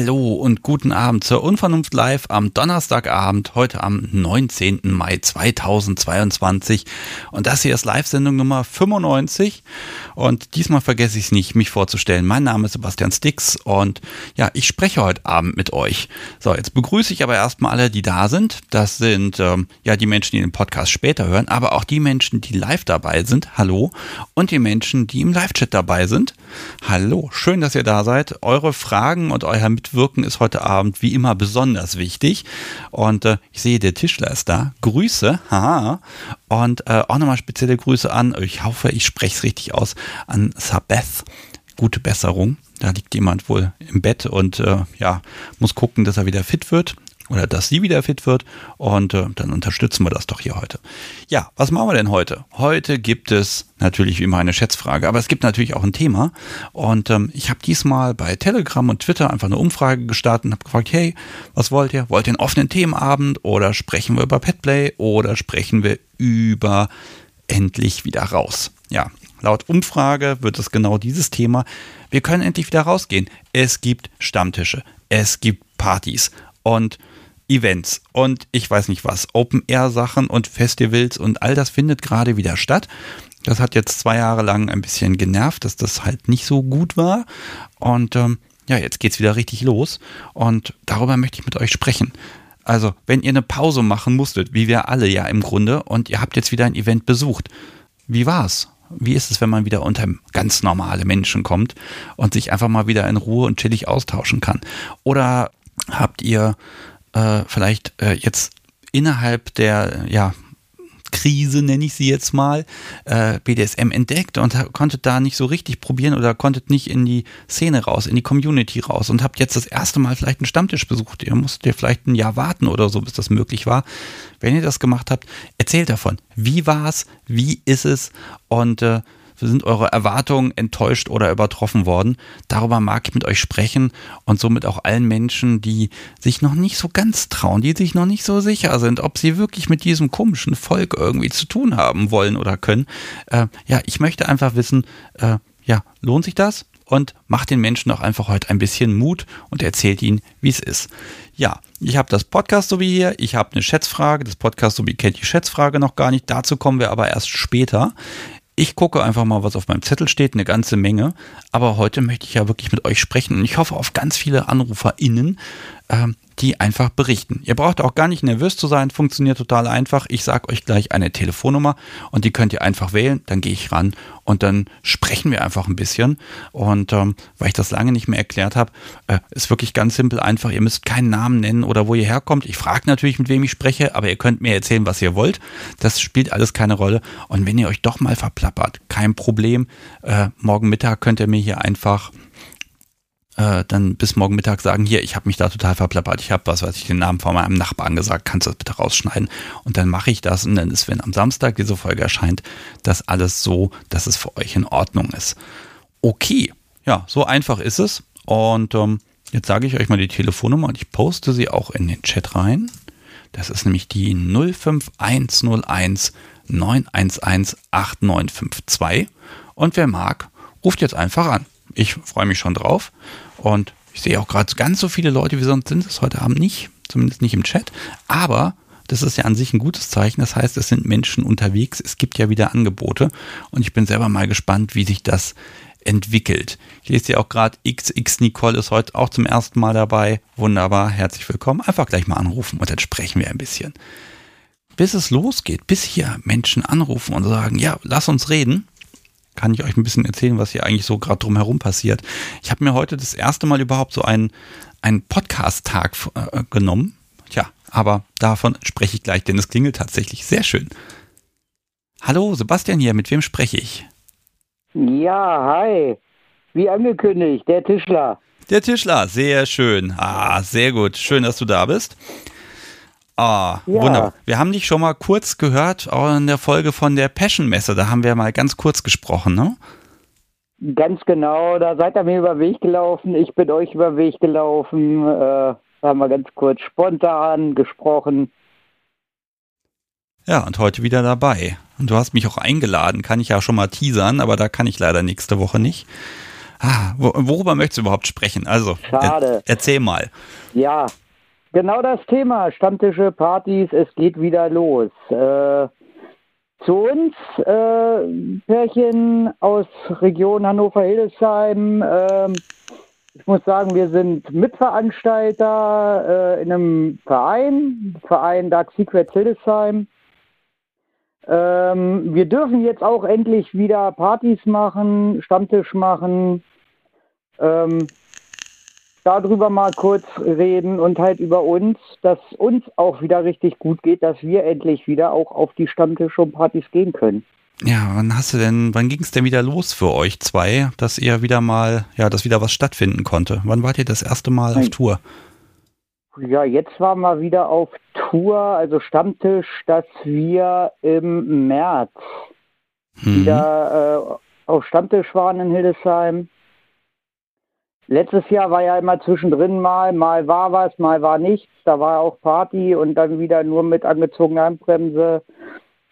Hallo und guten Abend zur Unvernunft Live am Donnerstagabend, heute am 19. Mai 2022. Und das hier ist Live-Sendung Nummer 95. Und diesmal vergesse ich es nicht, mich vorzustellen. Mein Name ist Sebastian Stix und ja, ich spreche heute Abend mit euch. So, jetzt begrüße ich aber erstmal alle, die da sind. Das sind ähm, ja die Menschen, die den Podcast später hören, aber auch die Menschen, die live dabei sind. Hallo. Und die Menschen, die im Live-Chat dabei sind. Hallo. Schön, dass ihr da seid. Eure Fragen und euer Mitwirken ist heute Abend wie immer besonders wichtig. Und äh, ich sehe, der Tischler ist da. Grüße, haha. Und äh, auch nochmal spezielle Grüße an, ich hoffe, ich spreche es richtig aus, an Sabeth. Gute Besserung. Da liegt jemand wohl im Bett und äh, ja, muss gucken, dass er wieder fit wird oder dass sie wieder fit wird und äh, dann unterstützen wir das doch hier heute. Ja, was machen wir denn heute? Heute gibt es natürlich wie immer eine Schätzfrage, aber es gibt natürlich auch ein Thema und ähm, ich habe diesmal bei Telegram und Twitter einfach eine Umfrage gestartet und habe gefragt, hey, was wollt ihr? Wollt ihr einen offenen Themenabend oder sprechen wir über Petplay oder sprechen wir über endlich wieder raus? Ja, laut Umfrage wird es genau dieses Thema. Wir können endlich wieder rausgehen. Es gibt Stammtische, es gibt Partys und Events und ich weiß nicht was, Open-Air-Sachen und Festivals und all das findet gerade wieder statt. Das hat jetzt zwei Jahre lang ein bisschen genervt, dass das halt nicht so gut war. Und ähm, ja, jetzt geht's wieder richtig los. Und darüber möchte ich mit euch sprechen. Also, wenn ihr eine Pause machen musstet, wie wir alle ja im Grunde, und ihr habt jetzt wieder ein Event besucht, wie war's? Wie ist es, wenn man wieder unter ganz normale Menschen kommt und sich einfach mal wieder in Ruhe und chillig austauschen kann? Oder habt ihr äh, vielleicht äh, jetzt innerhalb der ja, Krise, nenne ich sie jetzt mal, äh, BDSM entdeckt und konntet da nicht so richtig probieren oder konntet nicht in die Szene raus, in die Community raus und habt jetzt das erste Mal vielleicht einen Stammtisch besucht. Ihr musstet ihr vielleicht ein Jahr warten oder so, bis das möglich war. Wenn ihr das gemacht habt, erzählt davon. Wie war es? Wie ist es? Und äh, sind eure Erwartungen enttäuscht oder übertroffen worden? Darüber mag ich mit euch sprechen und somit auch allen Menschen, die sich noch nicht so ganz trauen, die sich noch nicht so sicher sind, ob sie wirklich mit diesem komischen Volk irgendwie zu tun haben wollen oder können. Äh, ja, ich möchte einfach wissen, äh, ja, lohnt sich das? und macht den Menschen auch einfach heute ein bisschen Mut und erzählt ihnen, wie es ist. Ja, ich habe das Podcast so wie hier, ich habe eine Schätzfrage, das Podcast so wie kennt die Schätzfrage noch gar nicht, dazu kommen wir aber erst später. Ich gucke einfach mal, was auf meinem Zettel steht, eine ganze Menge. Aber heute möchte ich ja wirklich mit euch sprechen und ich hoffe auf ganz viele AnruferInnen, ähm, die einfach berichten. Ihr braucht auch gar nicht nervös zu sein, funktioniert total einfach. Ich sage euch gleich eine Telefonnummer und die könnt ihr einfach wählen, dann gehe ich ran und dann sprechen wir einfach ein bisschen. Und ähm, weil ich das lange nicht mehr erklärt habe, äh, ist wirklich ganz simpel einfach. Ihr müsst keinen Namen nennen oder wo ihr herkommt. Ich frage natürlich, mit wem ich spreche, aber ihr könnt mir erzählen, was ihr wollt. Das spielt alles keine Rolle. Und wenn ihr euch doch mal verplappert, kein Problem. Äh, morgen Mittag könnt ihr mir hier einfach äh, dann bis morgen Mittag sagen, hier, ich habe mich da total verplappert, ich habe was, was ich den Namen von meinem Nachbarn gesagt, kannst du das bitte rausschneiden? Und dann mache ich das und dann ist, wenn am Samstag diese Folge erscheint, das alles so, dass es für euch in Ordnung ist. Okay, ja, so einfach ist es. Und ähm, jetzt sage ich euch mal die Telefonnummer und ich poste sie auch in den Chat rein. Das ist nämlich die 05101 911 8952. Und wer mag, ruft jetzt einfach an. Ich freue mich schon drauf. Und ich sehe auch gerade ganz so viele Leute, wie sonst sind es heute Abend nicht, zumindest nicht im Chat. Aber das ist ja an sich ein gutes Zeichen. Das heißt, es sind Menschen unterwegs. Es gibt ja wieder Angebote. Und ich bin selber mal gespannt, wie sich das entwickelt. Ich lese ja auch gerade, XX Nicole ist heute auch zum ersten Mal dabei. Wunderbar, herzlich willkommen. Einfach gleich mal anrufen und dann sprechen wir ein bisschen. Bis es losgeht, bis hier Menschen anrufen und sagen, ja, lass uns reden, kann ich euch ein bisschen erzählen, was hier eigentlich so gerade drumherum passiert. Ich habe mir heute das erste Mal überhaupt so einen, einen Podcast-Tag äh, genommen. Tja, aber davon spreche ich gleich, denn es klingelt tatsächlich sehr schön. Hallo, Sebastian hier, mit wem spreche ich? Ja, hi. Wie angekündigt, der Tischler. Der Tischler, sehr schön. Ah, sehr gut. Schön, dass du da bist. Ah, ja. wunderbar. Wir haben dich schon mal kurz gehört auch in der Folge von der Passion-Messe. Da haben wir mal ganz kurz gesprochen, ne? Ganz genau. Da seid ihr mir über den Weg gelaufen. Ich bin euch über den Weg gelaufen. Äh, da haben wir ganz kurz spontan gesprochen. Ja, und heute wieder dabei. Und du hast mich auch eingeladen, kann ich ja schon mal teasern, aber da kann ich leider nächste Woche nicht. Ah, worüber möchtest du überhaupt sprechen? Also, Schade. Er, erzähl mal. Ja, genau das Thema. Stammtische, Partys, es geht wieder los. Äh, zu uns, äh, Pärchen aus Region Hannover-Hildesheim. Äh, ich muss sagen, wir sind Mitveranstalter äh, in einem Verein, Verein Dark Secrets Hildesheim. Ähm, wir dürfen jetzt auch endlich wieder Partys machen, Stammtisch machen. Ähm, darüber mal kurz reden und halt über uns, dass uns auch wieder richtig gut geht, dass wir endlich wieder auch auf die Stammtische und Partys gehen können. Ja, wann hast du denn, wann ging es denn wieder los für euch zwei, dass ihr wieder mal, ja, dass wieder was stattfinden konnte? Wann wart ihr das erste Mal auf Tour? Ja, jetzt waren wir wieder auf Tour, also Stammtisch, dass wir im März mhm. wieder äh, auf Stammtisch waren in Hildesheim. Letztes Jahr war ja immer zwischendrin mal, mal war was, mal war nichts. Da war auch Party und dann wieder nur mit angezogener Handbremse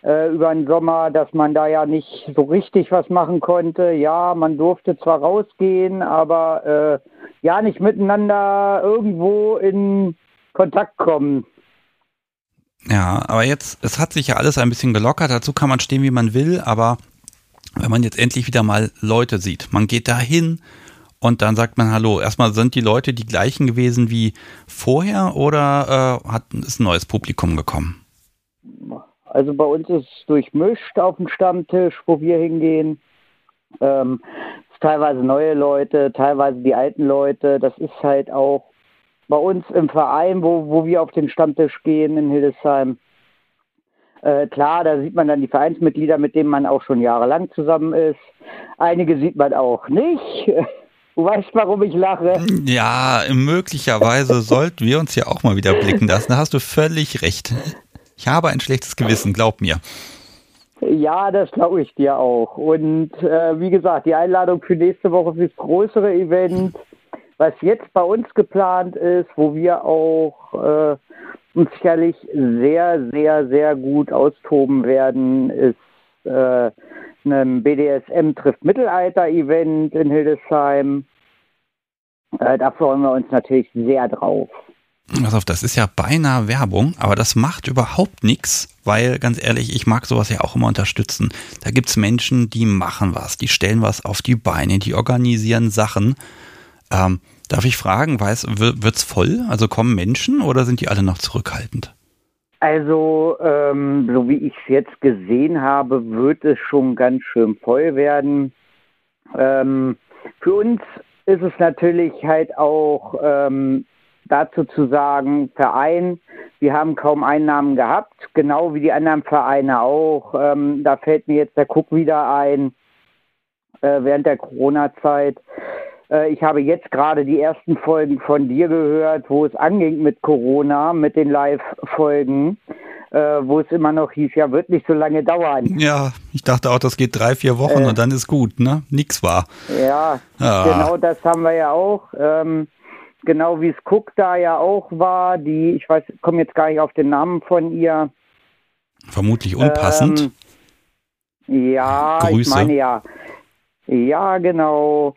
äh, über den Sommer, dass man da ja nicht so richtig was machen konnte. Ja, man durfte zwar rausgehen, aber äh, ja nicht miteinander irgendwo in Kontakt kommen. Ja, aber jetzt, es hat sich ja alles ein bisschen gelockert. Dazu kann man stehen, wie man will, aber wenn man jetzt endlich wieder mal Leute sieht, man geht da hin, und dann sagt man Hallo. Erstmal sind die Leute die gleichen gewesen wie vorher oder äh, hat, ist ein neues Publikum gekommen? Also bei uns ist es durchmischt auf dem Stammtisch, wo wir hingehen. Ähm, teilweise neue Leute, teilweise die alten Leute. Das ist halt auch bei uns im Verein, wo, wo wir auf den Stammtisch gehen in Hildesheim. Äh, klar, da sieht man dann die Vereinsmitglieder, mit denen man auch schon jahrelang zusammen ist. Einige sieht man auch nicht. Du weißt, warum ich lache. Ja, möglicherweise sollten wir uns ja auch mal wieder blicken lassen. Da hast du völlig recht. Ich habe ein schlechtes Gewissen, glaub mir. Ja, das glaube ich dir auch. Und äh, wie gesagt, die Einladung für nächste Woche für das größere Event, was jetzt bei uns geplant ist, wo wir auch äh, uns sicherlich sehr, sehr, sehr gut austoben werden, ist äh, einem BDSM trifft Mittelalter-Event in Hildesheim. Äh, da freuen wir uns natürlich sehr drauf. Pass auf, das ist ja beinahe Werbung, aber das macht überhaupt nichts, weil ganz ehrlich, ich mag sowas ja auch immer unterstützen. Da gibt es Menschen, die machen was, die stellen was auf die Beine, die organisieren Sachen. Ähm, darf ich fragen, wird es voll? Also kommen Menschen oder sind die alle noch zurückhaltend? Also, ähm, so wie ich es jetzt gesehen habe, wird es schon ganz schön voll werden. Ähm, für uns ist es natürlich halt auch ähm, dazu zu sagen, Verein, wir haben kaum Einnahmen gehabt, genau wie die anderen Vereine auch. Ähm, da fällt mir jetzt der Cook wieder ein äh, während der Corona-Zeit. Äh, ich habe jetzt gerade die ersten Folgen von dir gehört, wo es anging mit Corona, mit den Live-Folgen, äh, wo es immer noch hieß, ja, wird nicht so lange dauern. Ja, ich dachte auch, das geht drei, vier Wochen äh, und dann ist gut, ne? Nix war. Ja, ah. genau das haben wir ja auch. Ähm, genau wie es Cook da ja auch war, die, ich weiß, komme jetzt gar nicht auf den Namen von ihr. Vermutlich unpassend. Ähm, ja, Grüße. ich meine ja. Ja, genau.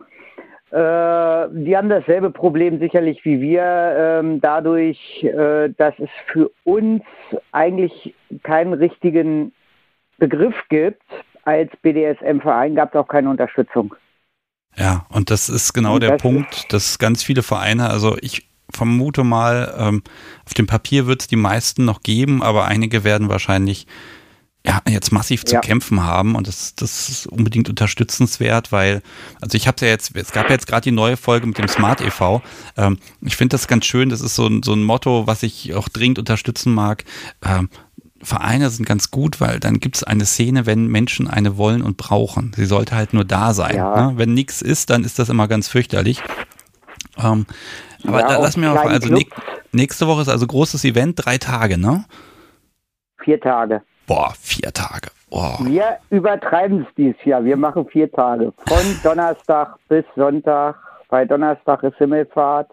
Äh, die haben dasselbe Problem sicherlich wie wir, ähm, dadurch, äh, dass es für uns eigentlich keinen richtigen Begriff gibt. Als BDSM-Verein gab es auch keine Unterstützung. Ja, und das ist genau und der Punkt, dass ganz viele Vereine, also ich vermute mal, ähm, auf dem Papier wird es die meisten noch geben, aber einige werden wahrscheinlich ja, jetzt massiv zu ja. kämpfen haben und das, das ist unbedingt unterstützenswert, weil, also ich habe ja jetzt, es gab ja jetzt gerade die neue Folge mit dem Smart e.V. Ähm, ich finde das ganz schön, das ist so ein, so ein Motto, was ich auch dringend unterstützen mag. Ähm, Vereine sind ganz gut, weil dann gibt es eine Szene, wenn Menschen eine wollen und brauchen. Sie sollte halt nur da sein. Ja. Ne? Wenn nichts ist, dann ist das immer ganz fürchterlich. Ähm, aber ja, da, lass mir mal, also nächste Woche ist also großes Event, drei Tage, ne? Vier Tage. Boah, vier Tage. Oh. Wir übertreiben es dieses Jahr. Wir machen vier Tage. Von Donnerstag bis Sonntag. Bei Donnerstag ist Himmelfahrt.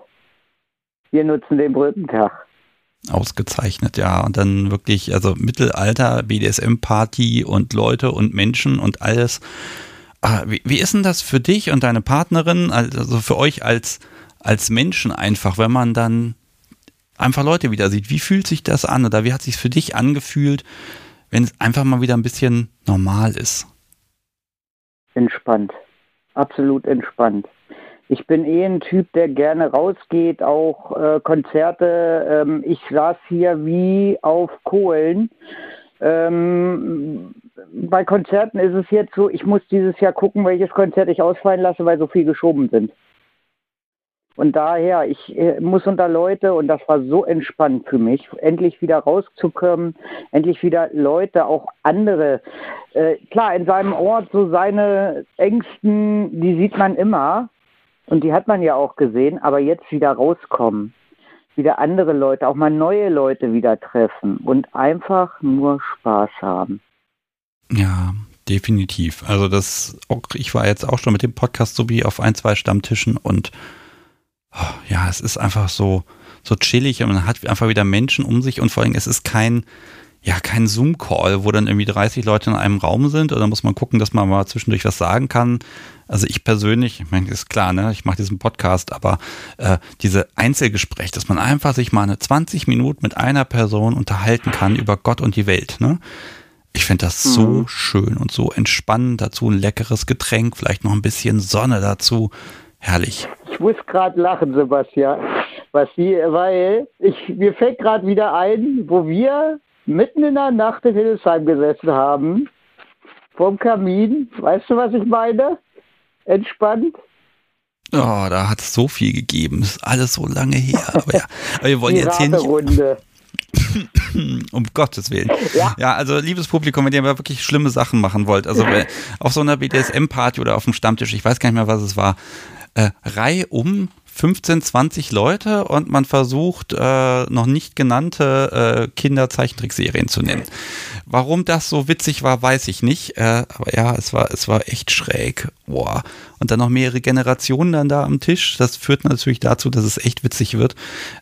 Wir nutzen den Brückentag. Ausgezeichnet, ja. Und dann wirklich, also Mittelalter, BDSM-Party und Leute und Menschen und alles. Ah, wie, wie ist denn das für dich und deine Partnerin, also für euch als, als Menschen einfach, wenn man dann einfach Leute wieder sieht? Wie fühlt sich das an oder wie hat sich für dich angefühlt, wenn es einfach mal wieder ein bisschen normal ist? Entspannt. Absolut entspannt. Ich bin eh ein Typ, der gerne rausgeht, auch äh, Konzerte. Ähm, ich saß hier wie auf Kohlen. Ähm, bei Konzerten ist es jetzt so, ich muss dieses Jahr gucken, welches Konzert ich ausfallen lasse, weil so viel geschoben sind. Und daher, ich äh, muss unter Leute, und das war so entspannt für mich, endlich wieder rauszukommen, endlich wieder Leute, auch andere. Äh, klar, in seinem Ort so seine Ängsten, die sieht man immer. Und die hat man ja auch gesehen, aber jetzt wieder rauskommen. Wieder andere Leute, auch mal neue Leute wieder treffen und einfach nur Spaß haben. Ja, definitiv. Also das, ich war jetzt auch schon mit dem Podcast so wie auf ein, zwei Stammtischen und ja, es ist einfach so, so chillig und man hat einfach wieder Menschen um sich und vor allem es ist kein, ja, kein Zoom-Call, wo dann irgendwie 30 Leute in einem Raum sind oder muss man gucken, dass man mal zwischendurch was sagen kann. Also ich persönlich, ich meine, ist klar, ne, ich mache diesen Podcast, aber äh, diese Einzelgespräche, dass man einfach sich mal eine 20 Minuten mit einer Person unterhalten kann über Gott und die Welt, ne? Ich finde das so mhm. schön und so entspannend. Dazu ein leckeres Getränk, vielleicht noch ein bisschen Sonne dazu. Herrlich. Ich muss gerade lachen, Sebastian, was sie, weil ich, mir fällt gerade wieder ein, wo wir mitten in der Nacht in Hildesheim gesessen haben, vom Kamin. Weißt du, was ich meine? Entspannt. Oh, da hat es so viel gegeben. Ist alles so lange her. Aber ja, aber wir wollen Die jetzt hier nicht. um Gottes Willen. Ja. ja. also liebes Publikum, wenn ihr mal wirklich schlimme Sachen machen wollt, also auf so einer BDSM-Party oder auf dem Stammtisch, ich weiß gar nicht mehr, was es war, äh, Reihe um 15, 20 Leute und man versucht, äh, noch nicht genannte äh, Kinder-Zeichentrickserien zu nennen. Warum das so witzig war, weiß ich nicht. Äh, aber ja, es war, es war echt schräg. Boah. Und dann noch mehrere Generationen dann da am Tisch. Das führt natürlich dazu, dass es echt witzig wird.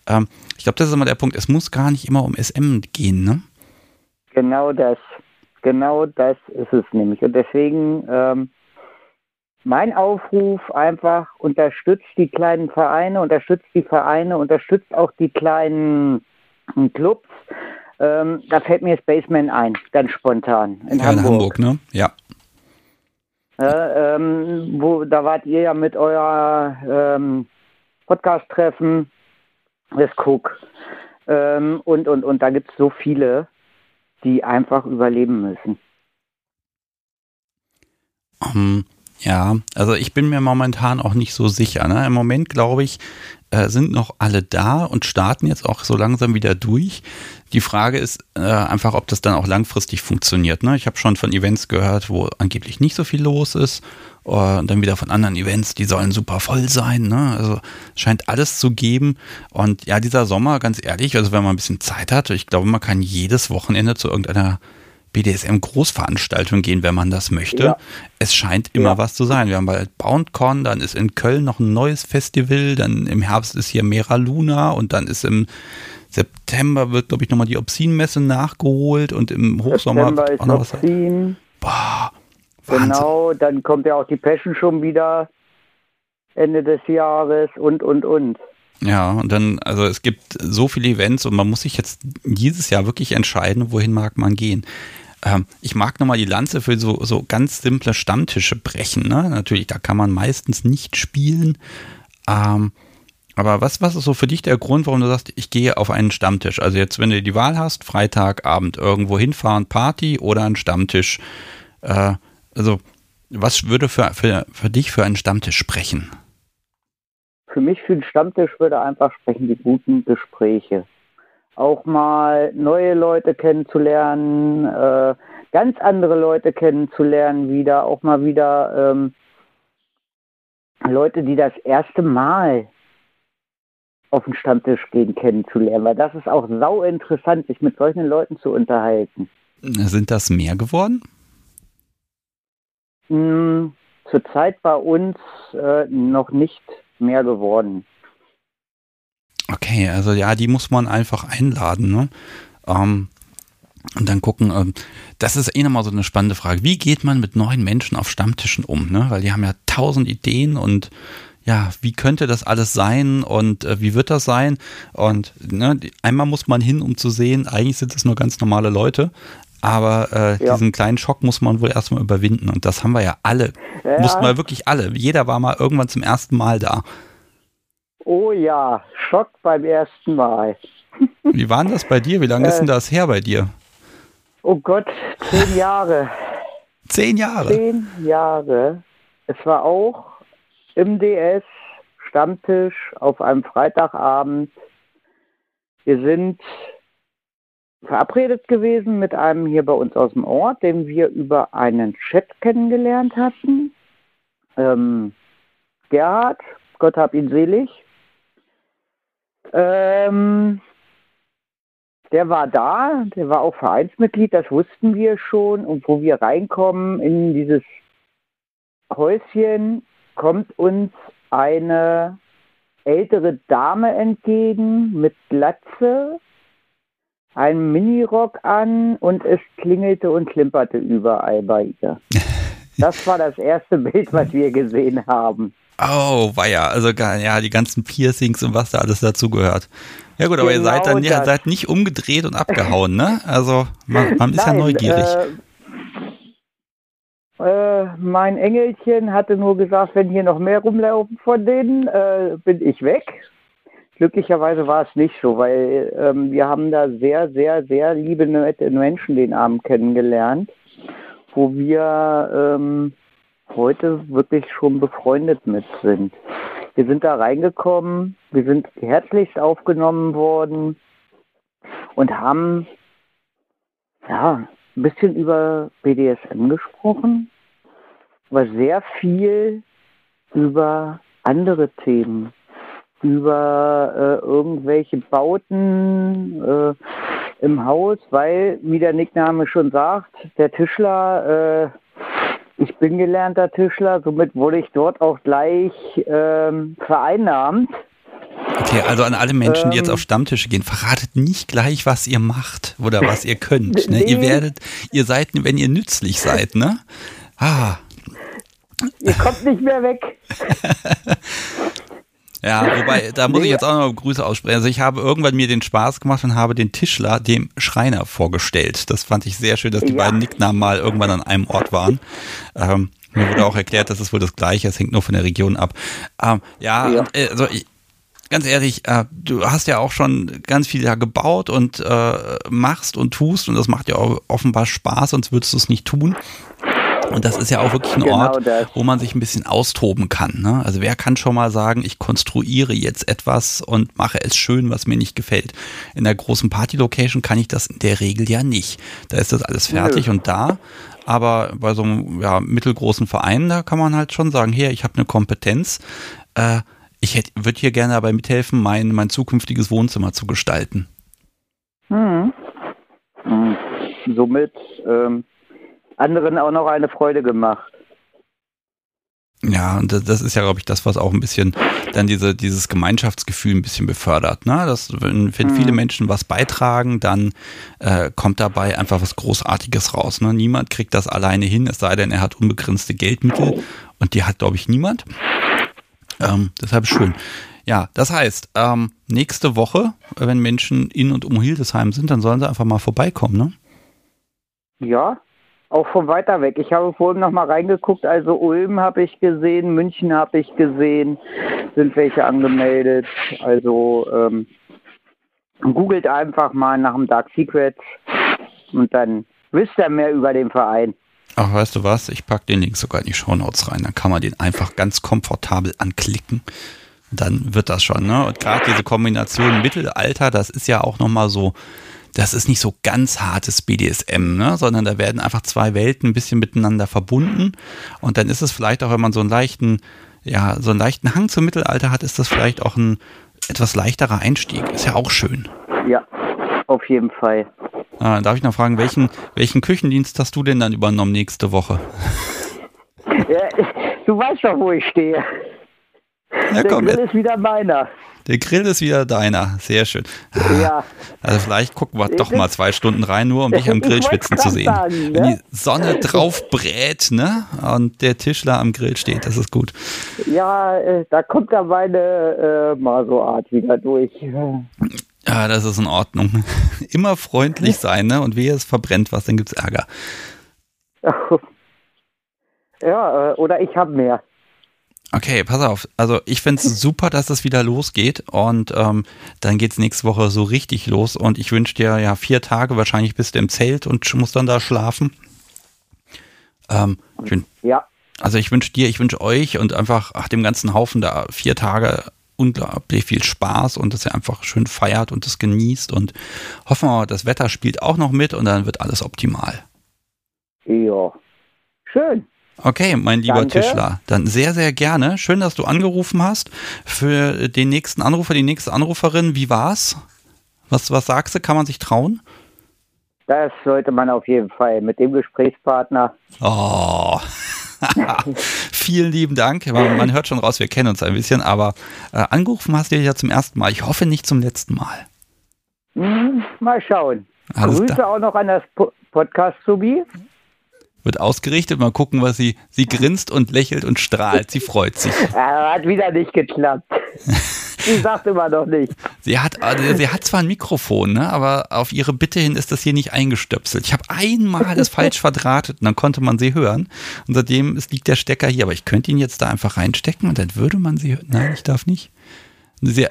Ähm, ich glaube, das ist immer der Punkt. Es muss gar nicht immer um SM gehen, ne? Genau das. Genau das ist es nämlich. Und deswegen ähm, mein Aufruf einfach, unterstützt die kleinen Vereine, unterstützt die Vereine, unterstützt auch die kleinen hm, Clubs. Ähm, da fällt mir Spaceman ein, ganz spontan. In ja, Hamburg. in Hamburg, ne? Ja. Äh, ähm, wo, da wart ihr ja mit euer ähm, Podcast-Treffen, das Cook. Ähm, und, und, und da gibt es so viele, die einfach überleben müssen. Um, ja, also ich bin mir momentan auch nicht so sicher. Ne? Im Moment, glaube ich, äh, sind noch alle da und starten jetzt auch so langsam wieder durch. Die Frage ist äh, einfach, ob das dann auch langfristig funktioniert. Ne? Ich habe schon von Events gehört, wo angeblich nicht so viel los ist. Und dann wieder von anderen Events, die sollen super voll sein. Ne? Also scheint alles zu geben. Und ja, dieser Sommer, ganz ehrlich, also wenn man ein bisschen Zeit hat, ich glaube, man kann jedes Wochenende zu irgendeiner BDSM-Großveranstaltung gehen, wenn man das möchte. Ja. Es scheint immer ja. was zu sein. Wir haben bald BoundCon, dann ist in Köln noch ein neues Festival, dann im Herbst ist hier Mera Luna und dann ist im September wird, glaube ich, nochmal die Obscene-Messe nachgeholt und im Hochsommer September ist auch noch was. Obscene. Boah, genau, dann kommt ja auch die Passion schon wieder Ende des Jahres und, und, und. Ja, und dann, also es gibt so viele Events und man muss sich jetzt dieses Jahr wirklich entscheiden, wohin mag man gehen. Ähm, ich mag nochmal die Lanze für so, so ganz simple Stammtische brechen. Ne? Natürlich, da kann man meistens nicht spielen. Ähm, aber was, was ist so für dich der Grund, warum du sagst, ich gehe auf einen Stammtisch? Also jetzt, wenn du die Wahl hast, Freitagabend irgendwo hinfahren, Party oder ein Stammtisch. Äh, also, was würde für, für, für dich für einen Stammtisch sprechen? Für mich für den Stammtisch würde einfach sprechen die guten Gespräche auch mal neue Leute kennenzulernen, äh, ganz andere Leute kennenzulernen wieder, auch mal wieder ähm, Leute, die das erste Mal auf den Stammtisch gehen, kennenzulernen, weil das ist auch sau interessant, sich mit solchen Leuten zu unterhalten. Sind das mehr geworden? Hm, zurzeit bei uns äh, noch nicht mehr geworden. Okay, also ja, die muss man einfach einladen. Ne? Ähm, Und dann gucken, ähm, das ist eh nochmal so eine spannende Frage. Wie geht man mit neuen Menschen auf Stammtischen um? Ne? Weil die haben ja tausend Ideen und ja, wie könnte das alles sein und äh, wie wird das sein? Und ne, einmal muss man hin, um zu sehen, eigentlich sind es nur ganz normale Leute. Aber äh, ja. diesen kleinen Schock muss man wohl erstmal überwinden. Und das haben wir ja alle. Ja. Mussten wir wirklich alle. Jeder war mal irgendwann zum ersten Mal da. Oh ja, Schock beim ersten Mal. Wie war denn das bei dir? Wie lange äh, ist denn das her bei dir? Oh Gott, zehn Jahre. Zehn Jahre? Zehn Jahre. Es war auch im DS, Stammtisch auf einem Freitagabend. Wir sind verabredet gewesen mit einem hier bei uns aus dem Ort, den wir über einen Chat kennengelernt hatten. Ähm, Gerhard, Gott hab ihn selig. Ähm, der war da, der war auch Vereinsmitglied, das wussten wir schon. Und wo wir reinkommen in dieses Häuschen, kommt uns eine ältere Dame entgegen mit Glatze, einem Minirock an und es klingelte und klimperte überall bei ihr. Das war das erste Bild, was wir gesehen haben. Oh, war ja, also ja, die ganzen Piercings und was da alles dazugehört. Ja gut, aber genau ihr seid dann ja, seid nicht umgedreht und abgehauen, ne? Also man, man ist Nein, ja neugierig. Äh, äh, mein Engelchen hatte nur gesagt, wenn hier noch mehr rumlaufen von denen, äh, bin ich weg. Glücklicherweise war es nicht so, weil ähm, wir haben da sehr, sehr, sehr liebe Menschen den Abend kennengelernt, wo wir ähm, heute wirklich schon befreundet mit sind. Wir sind da reingekommen, wir sind herzlichst aufgenommen worden und haben ja, ein bisschen über BDSM gesprochen, aber sehr viel über andere Themen, über äh, irgendwelche Bauten äh, im Haus, weil, wie der Nickname schon sagt, der Tischler äh, ich bin gelernter Tischler, somit wurde ich dort auch gleich ähm, vereinnahmt. Okay, also an alle Menschen, die jetzt ähm. auf Stammtische gehen, verratet nicht gleich, was ihr macht oder was ihr könnt. Ne? Ihr werdet, ihr seid, wenn ihr nützlich seid, ne? Ah. Ihr kommt nicht mehr weg. Ja, wobei, da muss ich jetzt auch noch Grüße aussprechen. Also ich habe irgendwann mir den Spaß gemacht und habe den Tischler dem Schreiner vorgestellt. Das fand ich sehr schön, dass die ja. beiden Nicknamen mal irgendwann an einem Ort waren. Ähm, mir wurde auch erklärt, dass es wohl das Gleiche, es hängt nur von der Region ab. Ähm, ja, ja. Also ich, ganz ehrlich, äh, du hast ja auch schon ganz viel da gebaut und äh, machst und tust und das macht ja auch offenbar Spaß, sonst würdest du es nicht tun. Und das ist ja auch wirklich ein genau Ort, das. wo man sich ein bisschen austoben kann. Ne? Also wer kann schon mal sagen, ich konstruiere jetzt etwas und mache es schön, was mir nicht gefällt. In der großen Party-Location kann ich das in der Regel ja nicht. Da ist das alles fertig Nö. und da. Aber bei so einem ja, mittelgroßen Verein, da kann man halt schon sagen, hier, ich habe eine Kompetenz. Äh, ich würde hier gerne dabei mithelfen, mein, mein zukünftiges Wohnzimmer zu gestalten. Hm. Hm. Somit ähm, anderen auch noch eine Freude gemacht. Ja, und das ist ja, glaube ich, das, was auch ein bisschen dann diese, dieses Gemeinschaftsgefühl ein bisschen befördert. Ne? Dass, wenn, wenn mhm. viele Menschen was beitragen, dann äh, kommt dabei einfach was Großartiges raus. Ne? Niemand kriegt das alleine hin, es sei denn, er hat unbegrenzte Geldmittel und die hat, glaube ich, niemand. Ähm, deshalb schön. Ja, das heißt, ähm, nächste Woche, wenn Menschen in und um Hildesheim sind, dann sollen sie einfach mal vorbeikommen, ne? Ja, auch von weiter weg. Ich habe vorhin noch mal reingeguckt, also Ulm habe ich gesehen, München habe ich gesehen, sind welche angemeldet. Also ähm, googelt einfach mal nach dem Dark Secret und dann wisst ihr mehr über den Verein. Ach, weißt du was? Ich packe den Link sogar in die Shownotes rein. Dann kann man den einfach ganz komfortabel anklicken. Dann wird das schon. Ne? Und gerade diese Kombination Mittelalter, das ist ja auch noch mal so das ist nicht so ganz hartes BDSM, ne? sondern da werden einfach zwei Welten ein bisschen miteinander verbunden. Und dann ist es vielleicht auch, wenn man so einen leichten, ja, so einen leichten Hang zum Mittelalter hat, ist das vielleicht auch ein etwas leichterer Einstieg. Ist ja auch schön. Ja, auf jeden Fall. Ah, darf ich noch fragen, welchen, welchen Küchendienst hast du denn dann übernommen nächste Woche? Ja, du weißt doch, wo ich stehe. Ja, Der komm, Grill ist wieder meiner. Der Grill ist wieder deiner. Sehr schön. Ah, Ja. Also vielleicht gucken wir doch mal zwei Stunden rein, nur um dich am Grill schwitzen zu sehen. sagen, Wenn ne? die Sonne drauf brät, ne? Und der Tischler am Grill steht, das ist gut. Ja, äh, da kommt da meine äh, Maso-Art wieder durch. Ja, das ist in Ordnung. Immer freundlich sein, ne? Und wehe, es verbrennt was, dann gibt's Ärger. Ja, äh, oder ich habe mehr. Okay, pass auf. Also ich finde es super, dass es wieder losgeht und ähm, dann geht's nächste Woche so richtig los und ich wünsche dir ja vier Tage, wahrscheinlich bist du im Zelt und musst dann da schlafen. Ähm, ich wün- Ja, also ich wünsche dir, ich wünsche euch und einfach ach, dem ganzen Haufen da vier Tage unglaublich viel Spaß und dass ihr einfach schön feiert und das genießt und hoffen wir, das Wetter spielt auch noch mit und dann wird alles optimal. ja. Schön. Okay, mein lieber Danke. Tischler, dann sehr, sehr gerne. Schön, dass du angerufen hast. Für den nächsten Anrufer, die nächste Anruferin, wie war's? Was, was sagst du? Kann man sich trauen? Das sollte man auf jeden Fall mit dem Gesprächspartner. Oh. Vielen lieben Dank. Man, man hört schon raus, wir kennen uns ein bisschen, aber äh, angerufen hast du ja zum ersten Mal. Ich hoffe nicht zum letzten Mal. Hm, mal schauen. Alles Grüße klar. auch noch an das po Podcast Subi. Wird ausgerichtet. Mal gucken, was sie. Sie grinst und lächelt und strahlt. Sie freut sich. Hat wieder nicht geklappt. Sie sagt immer noch nicht. Sie hat, äh, sie hat zwar ein Mikrofon, ne, aber auf ihre Bitte hin ist das hier nicht eingestöpselt. Ich habe einmal das falsch verdrahtet und dann konnte man sie hören. Und seitdem liegt der Stecker hier. Aber ich könnte ihn jetzt da einfach reinstecken und dann würde man sie hören. Nein, ich darf nicht. Sie,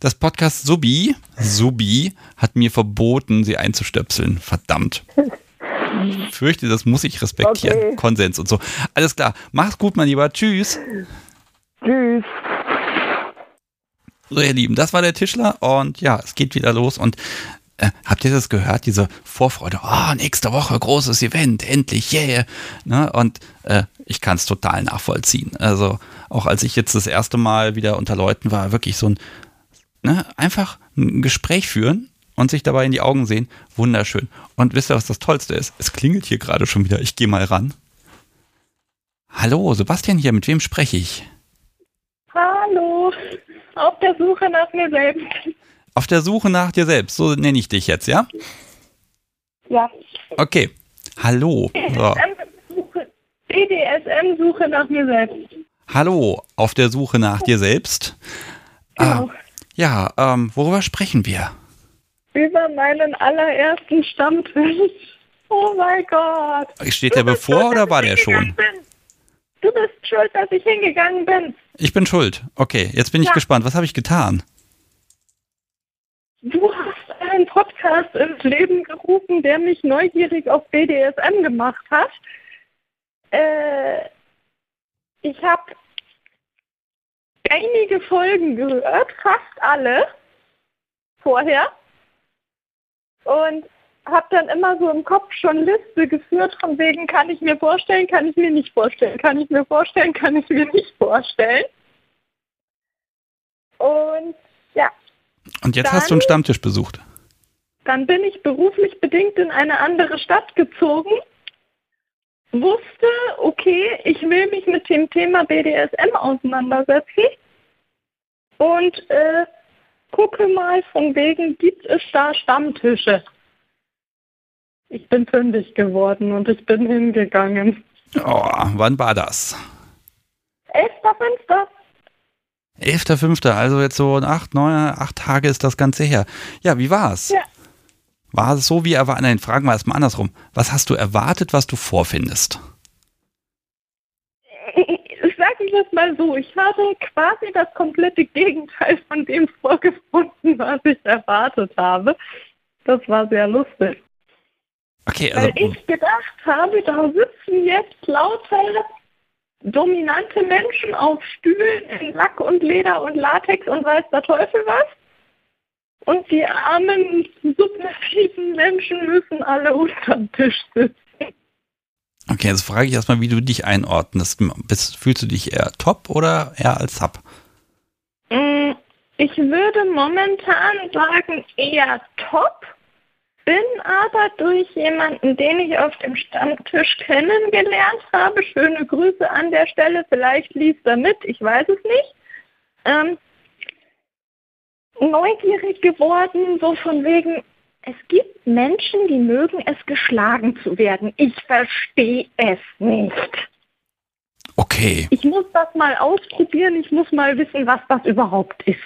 das Podcast Subi, Subi hat mir verboten, sie einzustöpseln. Verdammt. Ich fürchte, das muss ich respektieren. Okay. Konsens und so. Alles klar. Mach's gut, mein Lieber. Tschüss. Tschüss. So, ihr Lieben, das war der Tischler und ja, es geht wieder los und äh, habt ihr das gehört, diese Vorfreude? Oh, nächste Woche großes Event, endlich, yeah. Ne? Und äh, ich kann es total nachvollziehen. Also auch als ich jetzt das erste Mal wieder unter Leuten war, wirklich so ein, ne, einfach ein Gespräch führen und sich dabei in die Augen sehen, wunderschön. Und wisst ihr, was das Tollste ist? Es klingelt hier gerade schon wieder. Ich gehe mal ran. Hallo, Sebastian hier, mit wem spreche ich? Hallo, auf der Suche nach mir selbst. Auf der Suche nach dir selbst, so nenne ich dich jetzt, ja? Ja. Okay. Hallo. So. BDSM-Suche nach mir selbst. Hallo, auf der Suche nach dir selbst. Genau. Ah, ja, ähm, worüber sprechen wir? Über meinen allerersten Stammtisch. Oh mein Gott. Steht der bevor schuld, oder war ich der schon? bin. Du bist schuld, dass ich hingegangen bin. Ich bin schuld. Okay, jetzt bin ich Ja. gespannt. Was habe ich getan? Du hast einen Podcast ins Leben gerufen, der mich neugierig auf BDSM gemacht hat. Äh, ich habe einige Folgen gehört, fast alle vorher. Und habe dann immer so im Kopf schon Liste geführt, von wegen kann ich mir vorstellen, kann ich mir nicht vorstellen, kann ich mir vorstellen, kann ich mir nicht vorstellen. Und ja, Und jetzt Dann- hast du einen Stammtisch besucht. Dann bin ich beruflich bedingt in eine andere Stadt gezogen, wusste, okay, ich will mich mit dem Thema BDSM auseinandersetzen und äh, gucke mal von wegen, gibt es da Stammtische? Ich bin fündig geworden und ich bin hingegangen. Oh, wann war das? 11.05. 11.05., also jetzt so acht, neun, acht Tage ist das Ganze her. Ja, wie war's? Ja. War es so wie erwartet? Nein, fragen wir erstmal andersrum. Was hast du erwartet, was du vorfindest? Sag ich es mal so, ich habe quasi das komplette Gegenteil von dem vorgefunden, was ich erwartet habe. Das war sehr lustig. Okay, also Weil ich gedacht habe, da sitzen jetzt lauter dominante Menschen auf Stühlen in Lack und Leder und Latex und weiß der Teufel was. Und die armen, submissiven Menschen müssen alle unterm Tisch sitzen. Okay, jetzt frage ich erstmal, wie du dich einordnest. Bist, fühlst du dich eher top oder eher als Sub? Mm, Ich würde momentan sagen eher top, bin aber durch jemanden, den ich auf dem Stammtisch kennengelernt habe, schöne Grüße an der Stelle, vielleicht liest er mit, ich weiß es nicht, ähm, neugierig geworden, so von wegen, es gibt Menschen, die mögen es geschlagen zu werden. Ich verstehe es nicht. Okay. Ich muss das mal ausprobieren, ich muss mal wissen, was das überhaupt ist.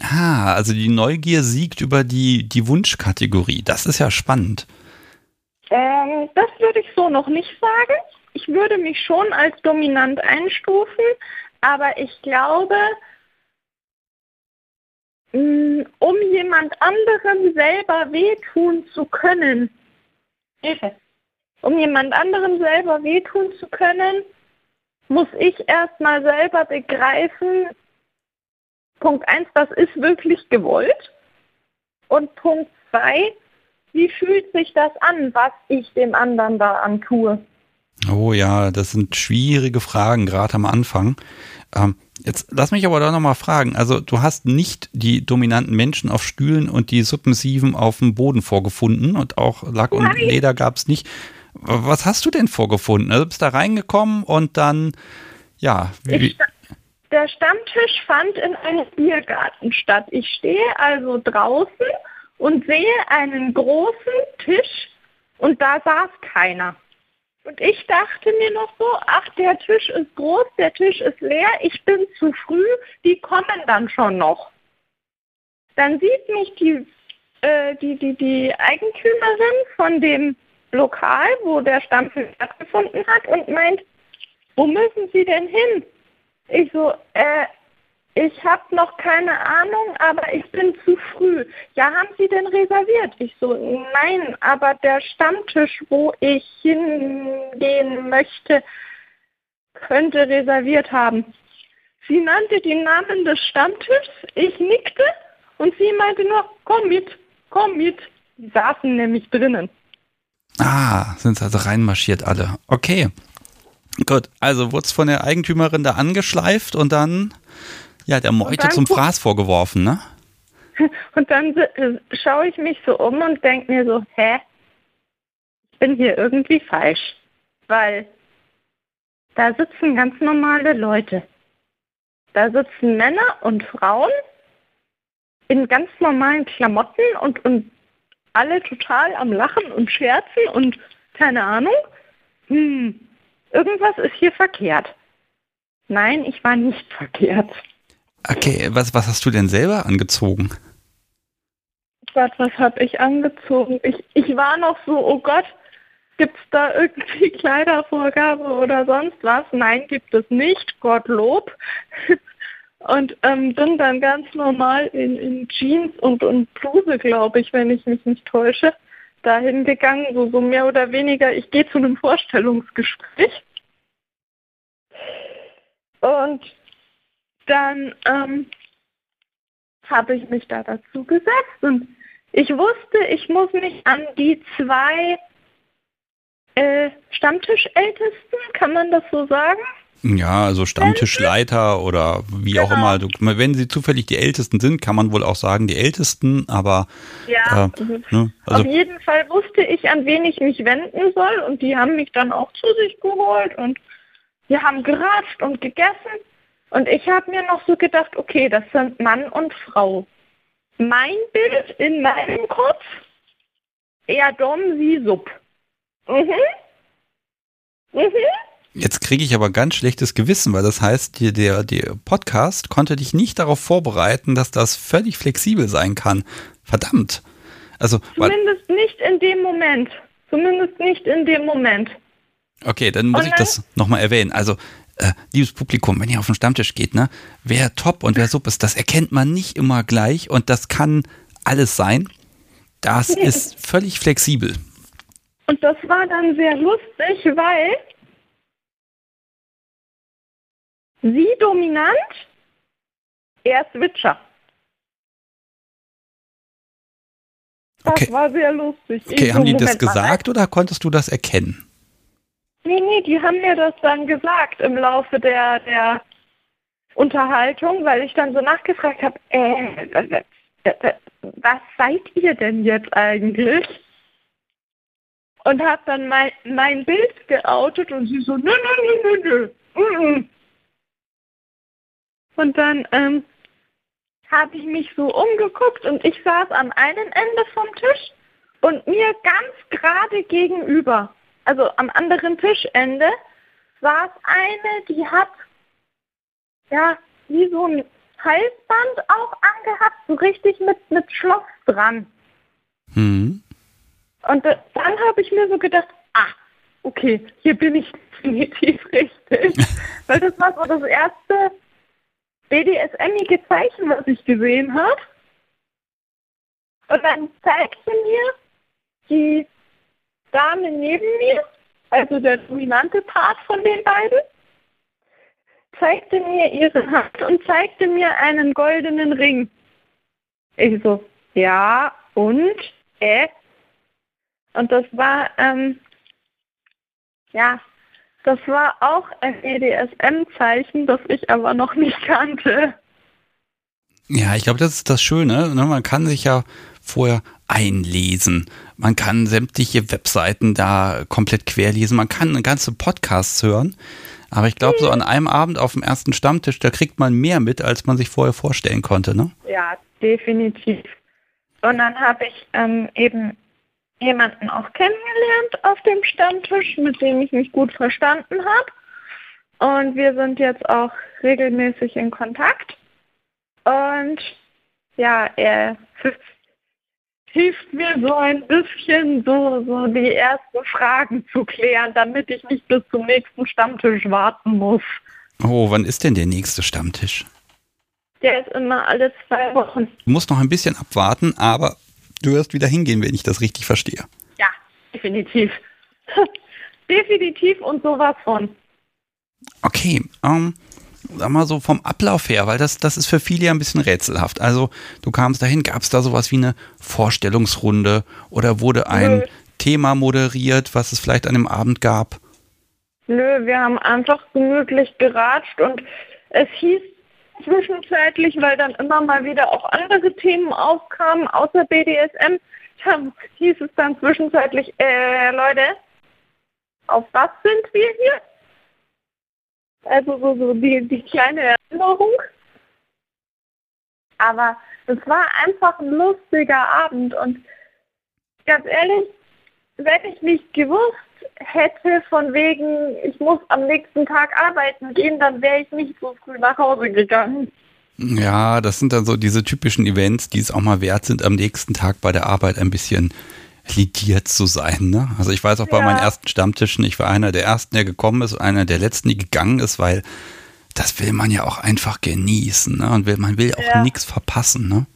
Ah, also die Neugier siegt über die, die Wunschkategorie. Das ist ja spannend. Ähm, das würde ich so noch nicht sagen. Ich würde mich schon als dominant einstufen, aber ich glaube, um jemand anderem selber wehtun zu können, um jemand anderem selber wehtun zu können, muss ich erstmal selber begreifen, Punkt 1, das ist wirklich gewollt. Und Punkt 2, wie fühlt sich das an, was ich dem anderen da antue? Oh ja, das sind schwierige Fragen, gerade am Anfang. Ähm, jetzt lass mich aber da nochmal fragen. Also du hast nicht die dominanten Menschen auf Stühlen und die Submissiven auf dem Boden vorgefunden und auch Lack Nein. und Leder gab es nicht. Was hast du denn vorgefunden? Also bist da reingekommen und dann, ja. Wie, der Stammtisch fand in einem Biergarten statt. Ich stehe also draußen und sehe einen großen Tisch und da saß keiner. Und ich dachte mir noch so, ach, der Tisch ist groß, der Tisch ist leer, ich bin zu früh, die kommen dann schon noch. Dann sieht mich die, äh, die, die, die Eigentümerin von dem Lokal, wo der Stammtisch stattgefunden hat und meint, wo müssen Sie denn hin? Ich so, äh, ich habe noch keine Ahnung, aber ich bin zu früh. Ja, haben Sie denn reserviert? Ich so, nein, aber der Stammtisch, wo ich hingehen möchte, könnte reserviert haben. Sie nannte die Namen des Stammtischs, ich nickte und sie meinte nur, komm mit, komm mit. Die saßen nämlich drinnen. Ah, sind also reinmarschiert alle. Okay. Gut, also wurde es von der Eigentümerin da angeschleift und dann, ja, der Meute zum Fraß vorgeworfen, ne? Und dann äh, schaue ich mich so um und denke mir so, hä? Ich bin hier irgendwie falsch. Weil da sitzen ganz normale Leute. Da sitzen Männer und Frauen in ganz normalen Klamotten und, und alle total am Lachen und Scherzen und keine Ahnung. Hm, irgendwas ist hier verkehrt. Nein, ich war nicht verkehrt. Okay, was, was hast du denn selber angezogen? Gott, was habe ich angezogen? Ich, ich war noch so, oh Gott, gibt es da irgendwie Kleidervorgabe oder sonst was? Nein, gibt es nicht, Gottlob. Und ähm, bin dann ganz normal in, in Jeans und, und Bluse, glaube ich, wenn ich mich nicht täusche dahin gegangen, so, so mehr oder weniger, ich gehe zu einem Vorstellungsgespräch. Und dann ähm, habe ich mich da dazu gesetzt und ich wusste, ich muss mich an die zwei äh, Stammtischältesten, kann man das so sagen? Ja, also Stammtischleiter oder wie genau. auch immer. Du, wenn sie zufällig die Ältesten sind, kann man wohl auch sagen, die Ältesten, aber. Ja, äh, ne, also auf jeden Fall wusste ich, an wen ich mich wenden soll und die haben mich dann auch zu sich geholt und wir haben geratscht und gegessen und ich habe mir noch so gedacht, okay, das sind Mann und Frau. Mein Bild in meinem Kopf, eher Dom, sie Sub. Mhm. Mhm. Jetzt kriege ich aber ganz schlechtes Gewissen, weil das heißt, der, der Podcast konnte dich nicht darauf vorbereiten, dass das völlig flexibel sein kann. Verdammt. Also, Zumindest nicht in dem Moment. Zumindest nicht in dem Moment. Okay, dann muss und ich das nochmal erwähnen. Also, äh, liebes Publikum, wenn ihr auf den Stammtisch geht, ne, wer Top und wer Sub ist, das erkennt man nicht immer gleich und das kann alles sein. Das ist völlig flexibel. Und das war dann sehr lustig, weil Sie dominant, er Switcher. Das okay. war sehr lustig. Okay, ich haben die das gesagt mal. oder konntest du das erkennen? Nee, nee, die haben mir das dann gesagt im Laufe der, der Unterhaltung, weil ich dann so nachgefragt habe, äh, was seid ihr denn jetzt eigentlich? Und habe dann mein, mein Bild geoutet und sie so, nö, nö, nö, nö, nö. Und dann ähm, habe ich mich so umgeguckt und ich saß am einen Ende vom Tisch und mir ganz gerade gegenüber, also am anderen Tischende, saß eine, die hat ja wie so ein Halsband auch angehabt, so richtig mit, mit Schloss dran. Mhm. Und dann habe ich mir so gedacht, ah, okay, hier bin ich definitiv richtig. Weil das war so das erste BDSMige Zeichen, was ich gesehen habe. Und dann zeigte mir die Dame neben mir, also der dominante Part von den beiden, zeigte mir ihre Hand und zeigte mir einen goldenen Ring. Ich so, ja, und? Äh? Und das war, ähm, ja, das war auch ein EDSM-Zeichen, das ich aber noch nicht kannte. Ja, ich glaube, das ist das Schöne. Ne? Man kann sich ja vorher einlesen. Man kann sämtliche Webseiten da komplett querlesen. Man kann ganze Podcasts hören. Aber ich glaube, so an einem Abend auf dem ersten Stammtisch, da kriegt man mehr mit, als man sich vorher vorstellen konnte, ne? Ja, definitiv. Und dann habe ich ähm, eben jemanden auch kennengelernt auf dem Stammtisch, mit dem ich mich gut verstanden habe. Und wir sind jetzt auch regelmäßig in Kontakt. Und ja, er hilft mir so ein bisschen, so, so die ersten Fragen zu klären, damit ich nicht bis zum nächsten Stammtisch warten muss. Oh, wann ist denn der nächste Stammtisch? Der ist immer alle zwei Wochen. Du musst noch ein bisschen abwarten, aber du wirst wieder hingehen, wenn ich das richtig verstehe. Ja, definitiv. definitiv und sowas von. Okay, ähm, sag mal so vom Ablauf her, weil das, das ist für viele ja ein bisschen rätselhaft. Also du kamst dahin, gab es da sowas wie eine Vorstellungsrunde oder wurde ein Nö. Thema moderiert, was es vielleicht an dem Abend gab? Nö, wir haben einfach gemütlich geratscht und es hieß zwischenzeitlich, weil dann immer mal wieder auch andere Themen aufkamen, außer BDSM, dann hieß es dann zwischenzeitlich, äh, Leute, auf was sind wir hier? Also so, so die, die kleine Erinnerung. Aber es war einfach ein lustiger Abend und ganz ehrlich, wenn ich nicht gewusst hätte von wegen, ich muss am nächsten Tag arbeiten gehen, dann wäre ich nicht so früh nach Hause gegangen. Ja, das sind dann so diese typischen Events, die es auch mal wert sind, am nächsten Tag bei der Arbeit ein bisschen lidiert zu sein. Ne? Also ich weiß auch bei meinen ersten Stammtischen, ich war einer der ersten, der gekommen ist, einer der letzten, die gegangen ist, weil das will man ja auch einfach genießen. Ne? Und will, man will auch ja. nichts verpassen. Ne?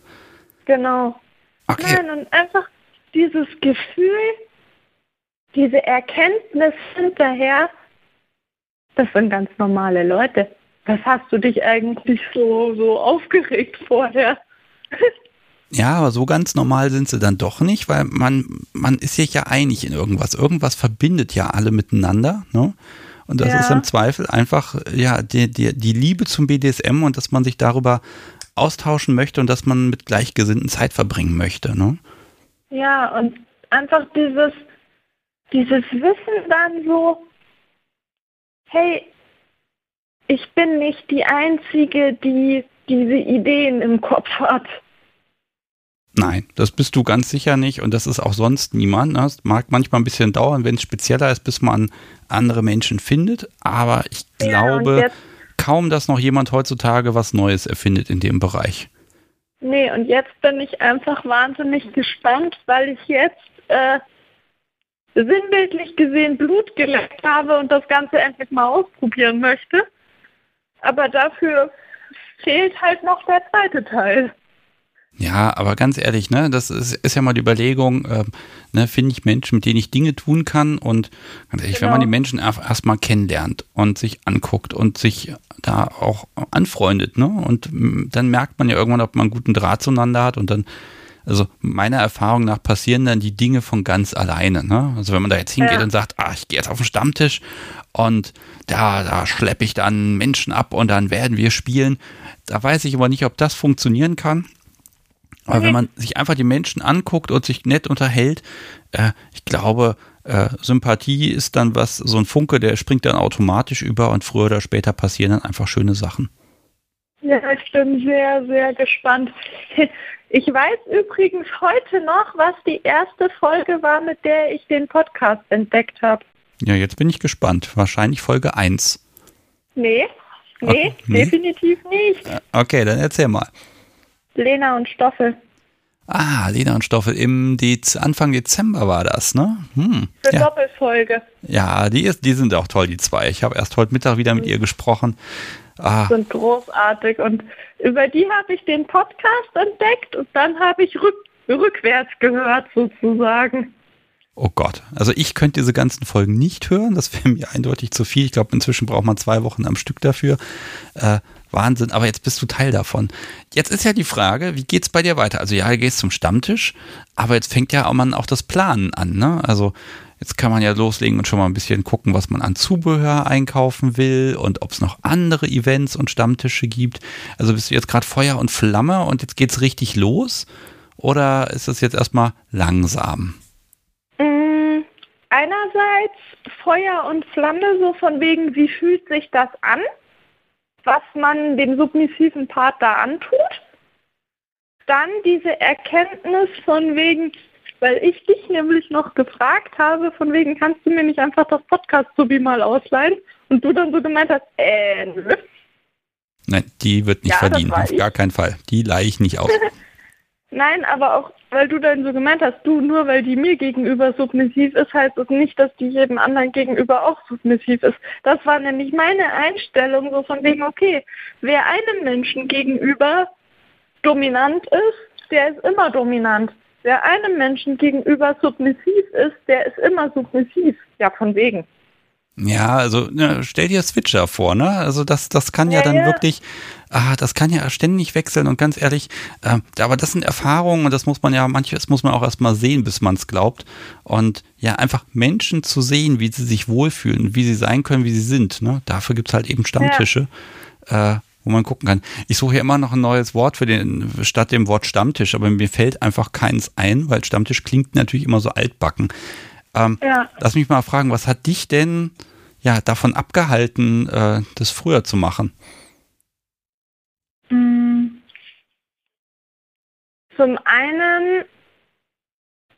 Genau. Okay. Nein, und einfach dieses Gefühl, diese Erkenntnis hinterher, das sind ganz normale Leute. Was hast du dich eigentlich so, so aufgeregt vorher? Ja, aber so ganz normal sind sie dann doch nicht, weil man, man ist sich ja einig in irgendwas. Irgendwas verbindet ja alle miteinander, ne? Und das ja. ist im Zweifel einfach, ja, die, die, die Liebe zum BDSM und dass man sich darüber austauschen möchte und dass man mit Gleichgesinnten Zeit verbringen möchte, ne? Ja, und einfach dieses, dieses Wissen dann so, hey, ich bin nicht die Einzige, die diese Ideen im Kopf hat. Nein, das bist du ganz sicher nicht und das ist auch sonst niemand. Ne? mag manchmal ein bisschen dauern, wenn es spezieller ist, bis man andere Menschen findet, aber ich glaube ja, kaum, dass noch jemand heutzutage was Neues erfindet in dem Bereich. Nee, und jetzt bin ich einfach wahnsinnig gespannt, weil ich jetzt äh, sinnbildlich gesehen Blut geleckt habe und das Ganze endlich mal ausprobieren möchte. Aber dafür fehlt halt noch der zweite Teil. Ja, aber ganz ehrlich, ne, das ist, ist ja mal die Überlegung, äh, ne, finde ich Menschen, mit denen ich Dinge tun kann und ganz ehrlich, genau. wenn man genau. die Menschen erstmal kennenlernt und sich anguckt und sich da auch anfreundet, ne, und dann merkt man ja irgendwann, ob man einen guten Draht zueinander hat und dann, also meiner Erfahrung nach passieren dann die Dinge von ganz alleine, ne, also wenn man da jetzt hingeht ja. und sagt, ah, ich gehe jetzt auf den Stammtisch und da, da schleppe ich dann Menschen ab und dann werden wir spielen, da weiß ich aber nicht, ob das funktionieren kann. Aber wenn man sich einfach die Menschen anguckt und sich nett unterhält, äh, ich glaube, äh, Sympathie ist dann was, so ein Funke, der springt dann automatisch über und früher oder später passieren dann einfach schöne Sachen. Ja, ich bin sehr, sehr gespannt. Ich weiß übrigens heute noch, was die erste Folge war, mit der ich den Podcast entdeckt habe. Ja, jetzt bin ich gespannt. Wahrscheinlich Folge 1. Nee, nee, okay, nee? definitiv nicht. Okay, dann erzähl mal. Lena und Stoffel. Ah, Lena und Stoffel, im Dez Anfang Dezember war das, ne? Hm, Für ja. Doppelfolge. Ja, die, ist, die sind auch toll, die zwei. Ich habe erst heute Mittag wieder mit ihr gesprochen. Ah. Sind großartig und über die habe ich den Podcast entdeckt und dann habe ich rück, rückwärts gehört sozusagen. Oh Gott, also ich könnte diese ganzen Folgen nicht hören, das wäre mir eindeutig zu viel. Ich glaube, inzwischen braucht man zwei Wochen am Stück dafür. Äh, Wahnsinn, aber jetzt bist du Teil davon. Jetzt ist ja die Frage, wie geht's bei dir weiter? Also ja, du gehst zum Stammtisch, aber jetzt fängt ja auch man auch das Planen an, ne? Also Jetzt kann man ja loslegen und schon mal ein bisschen gucken, was man an Zubehör einkaufen will und ob es noch andere Events und Stammtische gibt. Also bist du jetzt gerade Feuer und Flamme und jetzt geht's richtig los? Oder ist es jetzt erstmal langsam? Mm, einerseits Feuer und Flamme, so von wegen, wie fühlt sich das an, was man dem submissiven Part da antut. Dann diese Erkenntnis von wegen, weil ich dich nämlich noch gefragt habe, von wegen, kannst du mir nicht einfach das Podcast-Subi mal ausleihen? Und du dann so gemeint hast, äh, nö. Nein, die wird nicht ja, verdienen, auf gar keinen Fall. Die leihe ich nicht aus. Nein, aber auch, weil du dann so gemeint hast, du, nur weil die mir gegenüber submissiv ist, heißt es das nicht, dass die jedem anderen gegenüber auch submissiv ist. Das war nämlich meine Einstellung, so von wegen, okay, wer einem Menschen gegenüber dominant ist, der ist immer dominant. Wer einem Menschen gegenüber submissiv ist, der ist immer submissiv. Ja, von wegen. Ja, also ne, stell dir Switcher vor, ne? Also das, das kann ja, ja dann ja. wirklich, ah, das kann ja ständig wechseln und ganz ehrlich, äh, aber das sind Erfahrungen und das muss man ja, manches muss man auch erstmal sehen, bis man es glaubt. Und ja, einfach Menschen zu sehen, wie sie sich wohlfühlen, wie sie sein können, wie sie sind, ne? Dafür gibt's halt eben Stammtische. Ja. Äh, wo man gucken kann. Ich suche ja immer noch ein neues Wort für den, statt dem Wort Stammtisch, aber mir fällt einfach keins ein, weil Stammtisch klingt natürlich immer so altbacken. Ähm, ja. Lass mich mal fragen, was hat dich denn ja davon abgehalten, äh, das früher zu machen? Hm. Zum einen,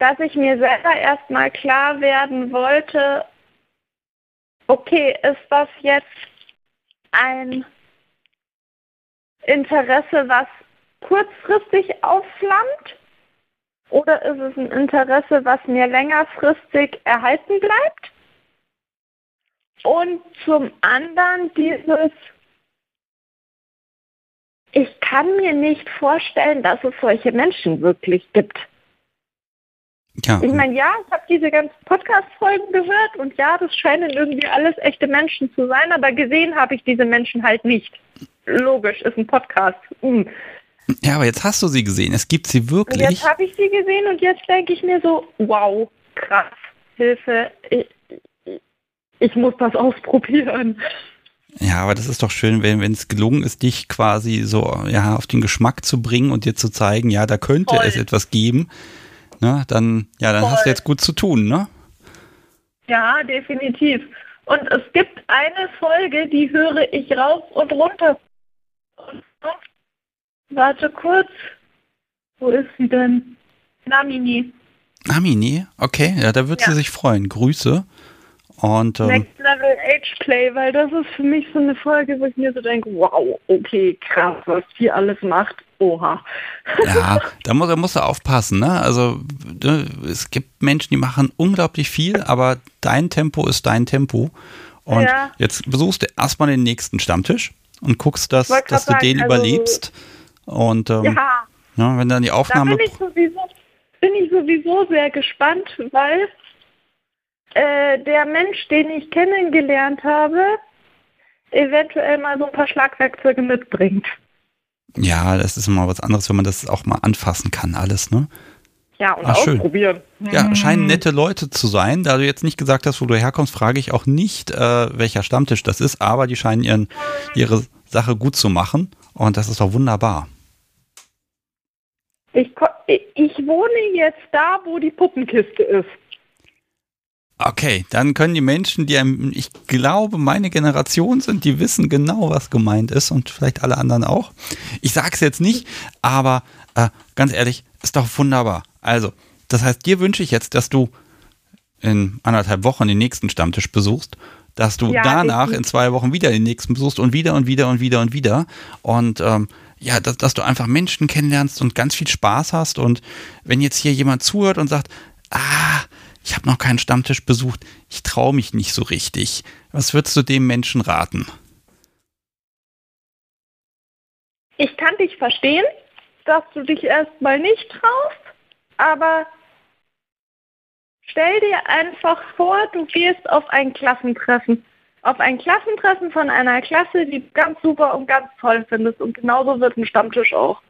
dass ich mir selber erstmal klar werden wollte, okay, ist das jetzt ein Interesse, was kurzfristig aufflammt? Oder ist es ein Interesse, was mir längerfristig erhalten bleibt? Und zum anderen dieses, ich kann mir nicht vorstellen, dass es solche Menschen wirklich gibt. Ja. Ich meine, ja, ich habe diese ganzen Podcast-Folgen gehört und ja, das scheinen irgendwie alles echte Menschen zu sein, aber gesehen habe ich diese Menschen halt nicht. Logisch, ist ein Podcast. Mhm. Ja, aber jetzt hast du sie gesehen. Es gibt sie wirklich. Und jetzt habe ich sie gesehen und jetzt denke ich mir so, wow, krass, Hilfe, ich, ich muss das ausprobieren. Ja, aber das ist doch schön, wenn es gelungen ist, dich quasi so ja auf den Geschmack zu bringen und dir zu zeigen, ja, da könnte Voll. es etwas geben ne, dann, ja, dann Voll. hast du jetzt gut zu tun, ne? Ja, definitiv. Und es gibt eine Folge, die höre ich rauf und runter. Warte kurz. Wo ist sie denn? Namini. Namini? Okay, ja, da wird ja. sie sich freuen. Grüße. Und, ähm, Next Level Age Play, weil das ist für mich so eine Folge, wo ich mir so denke, wow, okay, krass, was die alles macht. Oha. Ja, da muss, da musst du aufpassen, ne? Also ne, es gibt Menschen, die machen unglaublich viel, aber dein Tempo ist dein Tempo. Und ja. jetzt besuchst du erstmal den nächsten Stammtisch und guckst, dass, dass du sagen, den also, überlebst. Und ähm, ja. ne, wenn dann die Aufnahme. Da bin ich, sowieso, bin ich sowieso sehr gespannt, weil äh, der Mensch, den ich kennengelernt habe, eventuell mal so ein paar Schlagwerkzeuge mitbringt. Ja, das ist immer was anderes, wenn man das auch mal anfassen kann, alles, ne? Ja, und Ach, ausprobieren. Schön. Ja, scheinen nette Leute zu sein. Da du jetzt nicht gesagt hast, wo du herkommst, frage ich auch nicht, äh, welcher Stammtisch das ist, aber die scheinen ihren, ihre Sache gut zu machen und das ist doch wunderbar. Ich, ich wohne jetzt da, wo die Puppenkiste ist. Okay, dann können die Menschen, die, ich glaube, meine Generation sind, die wissen genau, was gemeint ist und vielleicht alle anderen auch. Ich sage es jetzt nicht, aber äh, ganz ehrlich, ist doch wunderbar. Also, das heißt, dir wünsche ich jetzt, dass du in anderthalb Wochen den nächsten Stammtisch besuchst, dass du ja, danach in zwei Wochen wieder den nächsten besuchst und wieder und wieder und wieder und wieder. Und ähm, ja, dass, dass du einfach Menschen kennenlernst und ganz viel Spaß hast. Und wenn jetzt hier jemand zuhört und sagt, ah, ich habe noch keinen Stammtisch besucht, ich traue mich nicht so richtig. Was würdest du dem Menschen raten? Ich kann dich verstehen, dass du dich erstmal nicht traust, aber stell dir einfach vor, du gehst auf ein Klassentreffen. Auf ein Klassentreffen von einer Klasse, die du ganz super und ganz toll findest. Und genauso wird ein Stammtisch auch.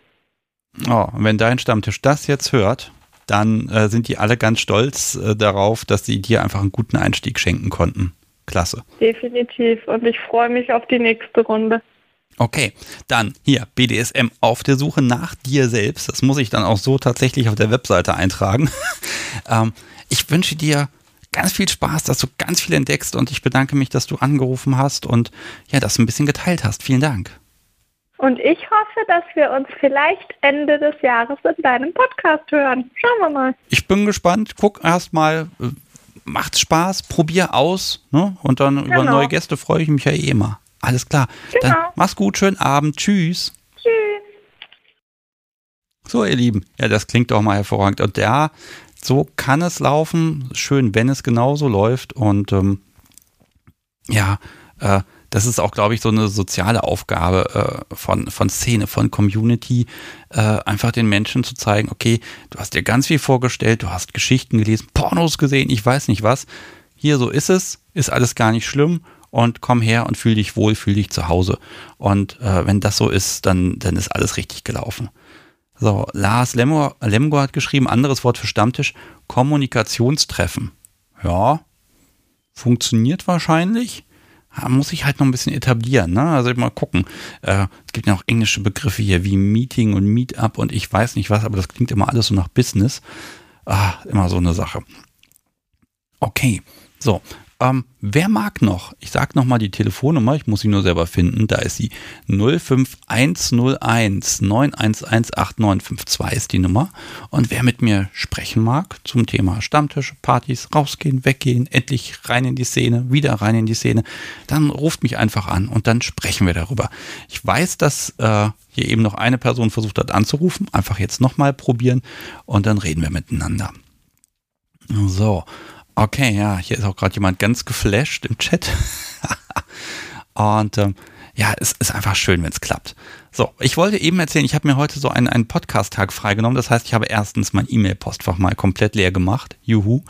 Oh, und wenn dein Stammtisch das jetzt hört, dann äh, sind die alle ganz stolz äh, darauf, dass sie dir einfach einen guten Einstieg schenken konnten. Klasse. Definitiv. Und ich freue mich auf die nächste Runde. Okay, dann hier BDSM auf der Suche nach dir selbst. Das muss ich dann auch so tatsächlich auf der Webseite eintragen. ähm, ich wünsche dir ganz viel Spaß, dass du ganz viel entdeckst und ich bedanke mich, dass du angerufen hast und ja, das ein bisschen geteilt hast. Vielen Dank. Und ich hoffe, dass wir uns vielleicht Ende des Jahres in deinem Podcast hören. Schauen wir mal. Ich bin gespannt. Guck erst mal, äh, macht Spaß, probier aus. Ne? Und dann genau. über neue Gäste freue ich mich ja eh immer. Alles klar. Genau. Dann mach's gut, schönen Abend. Tschüss. Tschüss. So, ihr Lieben. Ja, das klingt doch mal hervorragend. Und ja, so kann es laufen. Schön, wenn es genauso läuft. Und ähm, ja, äh, das ist auch, glaube ich, so eine soziale Aufgabe äh, von, von Szene, von Community, äh, einfach den Menschen zu zeigen, okay, du hast dir ganz viel vorgestellt, du hast Geschichten gelesen, Pornos gesehen, ich weiß nicht was. Hier so ist es, ist alles gar nicht schlimm und komm her und fühl dich wohl, fühl dich zu Hause. Und äh, wenn das so ist, dann, dann ist alles richtig gelaufen. So, Lars Lemgo, Lemgo hat geschrieben, anderes Wort für Stammtisch, Kommunikationstreffen. Ja, funktioniert wahrscheinlich muss ich halt noch ein bisschen etablieren. Ne? Also mal gucken. Äh, es gibt ja auch englische Begriffe hier wie Meeting und Meetup und ich weiß nicht was, aber das klingt immer alles so nach Business. Ah, immer so eine Sache. Okay, so. Ähm, wer mag noch? Ich sage nochmal die Telefonnummer, ich muss sie nur selber finden. Da ist sie 05101 9118952 ist die Nummer. Und wer mit mir sprechen mag zum Thema Stammtisch, Partys, rausgehen, weggehen, endlich rein in die Szene, wieder rein in die Szene, dann ruft mich einfach an und dann sprechen wir darüber. Ich weiß, dass äh, hier eben noch eine Person versucht hat anzurufen. Einfach jetzt nochmal probieren und dann reden wir miteinander. So, Okay, ja, hier ist auch gerade jemand ganz geflasht im Chat. Und ähm, ja, es ist einfach schön, wenn es klappt. So, ich wollte eben erzählen, ich habe mir heute so einen, einen Podcast-Tag freigenommen. Das heißt, ich habe erstens mein E-Mail-Postfach mal komplett leer gemacht. Juhu.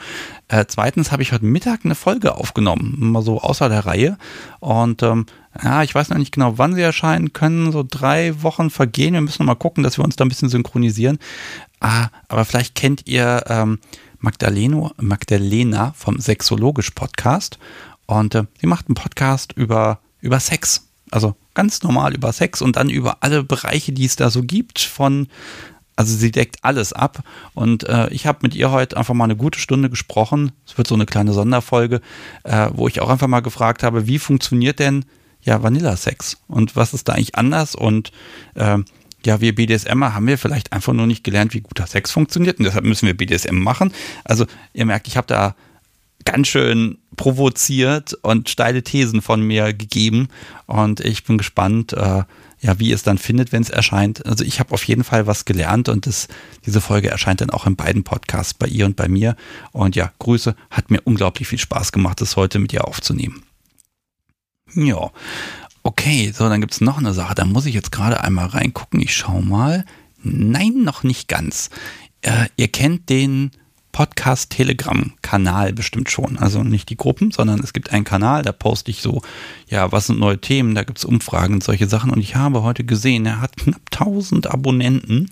Äh, zweitens habe ich heute Mittag eine Folge aufgenommen, mal so außer der Reihe. Und ähm, ja, ich weiß noch nicht genau, wann sie erscheinen können. So drei Wochen vergehen. Wir müssen noch mal gucken, dass wir uns da ein bisschen synchronisieren. Ah, aber vielleicht kennt ihr ähm, Magdaleno, Magdalena vom Sexologisch Podcast. Und äh, sie macht einen Podcast über, über Sex. Also ganz normal über Sex und dann über alle Bereiche, die es da so gibt, von also sie deckt alles ab und äh, ich habe mit ihr heute einfach mal eine gute Stunde gesprochen. Es wird so eine kleine Sonderfolge, äh, wo ich auch einfach mal gefragt habe, wie funktioniert denn ja Vanilla-Sex und was ist da eigentlich anders und äh, ja, wir BDSMer haben wir vielleicht einfach nur nicht gelernt, wie guter Sex funktioniert und deshalb müssen wir BDSM machen. Also ihr merkt, ich habe da ganz schön provoziert und steile Thesen von mir gegeben und ich bin gespannt, äh, ja, wie es dann findet, wenn es erscheint. Also ich habe auf jeden Fall was gelernt und das, diese Folge erscheint dann auch in beiden Podcasts, bei ihr und bei mir. Und ja, Grüße, hat mir unglaublich viel Spaß gemacht, das heute mit ihr aufzunehmen. Ja, Okay, so, dann gibt es noch eine Sache. Da muss ich jetzt gerade einmal reingucken. Ich schau mal. Nein, noch nicht ganz. Äh, ihr kennt den Podcast Telegram Kanal bestimmt schon. Also nicht die Gruppen, sondern es gibt einen Kanal, da poste ich so, ja, was sind neue Themen, da gibt es Umfragen und solche Sachen. Und ich habe heute gesehen, er hat knapp 1000 Abonnenten.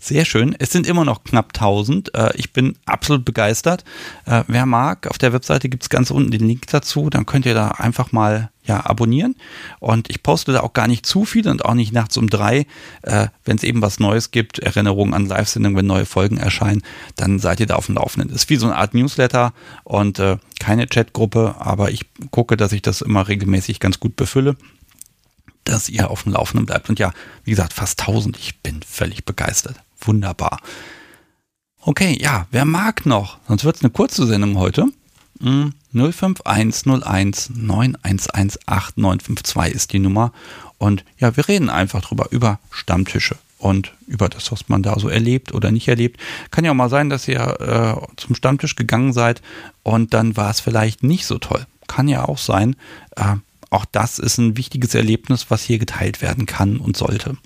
Sehr schön. Es sind immer noch knapp 1000. Äh, ich bin absolut begeistert. Äh, wer mag, auf der Webseite gibt es ganz unten den Link dazu. Dann könnt ihr da einfach mal ja, abonnieren. Und ich poste da auch gar nicht zu viel und auch nicht nachts um drei. Äh, wenn es eben was Neues gibt, Erinnerungen an Live-Sendungen, wenn neue Folgen erscheinen, dann seid ihr da auf dem Laufenden. Ist wie so eine Art Newsletter und keine Chatgruppe, aber ich gucke, dass ich das immer regelmäßig ganz gut befülle dass ihr auf dem Laufenden bleibt. Und ja, wie gesagt, fast 1000. Ich bin völlig begeistert. Wunderbar. Okay, ja, wer mag noch? Sonst wird es eine kurze Sendung heute. 05101 9118952 ist die Nummer. Und ja, wir reden einfach drüber, über Stammtische und über das, was man da so erlebt oder nicht erlebt. Kann ja auch mal sein, dass ihr äh, zum Stammtisch gegangen seid und dann war es vielleicht nicht so toll. Kann ja auch sein. Äh, auch das ist ein wichtiges Erlebnis, was hier geteilt werden kann und sollte.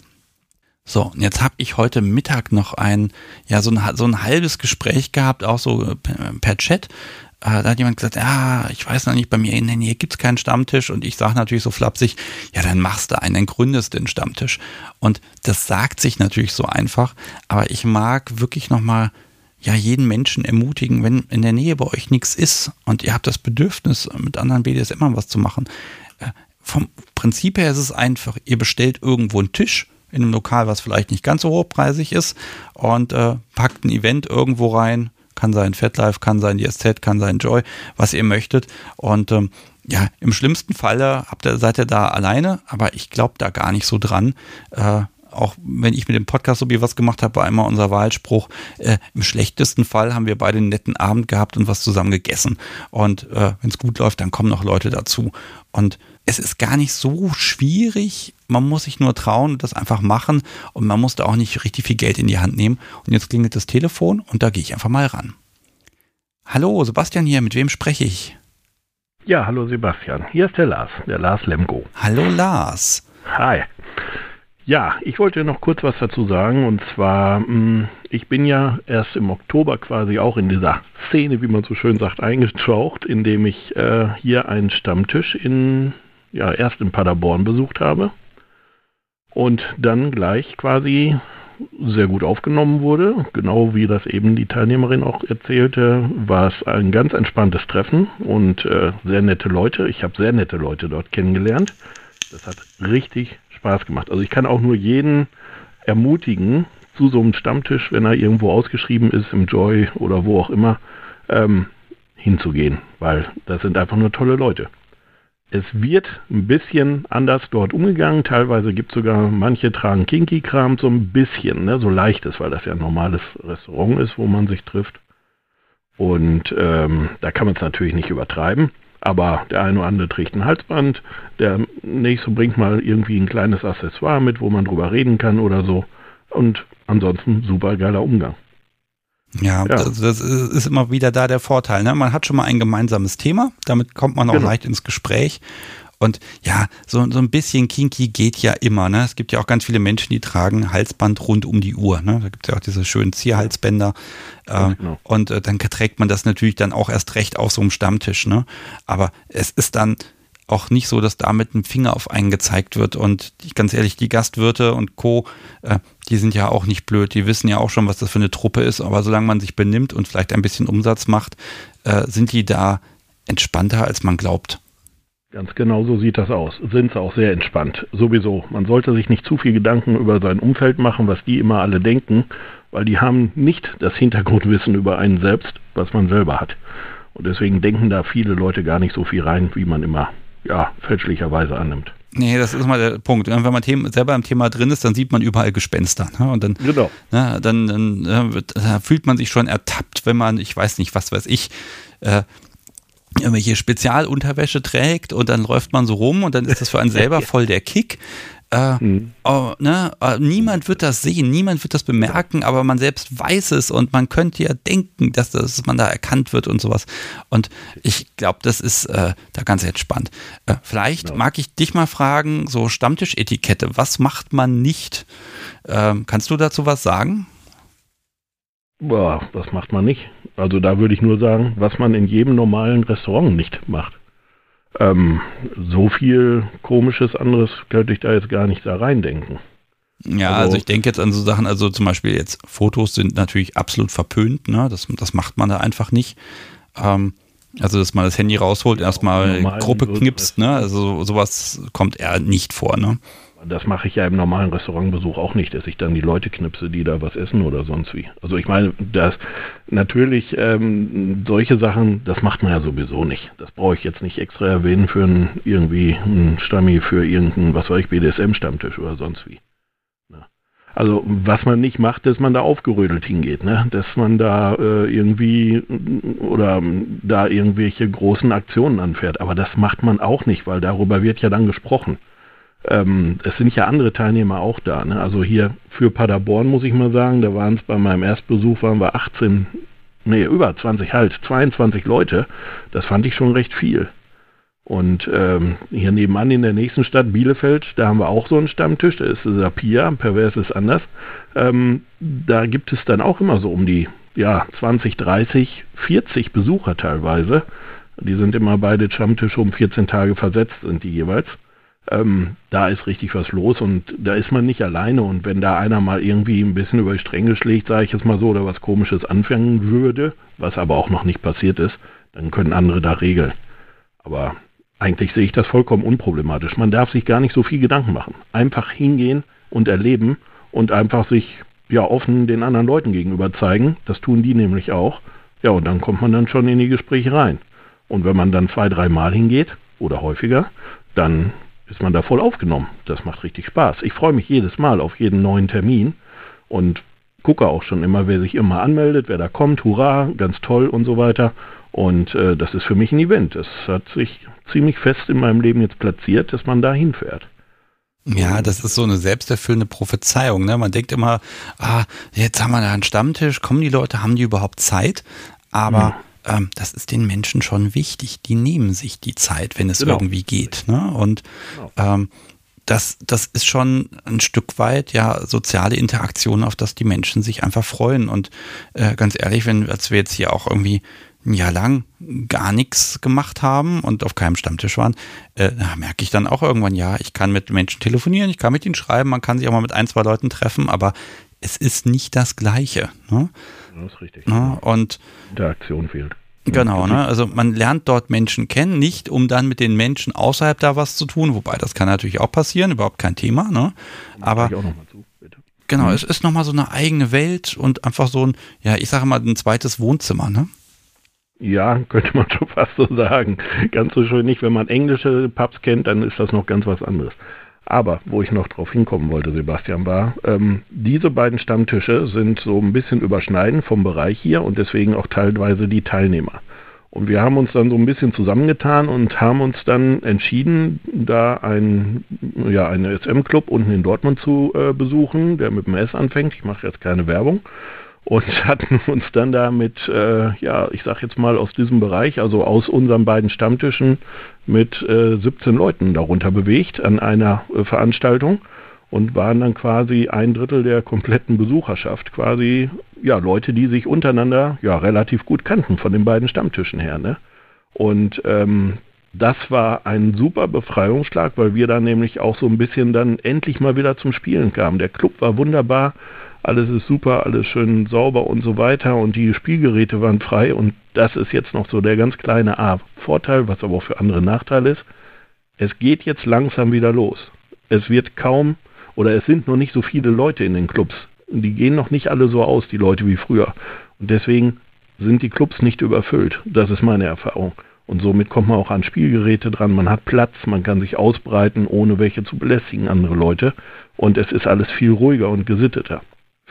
So, und jetzt habe ich heute Mittag noch ein, ja, so ein, so ein halbes Gespräch gehabt, auch so per, per Chat. Äh, da hat jemand gesagt, ja, ich weiß noch nicht, bei mir in der Nähe gibt's keinen Stammtisch. Und ich sage natürlich so flapsig, ja, dann machst du einen, dann gründest den Stammtisch. Und das sagt sich natürlich so einfach, aber ich mag wirklich nochmal ja jeden Menschen ermutigen, wenn in der Nähe bei euch nichts ist und ihr habt das Bedürfnis, mit anderen BDSM was zu machen, vom Prinzip her ist es einfach, ihr bestellt irgendwo einen Tisch in einem Lokal, was vielleicht nicht ganz so hochpreisig ist und äh, packt ein Event irgendwo rein. Kann sein FatLife, kann sein die SZ, kann sein Joy, was ihr möchtet. Und ähm, ja, im schlimmsten Falle habt ihr, seid ihr da alleine, aber ich glaube da gar nicht so dran. Äh, auch wenn ich mit dem Podcast so was gemacht habe, war immer unser Wahlspruch, äh, im schlechtesten Fall haben wir beide einen netten Abend gehabt und was zusammen gegessen. Und äh, wenn es gut läuft, dann kommen noch Leute dazu. Und es ist gar nicht so schwierig. Man muss sich nur trauen und das einfach machen. Und man muss da auch nicht richtig viel Geld in die Hand nehmen. Und jetzt klingelt das Telefon und da gehe ich einfach mal ran. Hallo, Sebastian hier. Mit wem spreche ich? Ja, hallo Sebastian. Hier ist der Lars, der Lars Lemgo. Hallo Lars. Hi. Ja, ich wollte noch kurz was dazu sagen. Und zwar, hm, ich bin ja erst im Oktober quasi auch in dieser Szene, wie man so schön sagt, eingetaucht, indem ich äh, hier einen Stammtisch in ja erst in Paderborn besucht habe und dann gleich quasi sehr gut aufgenommen wurde. Genau wie das eben die Teilnehmerin auch erzählte, war es ein ganz entspanntes Treffen und äh, sehr nette Leute. Ich habe sehr nette Leute dort kennengelernt. Das hat richtig Spaß gemacht. Also ich kann auch nur jeden ermutigen, zu so einem Stammtisch, wenn er irgendwo ausgeschrieben ist, im Joy oder wo auch immer, ähm, hinzugehen, weil das sind einfach nur tolle Leute. Es wird ein bisschen anders dort umgegangen. Teilweise gibt es sogar, manche tragen Kinky-Kram so ein bisschen, ne, so leichtes, weil das ja ein normales Restaurant ist, wo man sich trifft. Und ähm, da kann man es natürlich nicht übertreiben. Aber der eine oder andere trägt ein Halsband, der nächste bringt mal irgendwie ein kleines Accessoire mit, wo man drüber reden kann oder so. Und ansonsten super geiler Umgang. Ja, ja. Das, das, ist immer wieder da der Vorteil. Ne? Man hat schon mal ein gemeinsames Thema, damit kommt man auch genau. leicht ins Gespräch. Und ja, so, so ein bisschen kinky geht ja immer. Ne? Es gibt ja auch ganz viele Menschen, die tragen Halsband rund um die Uhr. Ne? Da gibt es ja auch diese schönen Zierhalsbänder. Äh, genau. Und äh, dann trägt man das natürlich dann auch erst recht auf so einem Stammtisch. Ne? Aber es ist dann auch nicht so, dass da mit dem Finger auf einen gezeigt wird. Und die, ganz ehrlich, die Gastwirte und Co., äh, die sind ja auch nicht blöd. Die wissen ja auch schon, was das für eine Truppe ist. Aber solange man sich benimmt und vielleicht ein bisschen Umsatz macht, äh, sind die da entspannter, als man glaubt. Ganz genau so sieht das aus. Sind sie auch sehr entspannt. Sowieso. Man sollte sich nicht zu viel Gedanken über sein Umfeld machen, was die immer alle denken, weil die haben nicht das Hintergrundwissen über einen selbst, was man selber hat. Und deswegen denken da viele Leute gar nicht so viel rein, wie man immer ja, fälschlicherweise annimmt. Nee, das ist mal der Punkt. Wenn man Thema, selber im Thema drin ist, dann sieht man überall Gespenster. Ne? Und dann, genau. ne, dann, dann äh, da fühlt man sich schon ertappt, wenn man, ich weiß nicht, was weiß ich, äh, irgendwelche Spezialunterwäsche trägt und dann läuft man so rum und dann ist das für einen selber voll der Kick. Äh, mhm. oh, ne? Äh, niemand wird das sehen, niemand wird das bemerken, aber man selbst weiß es und man könnte ja denken, dass, das, man da erkannt wird und sowas. Und ich glaube, das ist äh, da ganz entspannt. Äh, vielleicht ja. mag ich dich mal fragen, so Stammtischetikette, was macht man nicht? Ähm, kannst du dazu was sagen? Boah, was macht man nicht? Also da würde ich nur sagen, was man in jedem normalen Restaurant nicht macht. Ähm, so viel komisches anderes könnte ich da jetzt gar nicht da reindenken. Ja, also, also, ich denke jetzt an so Sachen, also zum Beispiel jetzt Fotos sind natürlich absolut verpönt, ne? Das, das macht man da einfach nicht. Ähm, also, dass man das Handy rausholt, erstmal Gruppe knipst, ne? Also sowas kommt eher nicht vor, ne? Das mache ich ja im normalen Restaurantbesuch auch nicht, dass ich dann die Leute knipse, die da was essen oder sonst wie. Also ich meine, das natürlich ähm, solche Sachen, das macht man ja sowieso nicht. Das brauche ich jetzt nicht extra erwähnen für ein, irgendwie ein Stammi für irgendeinen, was weiß ich, BDSM-Stammtisch oder sonst wie. Also was man nicht macht, dass man da aufgerödelt hingeht, ne? dass man da äh, irgendwie oder da irgendwelche großen Aktionen anfährt. Aber das macht man auch nicht, weil darüber wird ja dann gesprochen. Ähm, es sind ja andere Teilnehmer auch da. Ne? Also hier für Paderborn muss ich mal sagen, da waren es bei meinem Erstbesuch waren wir 18, nee über 20 halt, 22 Leute. Das fand ich schon recht viel. Und ähm, hier nebenan in der nächsten Stadt Bielefeld, da haben wir auch so einen Stammtisch, da ist Sapia, pervers ist anders. Ähm, da gibt es dann auch immer so um die ja, 20, 30, 40 Besucher teilweise. Die sind immer beide Stammtische um 14 Tage versetzt, sind die jeweils. Ähm, da ist richtig was los und da ist man nicht alleine. Und wenn da einer mal irgendwie ein bisschen über die Stränge schlägt, sage ich jetzt mal so, oder was Komisches anfangen würde, was aber auch noch nicht passiert ist, dann können andere da regeln. Aber eigentlich sehe ich das vollkommen unproblematisch. Man darf sich gar nicht so viel Gedanken machen. Einfach hingehen und erleben und einfach sich ja offen den anderen Leuten gegenüber zeigen. Das tun die nämlich auch. Ja, und dann kommt man dann schon in die Gespräche rein. Und wenn man dann zwei, dreimal hingeht oder häufiger, dann ist man da voll aufgenommen. Das macht richtig Spaß. Ich freue mich jedes Mal auf jeden neuen Termin und gucke auch schon immer, wer sich immer anmeldet, wer da kommt, hurra, ganz toll und so weiter. Und äh, das ist für mich ein Event. Es hat sich ziemlich fest in meinem Leben jetzt platziert, dass man da hinfährt. Ja, das ist so eine selbsterfüllende Prophezeiung. Ne? Man denkt immer, ah, jetzt haben wir da einen Stammtisch, kommen die Leute, haben die überhaupt Zeit? Aber mhm. Ähm, das ist den Menschen schon wichtig. Die nehmen sich die Zeit, wenn es genau. irgendwie geht. Ne? Und genau. ähm, das, das ist schon ein Stück weit ja soziale Interaktion, auf das die Menschen sich einfach freuen. Und äh, ganz ehrlich, wenn als wir jetzt hier auch irgendwie ein Jahr lang gar nichts gemacht haben und auf keinem Stammtisch waren, äh, da merke ich dann auch irgendwann, ja, ich kann mit Menschen telefonieren, ich kann mit ihnen schreiben, man kann sich auch mal mit ein, zwei Leuten treffen, aber es ist nicht das Gleiche. Ne? Das ist richtig. Ne? Und Interaktion fehlt. Genau, ne? Also man lernt dort Menschen kennen, nicht um dann mit den Menschen außerhalb da was zu tun, wobei das kann natürlich auch passieren, überhaupt kein Thema, ne? Aber zu, genau, mhm. es ist nochmal so eine eigene Welt und einfach so ein, ja, ich sage mal, ein zweites Wohnzimmer, ne? Ja, könnte man schon fast so sagen. Ganz so schön nicht. Wenn man englische Pubs kennt, dann ist das noch ganz was anderes. Aber wo ich noch drauf hinkommen wollte, Sebastian, war, ähm, diese beiden Stammtische sind so ein bisschen überschneidend vom Bereich hier und deswegen auch teilweise die Teilnehmer. Und wir haben uns dann so ein bisschen zusammengetan und haben uns dann entschieden, da ein, ja, einen SM-Club unten in Dortmund zu äh, besuchen, der mit dem S anfängt. Ich mache jetzt keine Werbung und hatten uns dann da mit, äh, ja, ich sag jetzt mal aus diesem Bereich, also aus unseren beiden Stammtischen mit äh, 17 Leuten darunter bewegt an einer äh, Veranstaltung und waren dann quasi ein Drittel der kompletten Besucherschaft, quasi ja Leute, die sich untereinander ja relativ gut kannten von den beiden Stammtischen her, ne? Und ähm, das war ein super Befreiungsschlag, weil wir dann nämlich auch so ein bisschen dann endlich mal wieder zum Spielen kamen. Der Club war wunderbar, alles ist super, alles schön sauber und so weiter und die Spielgeräte waren frei und das ist jetzt noch so der ganz kleine A Vorteil, was aber auch für andere Nachteil ist. Es geht jetzt langsam wieder los. Es wird kaum oder es sind noch nicht so viele Leute in den Clubs. Die gehen noch nicht alle so aus, die Leute wie früher. Und deswegen sind die Clubs nicht überfüllt. Das ist meine Erfahrung. Und somit kommt man auch an Spielgeräte dran. Man hat Platz, man kann sich ausbreiten, ohne welche zu belästigen andere Leute. Und es ist alles viel ruhiger und gesitteter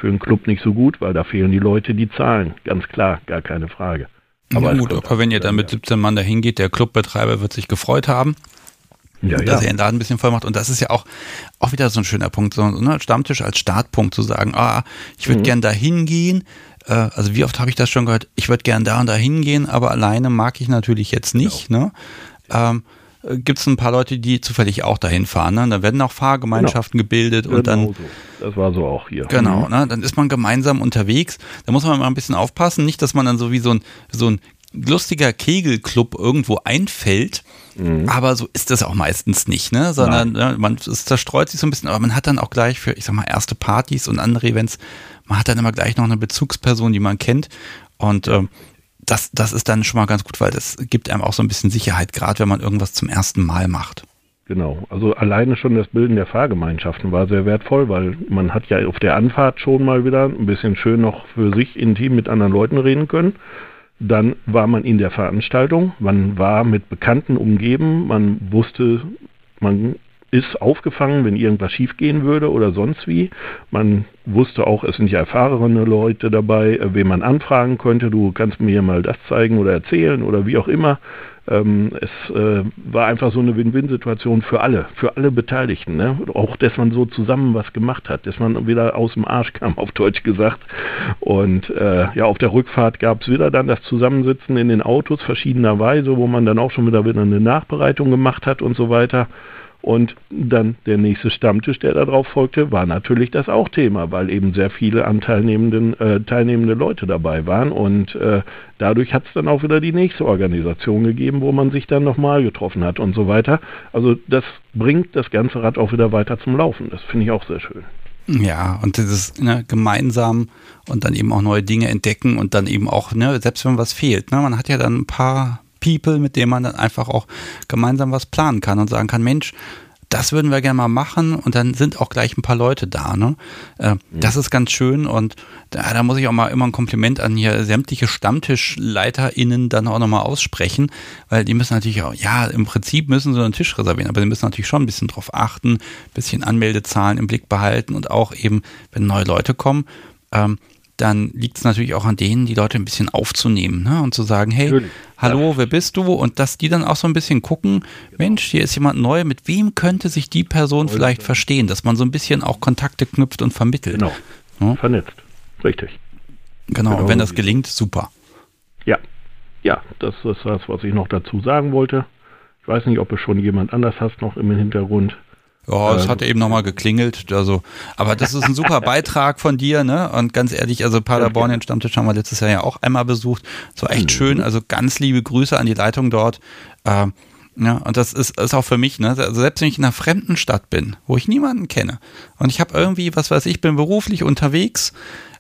für einen Club nicht so gut, weil da fehlen die Leute, die zahlen. Ganz klar, gar keine Frage. Aber ja, gut, aber wenn ihr dann mit 17 Mann dahin geht, der Clubbetreiber wird sich gefreut haben. Ja, dass ja. er ihn da ein bisschen voll macht. Und das ist ja auch, auch wieder so ein schöner Punkt, so ne, Stammtisch als Startpunkt zu sagen, ah, ich würde mhm. gern da hingehen. Äh, also wie oft habe ich das schon gehört? Ich würde gern da und da hingehen, aber alleine mag ich natürlich jetzt nicht. Genau. Ne? Ähm, gibt es ein paar Leute, die zufällig auch dahin fahren. Ne? Da werden auch Fahrgemeinschaften genau. gebildet und genau dann. So. Das war so auch hier. Genau, mhm. ne? dann ist man gemeinsam unterwegs. Da muss man mal ein bisschen aufpassen, nicht, dass man dann so wie so ein, so ein lustiger Kegelclub irgendwo einfällt. Mhm. Aber so ist das auch meistens nicht, ne? Sondern ne, man es zerstreut sich so ein bisschen, aber man hat dann auch gleich für, ich sag mal, erste Partys und andere Events, man hat dann immer gleich noch eine Bezugsperson, die man kennt. Und äh, das, das ist dann schon mal ganz gut, weil das gibt einem auch so ein bisschen Sicherheit, gerade wenn man irgendwas zum ersten Mal macht. Genau, also alleine schon das Bilden der Fahrgemeinschaften war sehr wertvoll, weil man hat ja auf der Anfahrt schon mal wieder ein bisschen schön noch für sich intim mit anderen Leuten reden können. Dann war man in der Veranstaltung, man war mit Bekannten umgeben, man wusste, man ist aufgefangen, wenn irgendwas schiefgehen würde oder sonst wie. Man wusste auch, es sind ja erfahrene Leute dabei, wen man anfragen könnte. Du kannst mir mal das zeigen oder erzählen oder wie auch immer. Ähm, es äh, war einfach so eine Win-Win-Situation für alle, für alle Beteiligten. Ne? Auch, dass man so zusammen was gemacht hat, dass man wieder aus dem Arsch kam, auf Deutsch gesagt. Und äh, ja, auf der Rückfahrt gab es wieder dann das Zusammensitzen in den Autos verschiedenerweise, wo man dann auch schon wieder, wieder eine Nachbereitung gemacht hat und so weiter. Und dann der nächste Stammtisch, der darauf folgte, war natürlich das auch Thema, weil eben sehr viele anteilnehmenden, äh, teilnehmende Leute dabei waren. Und äh, dadurch hat es dann auch wieder die nächste Organisation gegeben, wo man sich dann nochmal getroffen hat und so weiter. Also das bringt das ganze Rad auch wieder weiter zum Laufen. Das finde ich auch sehr schön. Ja, und dieses ne, gemeinsam und dann eben auch neue Dinge entdecken und dann eben auch, ne, selbst wenn was fehlt. Ne, man hat ja dann ein paar People, mit denen man dann einfach auch gemeinsam was planen kann und sagen kann, Mensch, das würden wir gerne mal machen und dann sind auch gleich ein paar Leute da. Ne? Äh, mhm. Das ist ganz schön und da, da, muss ich auch mal immer ein Kompliment an hier sämtliche StammtischleiterInnen dann auch nochmal aussprechen, weil die müssen natürlich auch, ja, im Prinzip müssen sie einen Tisch reservieren, aber sie müssen natürlich schon ein bisschen drauf achten, ein bisschen Anmeldezahlen im Blick behalten und auch eben, wenn neue Leute kommen, ähm, dann liegt es natürlich auch an denen, die Leute ein bisschen aufzunehmen ne? und zu sagen, hey, natürlich. hallo, wer bist du? Und dass die dann auch so ein bisschen gucken. Mensch, hier ist jemand neu, mit wem könnte sich die Person Voll vielleicht verstehen, dass man so ein bisschen auch Kontakte knüpft und vermittelt. Genau, ja? vernetzt, richtig. Genau, genau, wenn das gelingt, super. Ja, ja, das ist das, was ich noch dazu sagen wollte. Ich weiß nicht, ob du schon jemand anders hast noch im Hintergrund. Ja, es ähm, hat eben nochmal geklingelt. Also, aber das ist ein super Beitrag von dir, ne? Und ganz ehrlich, also Paderborn, den Stammtisch haben wir letztes Jahr ja auch einmal besucht. So echt mhm. schön. Also ganz liebe Grüße an die Leitung dort. Ähm, ja, und das ist, ist auch für mich, ne? Also selbst wenn ich in einer fremden Stadt bin, wo ich niemanden kenne und ich habe irgendwie, was weiß ich, bin beruflich unterwegs,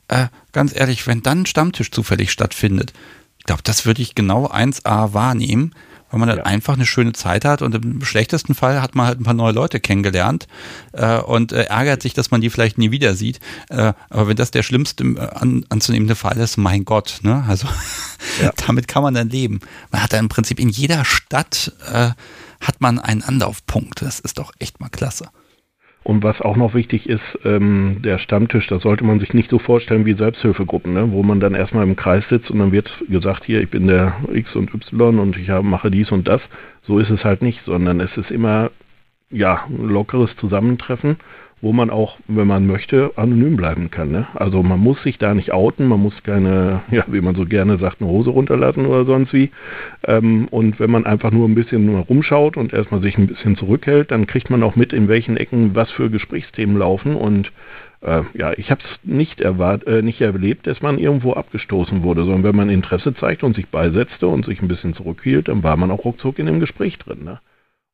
äh, ganz ehrlich, wenn dann ein Stammtisch zufällig stattfindet, ich glaube, das würde ich genau 1A wahrnehmen weil man dann ja. einfach eine schöne Zeit hat und im schlechtesten Fall hat man halt ein paar neue Leute kennengelernt äh, und äh, ärgert sich, dass man die vielleicht nie wieder sieht. Äh, aber wenn das der schlimmste äh, an, anzunehmende Fall ist, mein Gott, ne? Also ja. damit kann man dann leben. Man hat dann im Prinzip in jeder Stadt äh, hat man einen Anlaufpunkt. Das ist doch echt mal klasse. Und was auch noch wichtig ist, ähm, der Stammtisch, das sollte man sich nicht so vorstellen wie Selbsthilfegruppen, ne? wo man dann erstmal im Kreis sitzt und dann wird gesagt, hier, ich bin der X und Y und ich hab, mache dies und das. So ist es halt nicht, sondern es ist immer ja, ein lockeres Zusammentreffen wo man auch, wenn man möchte, anonym bleiben kann. Ne? Also man muss sich da nicht outen, man muss keine, ja, wie man so gerne sagt, eine Hose runterlassen oder sonst wie. Ähm, und wenn man einfach nur ein bisschen nur rumschaut und erstmal sich ein bisschen zurückhält, dann kriegt man auch mit, in welchen Ecken was für Gesprächsthemen laufen. Und äh, ja, ich habe es nicht äh, nicht erlebt, dass man irgendwo abgestoßen wurde, sondern wenn man Interesse zeigte und sich beisetzte und sich ein bisschen zurückhielt, dann war man auch ruckzuck in dem Gespräch drin. Ne?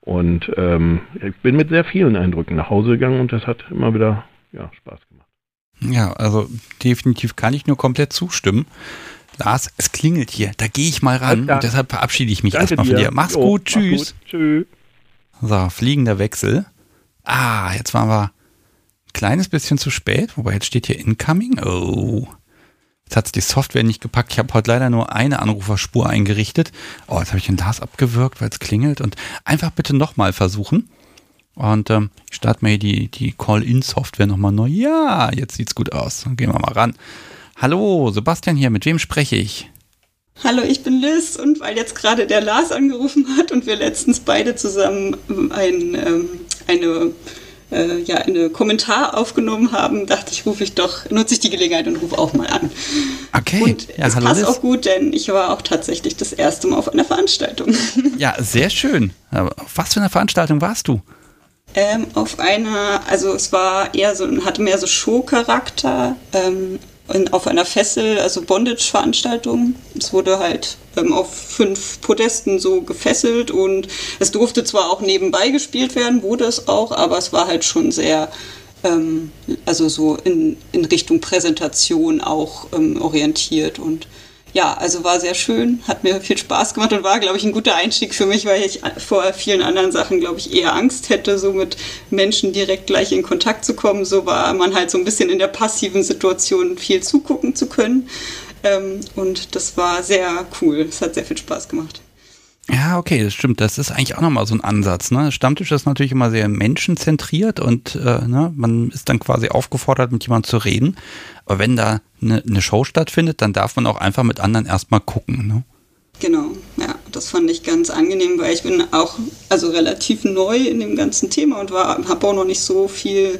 Und ähm, ich bin mit sehr vielen Eindrücken nach Hause gegangen und das hat immer wieder ja, Spaß gemacht. Ja, also definitiv kann ich nur komplett zustimmen. Lars, es klingelt hier. Da gehe ich mal ran und deshalb verabschiede ich mich Danke erstmal von dir. Mach's jo, gut, tschüss. Gut. Tschüss. So, fliegender Wechsel. Ah, jetzt waren wir ein kleines bisschen zu spät, wobei jetzt steht hier Incoming. Oh. Jetzt hat es die Software nicht gepackt. Ich habe heute leider nur eine Anruferspur eingerichtet. Oh, jetzt habe ich den Lars abgewürgt, weil es klingelt. Und einfach bitte nochmal versuchen. Und ähm, ich starte hier die, die Call-In-Software nochmal neu. Ja, jetzt sieht's gut aus. Dann gehen wir mal ran. Hallo, Sebastian hier. Mit wem spreche ich? Hallo, ich bin Liz und weil jetzt gerade der Lars angerufen hat und wir letztens beide zusammen ein, ähm, eine äh, ja, einen Kommentar aufgenommen haben, dachte ich, rufe ich doch, nutze ich die Gelegenheit und rufe auch mal an. Okay. Und ja, es passt auch gut, denn ich war auch tatsächlich das erste Mal auf einer Veranstaltung. Ja, sehr schön. Aber auf was für eine Veranstaltung warst du? Ähm, auf einer, also es war eher so, hatte mehr so Showcharakter. Ähm, in, auf einer Fessel, also Bondage-Veranstaltung. Es wurde halt ähm, auf fünf Podesten so gefesselt und es durfte zwar auch nebenbei gespielt werden, wurde es auch, aber es war halt schon sehr, ähm, also so in, in Richtung Präsentation auch ähm, orientiert und ja, also war sehr schön, hat mir viel Spaß gemacht und war, glaube ich, ein guter Einstieg für mich, weil ich vor vielen anderen Sachen, glaube ich, eher Angst hätte, so mit Menschen direkt gleich in Kontakt zu kommen. So war man halt so ein bisschen in der passiven Situation, viel zugucken zu können. Ähm, und das war sehr cool. Es hat sehr viel Spaß gemacht. Ja, okay, das stimmt. Das ist eigentlich auch nochmal so ein Ansatz. Ne? Stammtisch ist natürlich immer sehr menschenzentriert und äh, ne, man ist dann quasi aufgefordert, mit jemandem zu reden. Aber wenn da eine, eine Show stattfindet, dann darf man auch einfach mit anderen erstmal gucken. Ne? Genau, ja, das fand ich ganz angenehm, weil ich bin auch also relativ neu in dem ganzen Thema und habe auch noch nicht so viel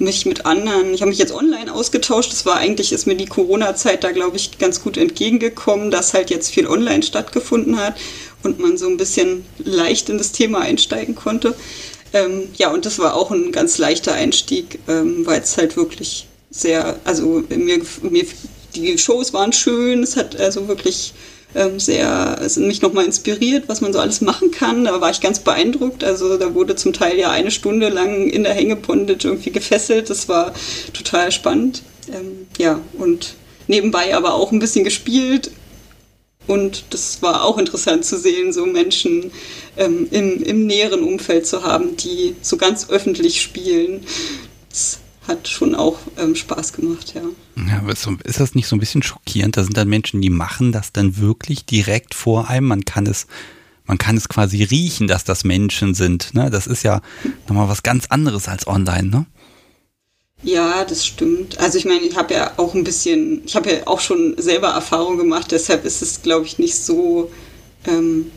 mich mit anderen, ich habe mich jetzt online ausgetauscht. Das war eigentlich, ist mir die Corona-Zeit da, glaube ich, ganz gut entgegengekommen, dass halt jetzt viel online stattgefunden hat und man so ein bisschen leicht in das Thema einsteigen konnte. Ähm, ja, und das war auch ein ganz leichter Einstieg, ähm, weil es halt wirklich sehr, also mir, mir, die Shows waren schön, es hat also wirklich ähm, sehr, es mich nochmal inspiriert, was man so alles machen kann. Da war ich ganz beeindruckt. Also da wurde zum Teil ja eine Stunde lang in der Hängebondage irgendwie gefesselt. Das war total spannend. Ähm, ja, und nebenbei aber auch ein bisschen gespielt. Und das war auch interessant zu sehen, so Menschen ähm, im, im näheren Umfeld zu haben, die so ganz öffentlich spielen. Das hat schon auch ähm, Spaß gemacht, ja. ja ist das nicht so ein bisschen schockierend? Da sind dann Menschen, die machen das dann wirklich direkt vor einem. Man kann es, man kann es quasi riechen, dass das Menschen sind. Ne? Das ist ja nochmal was ganz anderes als online, ne? Ja, das stimmt. Also ich meine, ich habe ja auch ein bisschen, ich habe ja auch schon selber Erfahrung gemacht, deshalb ist es, glaube ich, nicht so ähm,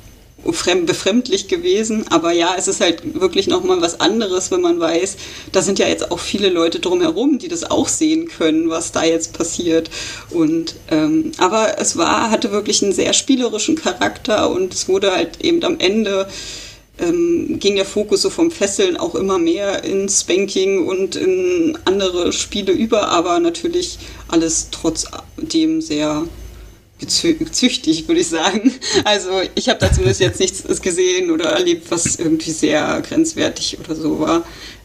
befremdlich gewesen. Aber ja, es ist halt wirklich nochmal was anderes, wenn man weiß, da sind ja jetzt auch viele Leute drumherum, die das auch sehen können, was da jetzt passiert. Und ähm, aber es war, hatte wirklich einen sehr spielerischen Charakter und es wurde halt eben am Ende ähm, ging der Fokus so vom Fesseln auch immer mehr in Spanking und in andere Spiele über, aber natürlich alles trotzdem sehr züchtig, würde ich sagen. Also ich habe da zumindest jetzt nichts gesehen oder erlebt, was irgendwie sehr grenzwertig oder so war.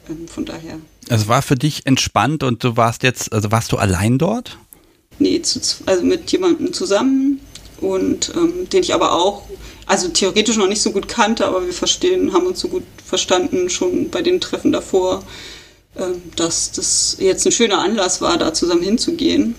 Ähm, von daher. Es war für dich entspannt und du warst jetzt, also warst du allein dort? Nee, zu, also mit jemandem zusammen und ähm, den ich aber auch, also theoretisch noch nicht so gut kannte, aber wir verstehen, haben uns so gut verstanden schon bei den Treffen davor, äh, dass das jetzt ein schöner Anlass war, da zusammen hinzugehen.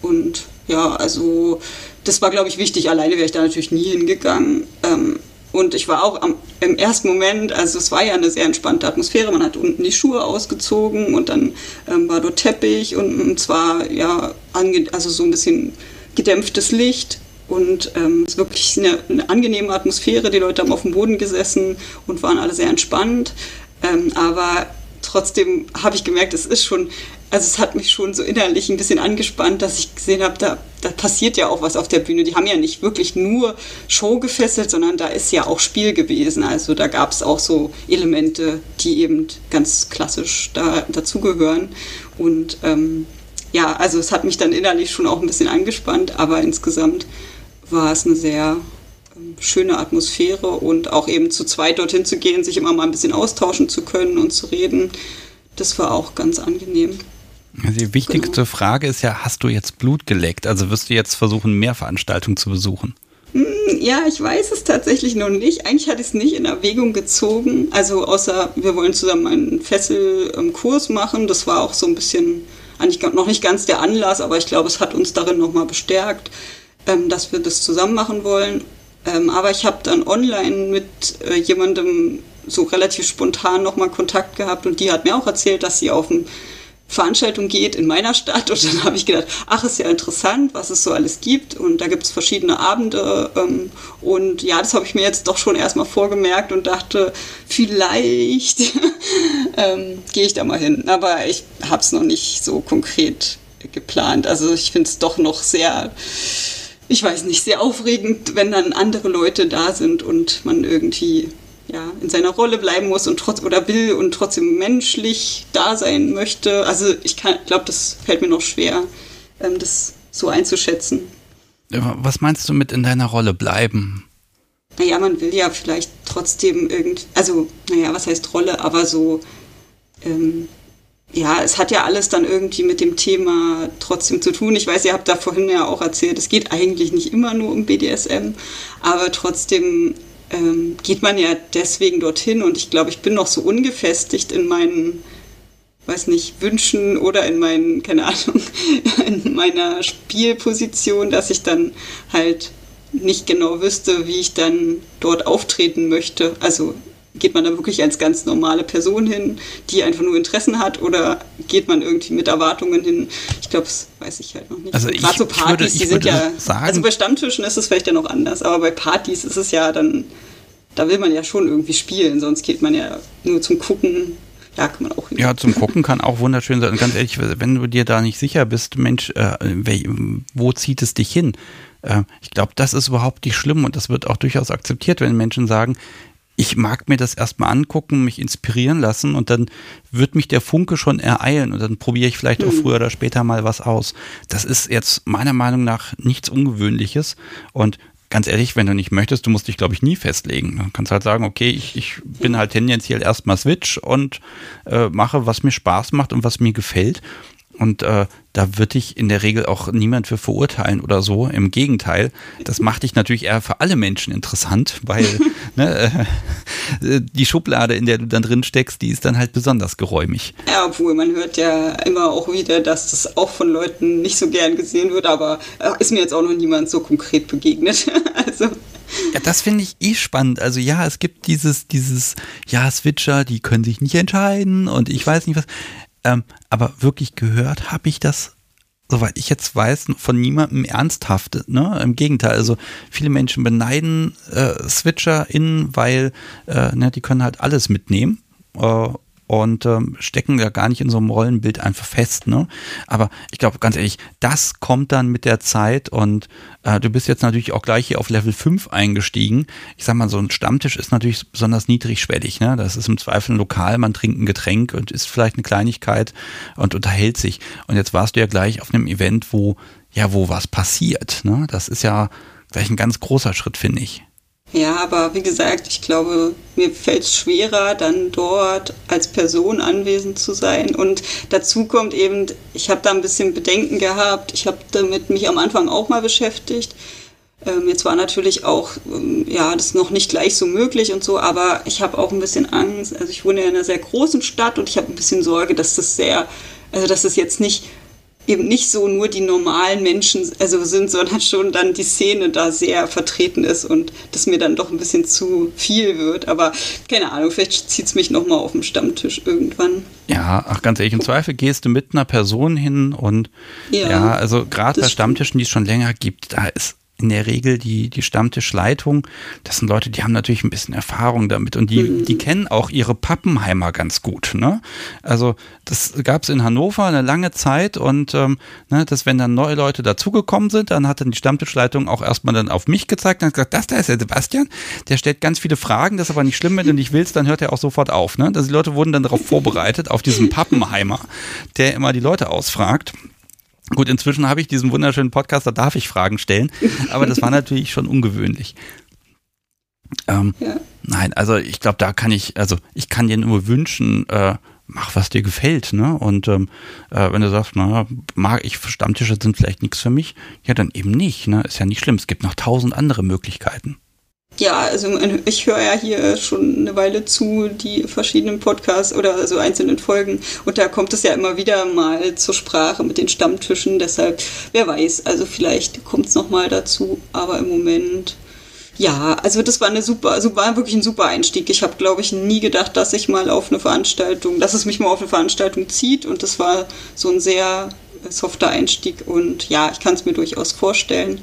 Und ja, also das war, glaube ich, wichtig. Alleine wäre ich da natürlich nie hingegangen. Ähm, und ich war auch am, im ersten Moment, also es war ja eine sehr entspannte Atmosphäre. Man hat unten die Schuhe ausgezogen und dann ähm, war dort Teppich und, und zwar ja also so ein bisschen gedämpftes Licht und ähm, es ist wirklich eine, eine, angenehme Atmosphäre. Die Leute haben auf dem Boden gesessen und waren alle sehr entspannt. Ähm, aber trotzdem habe ich gemerkt, es ist schon also es hat mich schon so innerlich ein bisschen angespannt, dass ich gesehen habe, da, da passiert ja auch was auf der Bühne. Die haben ja nicht wirklich nur Show gefesselt, sondern da ist ja auch Spiel gewesen. Also da gab es auch so Elemente, die eben ganz klassisch da, dazugehören. Und ähm, ja, also es hat mich dann innerlich schon auch ein bisschen angespannt, aber insgesamt war es eine sehr ähm, schöne Atmosphäre und auch eben zu zweit dorthin zu gehen, sich immer mal ein bisschen austauschen zu können und zu reden. Das war auch ganz angenehm. Also die wichtigste genau. Frage ist ja, hast du jetzt Blut geleckt? Also wirst du jetzt versuchen, mehr Veranstaltungen zu besuchen? Hm, ja, ich weiß es tatsächlich noch nicht. Eigentlich hatte ich es nicht in Erwägung gezogen. Also außer wir wollen zusammen einen Fesselkurs machen. Das war auch so ein bisschen, eigentlich noch nicht ganz der Anlass, aber ich glaube, es hat uns darin nochmal bestärkt, ähm, dass wir das zusammen machen wollen. Ähm, aber ich habe dann online mit äh, jemandem so relativ spontan nochmal Kontakt gehabt und die hat mir auch erzählt, dass sie auf dem Veranstaltung geht in meiner Stadt und dann habe ich gedacht, ach, ist ja interessant, was es so alles gibt und da gibt es verschiedene Abende ähm, und ja, das habe ich mir jetzt doch schon erstmal vorgemerkt und dachte, vielleicht ähm, gehe ich da mal hin, aber ich habe es noch nicht so konkret geplant. Also ich finde es doch noch sehr, ich weiß nicht, sehr aufregend, wenn dann andere Leute da sind und man irgendwie ja, in seiner Rolle bleiben muss und trotz oder will und trotzdem menschlich da sein möchte. Also ich glaube, das fällt mir noch schwer, ähm, das so einzuschätzen. Was meinst du mit in deiner Rolle bleiben? Naja, man will ja vielleicht trotzdem irgendwie, also, naja, was heißt Rolle, aber so, ähm, ja, es hat ja alles dann irgendwie mit dem Thema trotzdem zu tun. Ich weiß, ihr habt da vorhin ja auch erzählt, es geht eigentlich nicht immer nur um BDSM, aber trotzdem ähm, geht man ja deswegen dorthin und ich glaube, ich bin noch so ungefestigt in meinen, weiß nicht, Wünschen oder in meinen, keine Ahnung, in meiner Spielposition, dass ich dann halt nicht genau wüsste, wie ich dann dort auftreten möchte. Also geht man da wirklich als ganz normale Person hin, die einfach nur Interessen hat, oder geht man irgendwie mit Erwartungen hin? Ich glaube, das weiß ich halt noch nicht. Also Gerade so Partys, würde, die sind ja. Sagen, also bei Stammtischen ist es vielleicht ja noch anders, aber bei Partys ist es ja dann, da will man ja schon irgendwie spielen, sonst geht man ja nur zum Gucken. Ja, kann man auch hin. Ja, zum Gucken kann auch wunderschön sein. Und ganz ehrlich, wenn du dir da nicht sicher bist, Mensch, äh, wo zieht es dich hin? Äh, ich glaube, das ist überhaupt nicht schlimm und das wird auch durchaus akzeptiert, wenn Menschen sagen, ich mag mir das erstmal angucken, mich inspirieren lassen und dann wird mich der Funke schon ereilen und dann probiere ich vielleicht auch früher oder später mal was aus. Das ist jetzt meiner Meinung nach nichts Ungewöhnliches und ganz ehrlich, wenn du nicht möchtest, du musst dich, glaube ich, nie festlegen. Du kannst halt sagen, okay, ich, ich bin halt tendenziell erstmal Switch und äh, mache, was mir Spaß macht und was mir gefällt. Und äh, da wird dich in der Regel auch niemand für verurteilen oder so. Im Gegenteil, das macht dich natürlich eher für alle Menschen interessant, weil ne, äh, die Schublade, in der du dann drin steckst, die ist dann halt besonders geräumig. Ja, obwohl man hört ja immer auch wieder, dass das auch von Leuten nicht so gern gesehen wird, aber äh, ist mir jetzt auch noch niemand so konkret begegnet. also. Ja, das finde ich eh spannend. Also ja, es gibt dieses, dieses, ja, Switcher, die können sich nicht entscheiden und ich weiß nicht was. Ähm, aber wirklich gehört habe ich das, soweit ich jetzt weiß, von niemandem ernsthaft. Ne? Im Gegenteil, also viele Menschen beneiden äh, SwitcherInnen, weil äh, ne, die können halt alles mitnehmen. Äh, und ähm, stecken da gar nicht in so einem Rollenbild einfach fest. Ne? Aber ich glaube, ganz ehrlich, das kommt dann mit der Zeit und äh, du bist jetzt natürlich auch gleich hier auf Level 5 eingestiegen. Ich sag mal, so ein Stammtisch ist natürlich besonders niedrigschwellig. Ne? Das ist im Zweifel ein Lokal, man trinkt ein Getränk und isst vielleicht eine Kleinigkeit und unterhält sich. Und jetzt warst du ja gleich auf einem Event, wo ja, wo was passiert. Ne? Das ist ja gleich ein ganz großer Schritt, finde ich. Ja, aber wie gesagt, ich glaube, mir fällt es schwerer, dann dort als Person anwesend zu sein. Und dazu kommt eben, ich habe da ein bisschen Bedenken gehabt. Ich habe damit mich am Anfang auch mal beschäftigt. Ähm, jetzt war natürlich auch, ähm, ja, das noch nicht gleich so möglich und so, aber ich habe auch ein bisschen Angst. Also ich wohne ja in einer sehr großen Stadt und ich habe ein bisschen Sorge, dass das sehr, also dass das jetzt nicht eben nicht so nur die normalen Menschen also sind, sondern schon dann die Szene da sehr vertreten ist und das mir dann doch ein bisschen zu viel wird. Aber keine Ahnung, vielleicht zieht es mich nochmal auf den Stammtisch irgendwann. Ja, ach ganz ehrlich, im Zweifel gehst du mit einer Person hin und ja, ja also gerade bei Stammtischen, die es schon länger gibt, da ist in der Regel die, die Stammtischleitung, das sind Leute, die haben natürlich ein bisschen Erfahrung damit und die, mhm. die kennen auch ihre Pappenheimer ganz gut. Ne? Also das gab es in Hannover eine lange Zeit und ähm, ne, dass wenn dann neue Leute dazugekommen sind, dann hat dann die Stammtischleitung auch erstmal dann auf mich gezeigt und hat gesagt, das da ist der Sebastian, der stellt ganz viele Fragen, das ist aber nicht schlimm, wenn du nicht willst, dann hört er auch sofort auf. Ne? Also die Leute wurden dann darauf vorbereitet, auf diesen Pappenheimer, der immer die Leute ausfragt. Gut, inzwischen habe ich diesen wunderschönen Podcast, da darf ich Fragen stellen, aber das war natürlich schon ungewöhnlich. Ähm, ja. Nein, also ich glaube, da kann ich, also ich kann dir nur wünschen, äh, mach, was dir gefällt, ne? Und ähm, äh, wenn du sagst, na, mag ich, Stammtische sind vielleicht nichts für mich, ja, dann eben nicht, ne? Ist ja nicht schlimm. Es gibt noch tausend andere Möglichkeiten. Ja, also ich höre ja hier schon eine Weile zu, die verschiedenen Podcasts oder also einzelnen Folgen. Und da kommt es ja immer wieder mal zur Sprache mit den Stammtischen. Deshalb, wer weiß, also vielleicht kommt es nochmal dazu. Aber im Moment, ja, also das war eine super, also war wirklich ein super Einstieg. Ich habe, glaube ich, nie gedacht, dass ich mal auf eine Veranstaltung, dass es mich mal auf eine Veranstaltung zieht. Und das war so ein sehr softer Einstieg. Und ja, ich kann es mir durchaus vorstellen.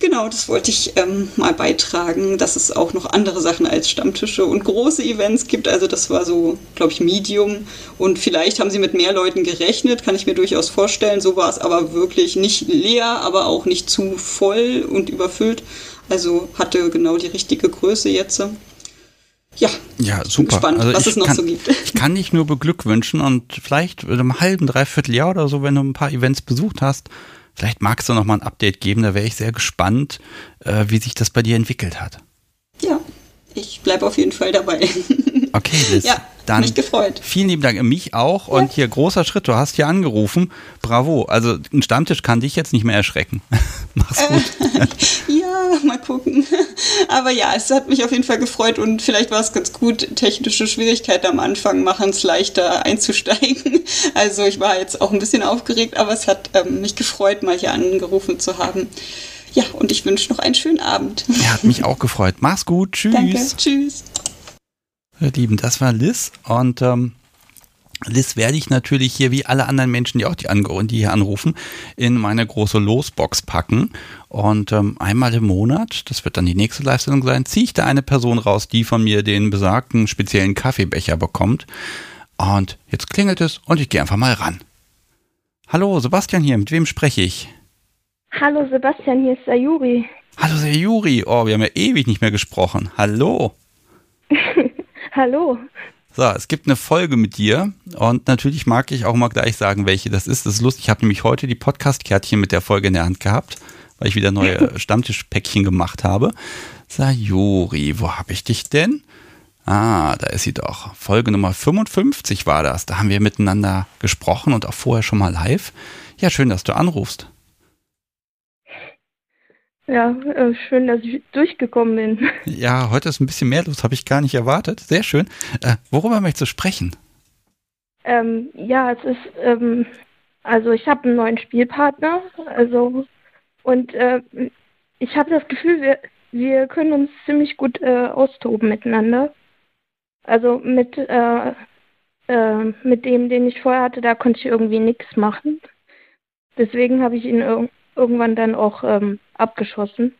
Genau, das wollte ich ähm, mal beitragen, dass es auch noch andere Sachen als Stammtische und große Events gibt. Also das war so, glaube ich, Medium. Und vielleicht haben sie mit mehr Leuten gerechnet, kann ich mir durchaus vorstellen. So war es aber wirklich nicht leer, aber auch nicht zu voll und überfüllt. Also hatte genau die richtige Größe jetzt. Ja, ja super. Gespannt, also was es noch kann, so gibt. Ich kann dich nur beglückwünschen und vielleicht in einem halben, dreiviertel Jahr oder so, wenn du ein paar Events besucht hast, Vielleicht magst du noch mal ein Update geben, da wäre ich sehr gespannt, äh, wie sich das bei dir entwickelt hat. Ja, ich bleibe auf jeden Fall dabei. Okay, Liz. Ja, dann mich gefreut. Vielen lieben Dank. Mich auch. Und hier großer Schritt. Du hast hier angerufen. Bravo. Also ein Stammtisch kann dich jetzt nicht mehr erschrecken. Mach's gut. Ja, mal gucken. Aber ja, es hat mich auf jeden Fall gefreut und vielleicht war es ganz gut. Technische Schwierigkeiten am Anfang machen es leichter einzusteigen. Also ich war jetzt auch ein bisschen aufgeregt, aber es hat ähm, mich gefreut, mal hier angerufen zu haben. Ja, und ich wünsche noch einen schönen Abend. Ja, hat mich auch gefreut. Mach's gut. Tschüss. Danke. Tschüss. Ihr Lieben, das war Liz und ähm, Liz werde ich natürlich hier wie alle anderen Menschen, die auch die, ange die hier anrufen, in meine große Losbox packen. Und ähm, einmal im Monat, das wird dann die nächste Live-Sendung sein, ziehe ich da eine Person raus, die von mir den besagten speziellen Kaffeebecher bekommt. Und jetzt klingelt es und ich gehe einfach mal ran. Hallo, Sebastian hier, mit wem spreche ich? Hallo Sebastian, hier ist Sayuri. Hallo, Sayuri. Oh, wir haben ja ewig nicht mehr gesprochen. Hallo. Hallo. So, es gibt eine Folge mit dir und natürlich mag ich auch mal gleich sagen, welche das ist. Das ist lustig. Ich habe nämlich heute die Podcast-Kärtchen mit der Folge in der Hand gehabt, weil ich wieder neue Stammtischpäckchen gemacht habe. Sayuri, wo habe ich dich denn? Ah, da ist sie doch. Folge Nummer 55 war das. Da haben wir miteinander gesprochen und auch vorher schon mal live. Ja, schön, dass du anrufst. Ja, äh, schön, dass ich durchgekommen bin. Ja, heute ist ein bisschen mehr los, habe ich gar nicht erwartet. Sehr schön. Äh, worüber möchtest du sprechen? Ähm, ja, es ist, ähm, also ich habe einen neuen Spielpartner, also und äh, ich habe das Gefühl, wir, wir können uns ziemlich gut äh, austoben miteinander. Also mit, äh, äh, mit dem, den ich vorher hatte, da konnte ich irgendwie nichts machen. Deswegen habe ich ihn ir irgendwann dann auch ähm, abgeschossen.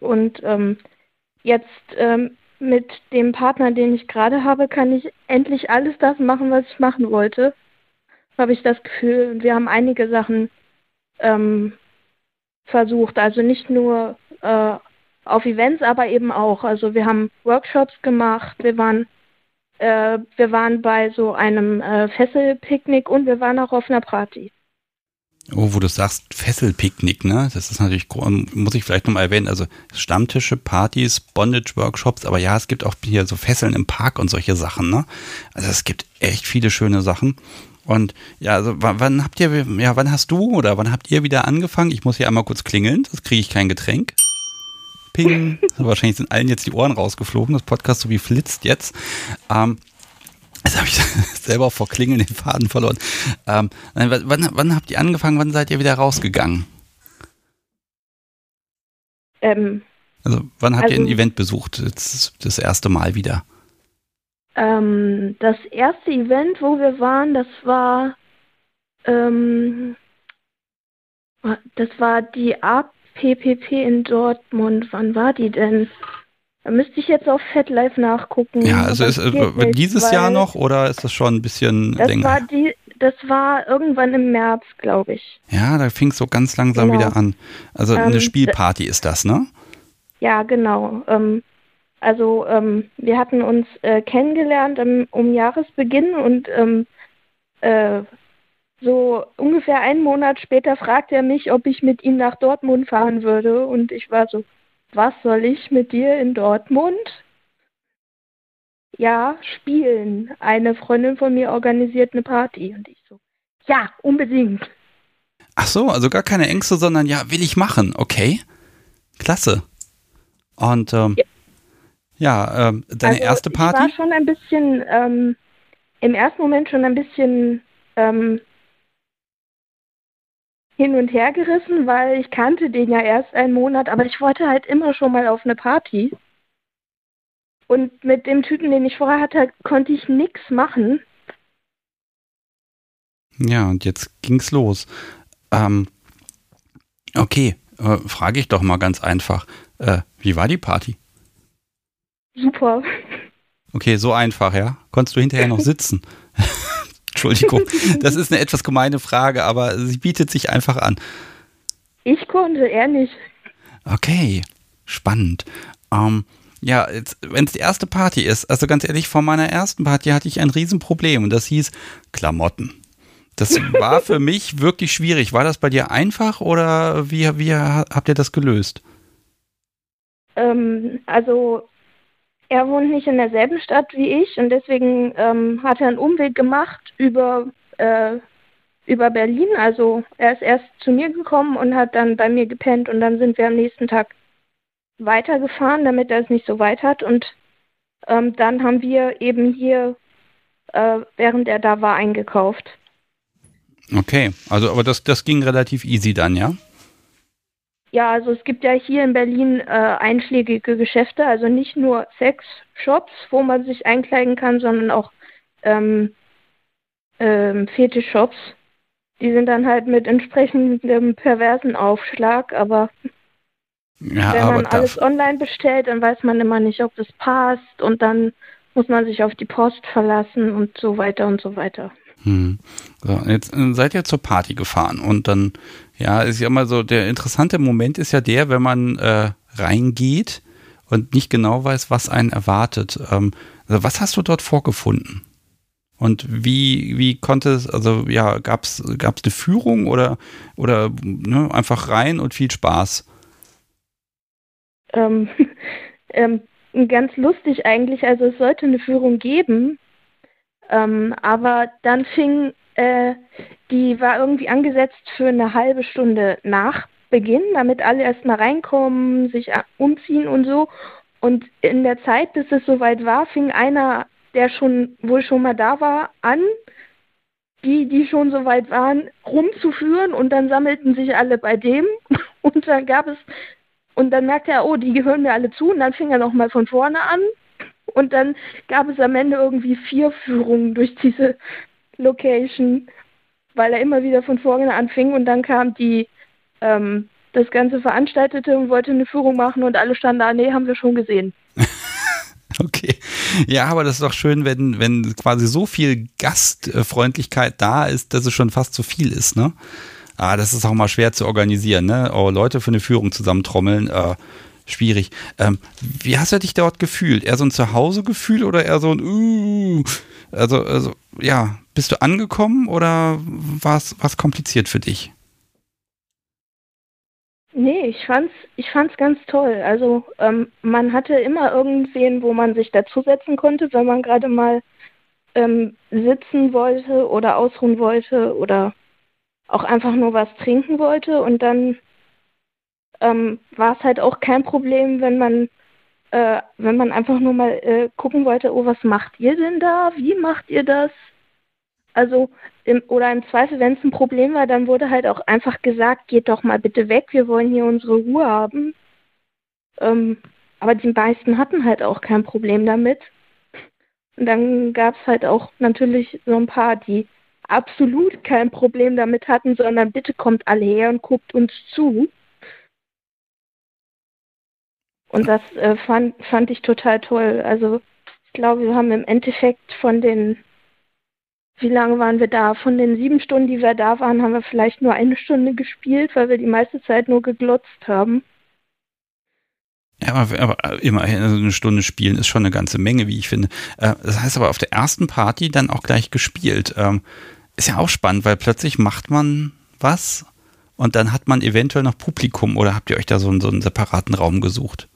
Und ähm, jetzt ähm, mit dem Partner, den ich gerade habe, kann ich endlich alles das machen, was ich machen wollte. Habe ich das Gefühl, wir haben einige Sachen ähm, versucht. Also nicht nur äh, auf Events, aber eben auch. Also wir haben Workshops gemacht, wir waren äh, wir waren bei so einem äh, Fesselpicknick und wir waren auch auf einer Party. Oh, wo du sagst, Fesselpicknick, ne? Das ist natürlich, muss ich vielleicht nochmal erwähnen, also Stammtische, Partys, Bondage-Workshops, aber ja, es gibt auch hier so Fesseln im Park und solche Sachen, ne? Also es gibt echt viele schöne Sachen. Und ja, also wann habt ihr, ja, wann hast du oder wann habt ihr wieder angefangen? Ich muss hier einmal kurz klingeln, das kriege ich kein Getränk. Ping. Wahrscheinlich sind allen jetzt die Ohren rausgeflogen, das Podcast so wie flitzt jetzt. Ähm, Jetzt habe ich selber vor Klingeln den Faden verloren. Ähm, wann, wann, habt ihr angefangen? Wann seid ihr wieder rausgegangen? Ähm, also wann habt also, ihr ein Event besucht? Das, das erste Mal wieder? Ähm, das erste Event, wo wir waren, das war ähm, das war die APPP in Dortmund. Wann war die denn? Da müsste ich jetzt auf FetLife nachgucken. Ja, also ist äh, dieses nicht, Jahr noch oder ist das schon ein bisschen das länger? War die, das war irgendwann im März, glaube ich. Ja, da fing es so ganz langsam genau. wieder an. Also ähm, eine Spielparty ist das, ne? Ja, genau. Ähm, also ähm, wir hatten uns äh, kennengelernt um Jahresbeginn und ähm, äh, so ungefähr einen Monat später fragte er mich, ob ich mit ihm nach Dortmund fahren würde und ich war so, was soll ich mit dir in Dortmund? Ja, spielen. Eine Freundin von mir organisiert eine Party. Und ich so, ja, unbedingt. Ach so, also gar keine Ängste, sondern ja, will ich machen. Okay, klasse. Und ähm, ja, ja ähm, deine also erste Party? Ich war schon ein bisschen, ähm, im ersten Moment schon ein bisschen ähm, hin und her gerissen, weil ich kannte den ja erst einen Monat, aber ich wollte halt immer schon mal auf eine Party. Und mit dem Typen, den ich vorher hatte, konnte ich nichts machen. Ja, und jetzt ging's los. Ähm, okay, äh, frage ich doch mal ganz einfach. Äh, wie war die Party? Super. Okay, so einfach, ja? Konntest du hinterher noch sitzen? Entschuldigung, das ist eine etwas gemeine Frage, aber sie bietet sich einfach an. Ich konnte, er nicht. Okay, spannend. Ähm, ja, wenn es die erste Party ist, also ganz ehrlich, vor meiner ersten Party hatte ich ein Riesenproblem und das hieß Klamotten. Das war für mich wirklich schwierig. War das bei dir einfach oder wie, wie habt ihr das gelöst? Ähm, also er wohnt nicht in derselben Stadt wie ich und deswegen ähm, hat er einen Umweg gemacht über, äh, über Berlin. Also er ist erst zu mir gekommen und hat dann bei mir gepennt und dann sind wir am nächsten Tag weitergefahren, damit er es nicht so weit hat. Und ähm, dann haben wir eben hier, äh, während er da war, eingekauft. Okay, also aber das, das ging relativ easy dann, ja? Ja, also es gibt ja hier in Berlin äh, einschlägige Geschäfte, also nicht nur Sexshops, wo man sich einkleiden kann, sondern auch ähm, ähm, Fetischshops. Die sind dann halt mit entsprechendem perversen Aufschlag, aber ja, wenn man alles online bestellt, dann weiß man immer nicht, ob das passt und dann muss man sich auf die Post verlassen und so weiter und so weiter. Hm. So, jetzt äh, seid ihr zur Party gefahren und dann ja, ist ja immer so, der interessante Moment ist ja der, wenn man äh, reingeht und nicht genau weiß, was einen erwartet. Ähm, also was hast du dort vorgefunden? Und wie, wie konnte es, also ja, gab es eine Führung oder, oder ne, einfach rein und viel Spaß? Ähm, ähm, ganz lustig eigentlich, also es sollte eine Führung geben, ähm, aber dann fing äh, die war irgendwie angesetzt für eine halbe Stunde nach Beginn, damit alle erstmal reinkommen, sich umziehen und so. Und in der Zeit, bis es soweit war, fing einer, der schon wohl schon mal da war, an, die, die schon soweit waren, rumzuführen. Und dann sammelten sich alle bei dem. Und dann gab es und dann merkte er, oh, die gehören mir alle zu. Und dann fing er nochmal von vorne an. Und dann gab es am Ende irgendwie vier Führungen durch diese Location, weil er immer wieder von vorne anfing und dann kam die ähm, das Ganze veranstaltete und wollte eine Führung machen und alle standen da, nee, haben wir schon gesehen. Okay. Ja, aber das ist doch schön, wenn, wenn quasi so viel Gastfreundlichkeit da ist, dass es schon fast zu viel ist, ne? Ah, das ist auch mal schwer zu organisieren, ne? Oh, Leute für eine Führung zusammentrommeln, äh, schwierig. Ähm, wie hast du dich dort gefühlt? Eher so ein Zuhause-Gefühl oder eher so ein, uh, also, also, ja, bist du angekommen oder war es kompliziert für dich? Nee, ich fand's, ich fand's ganz toll. Also ähm, man hatte immer irgendwen, wo man sich dazusetzen konnte, wenn man gerade mal ähm, sitzen wollte oder ausruhen wollte oder auch einfach nur was trinken wollte. Und dann ähm, war es halt auch kein Problem, wenn man äh, wenn man einfach nur mal äh, gucken wollte, oh, was macht ihr denn da? Wie macht ihr das? Also, im, oder im Zweifel, wenn es ein Problem war, dann wurde halt auch einfach gesagt, geht doch mal bitte weg, wir wollen hier unsere Ruhe haben. Ähm, aber die meisten hatten halt auch kein Problem damit. Und dann gab es halt auch natürlich so ein paar, die absolut kein Problem damit hatten, sondern bitte kommt alle her und guckt uns zu. Und das äh, fand, fand ich total toll. Also ich glaube, wir haben im Endeffekt von den, wie lange waren wir da? Von den sieben Stunden, die wir da waren, haben wir vielleicht nur eine Stunde gespielt, weil wir die meiste Zeit nur geglotzt haben. Ja, aber, aber immerhin also eine Stunde spielen ist schon eine ganze Menge, wie ich finde. Äh, das heißt aber auf der ersten Party dann auch gleich gespielt. Ähm, ist ja auch spannend, weil plötzlich macht man was und dann hat man eventuell noch Publikum oder habt ihr euch da so einen, so einen separaten Raum gesucht?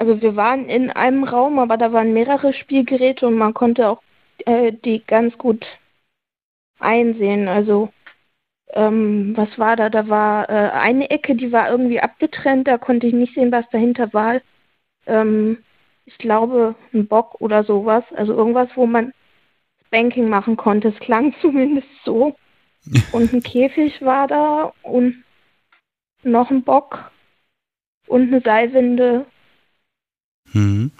Also wir waren in einem Raum, aber da waren mehrere Spielgeräte und man konnte auch äh, die ganz gut einsehen. Also ähm, was war da? Da war äh, eine Ecke, die war irgendwie abgetrennt, da konnte ich nicht sehen, was dahinter war. Ähm, ich glaube, ein Bock oder sowas. Also irgendwas, wo man Banking machen konnte. Es klang zumindest so. und ein Käfig war da und noch ein Bock und eine Seilwinde hm.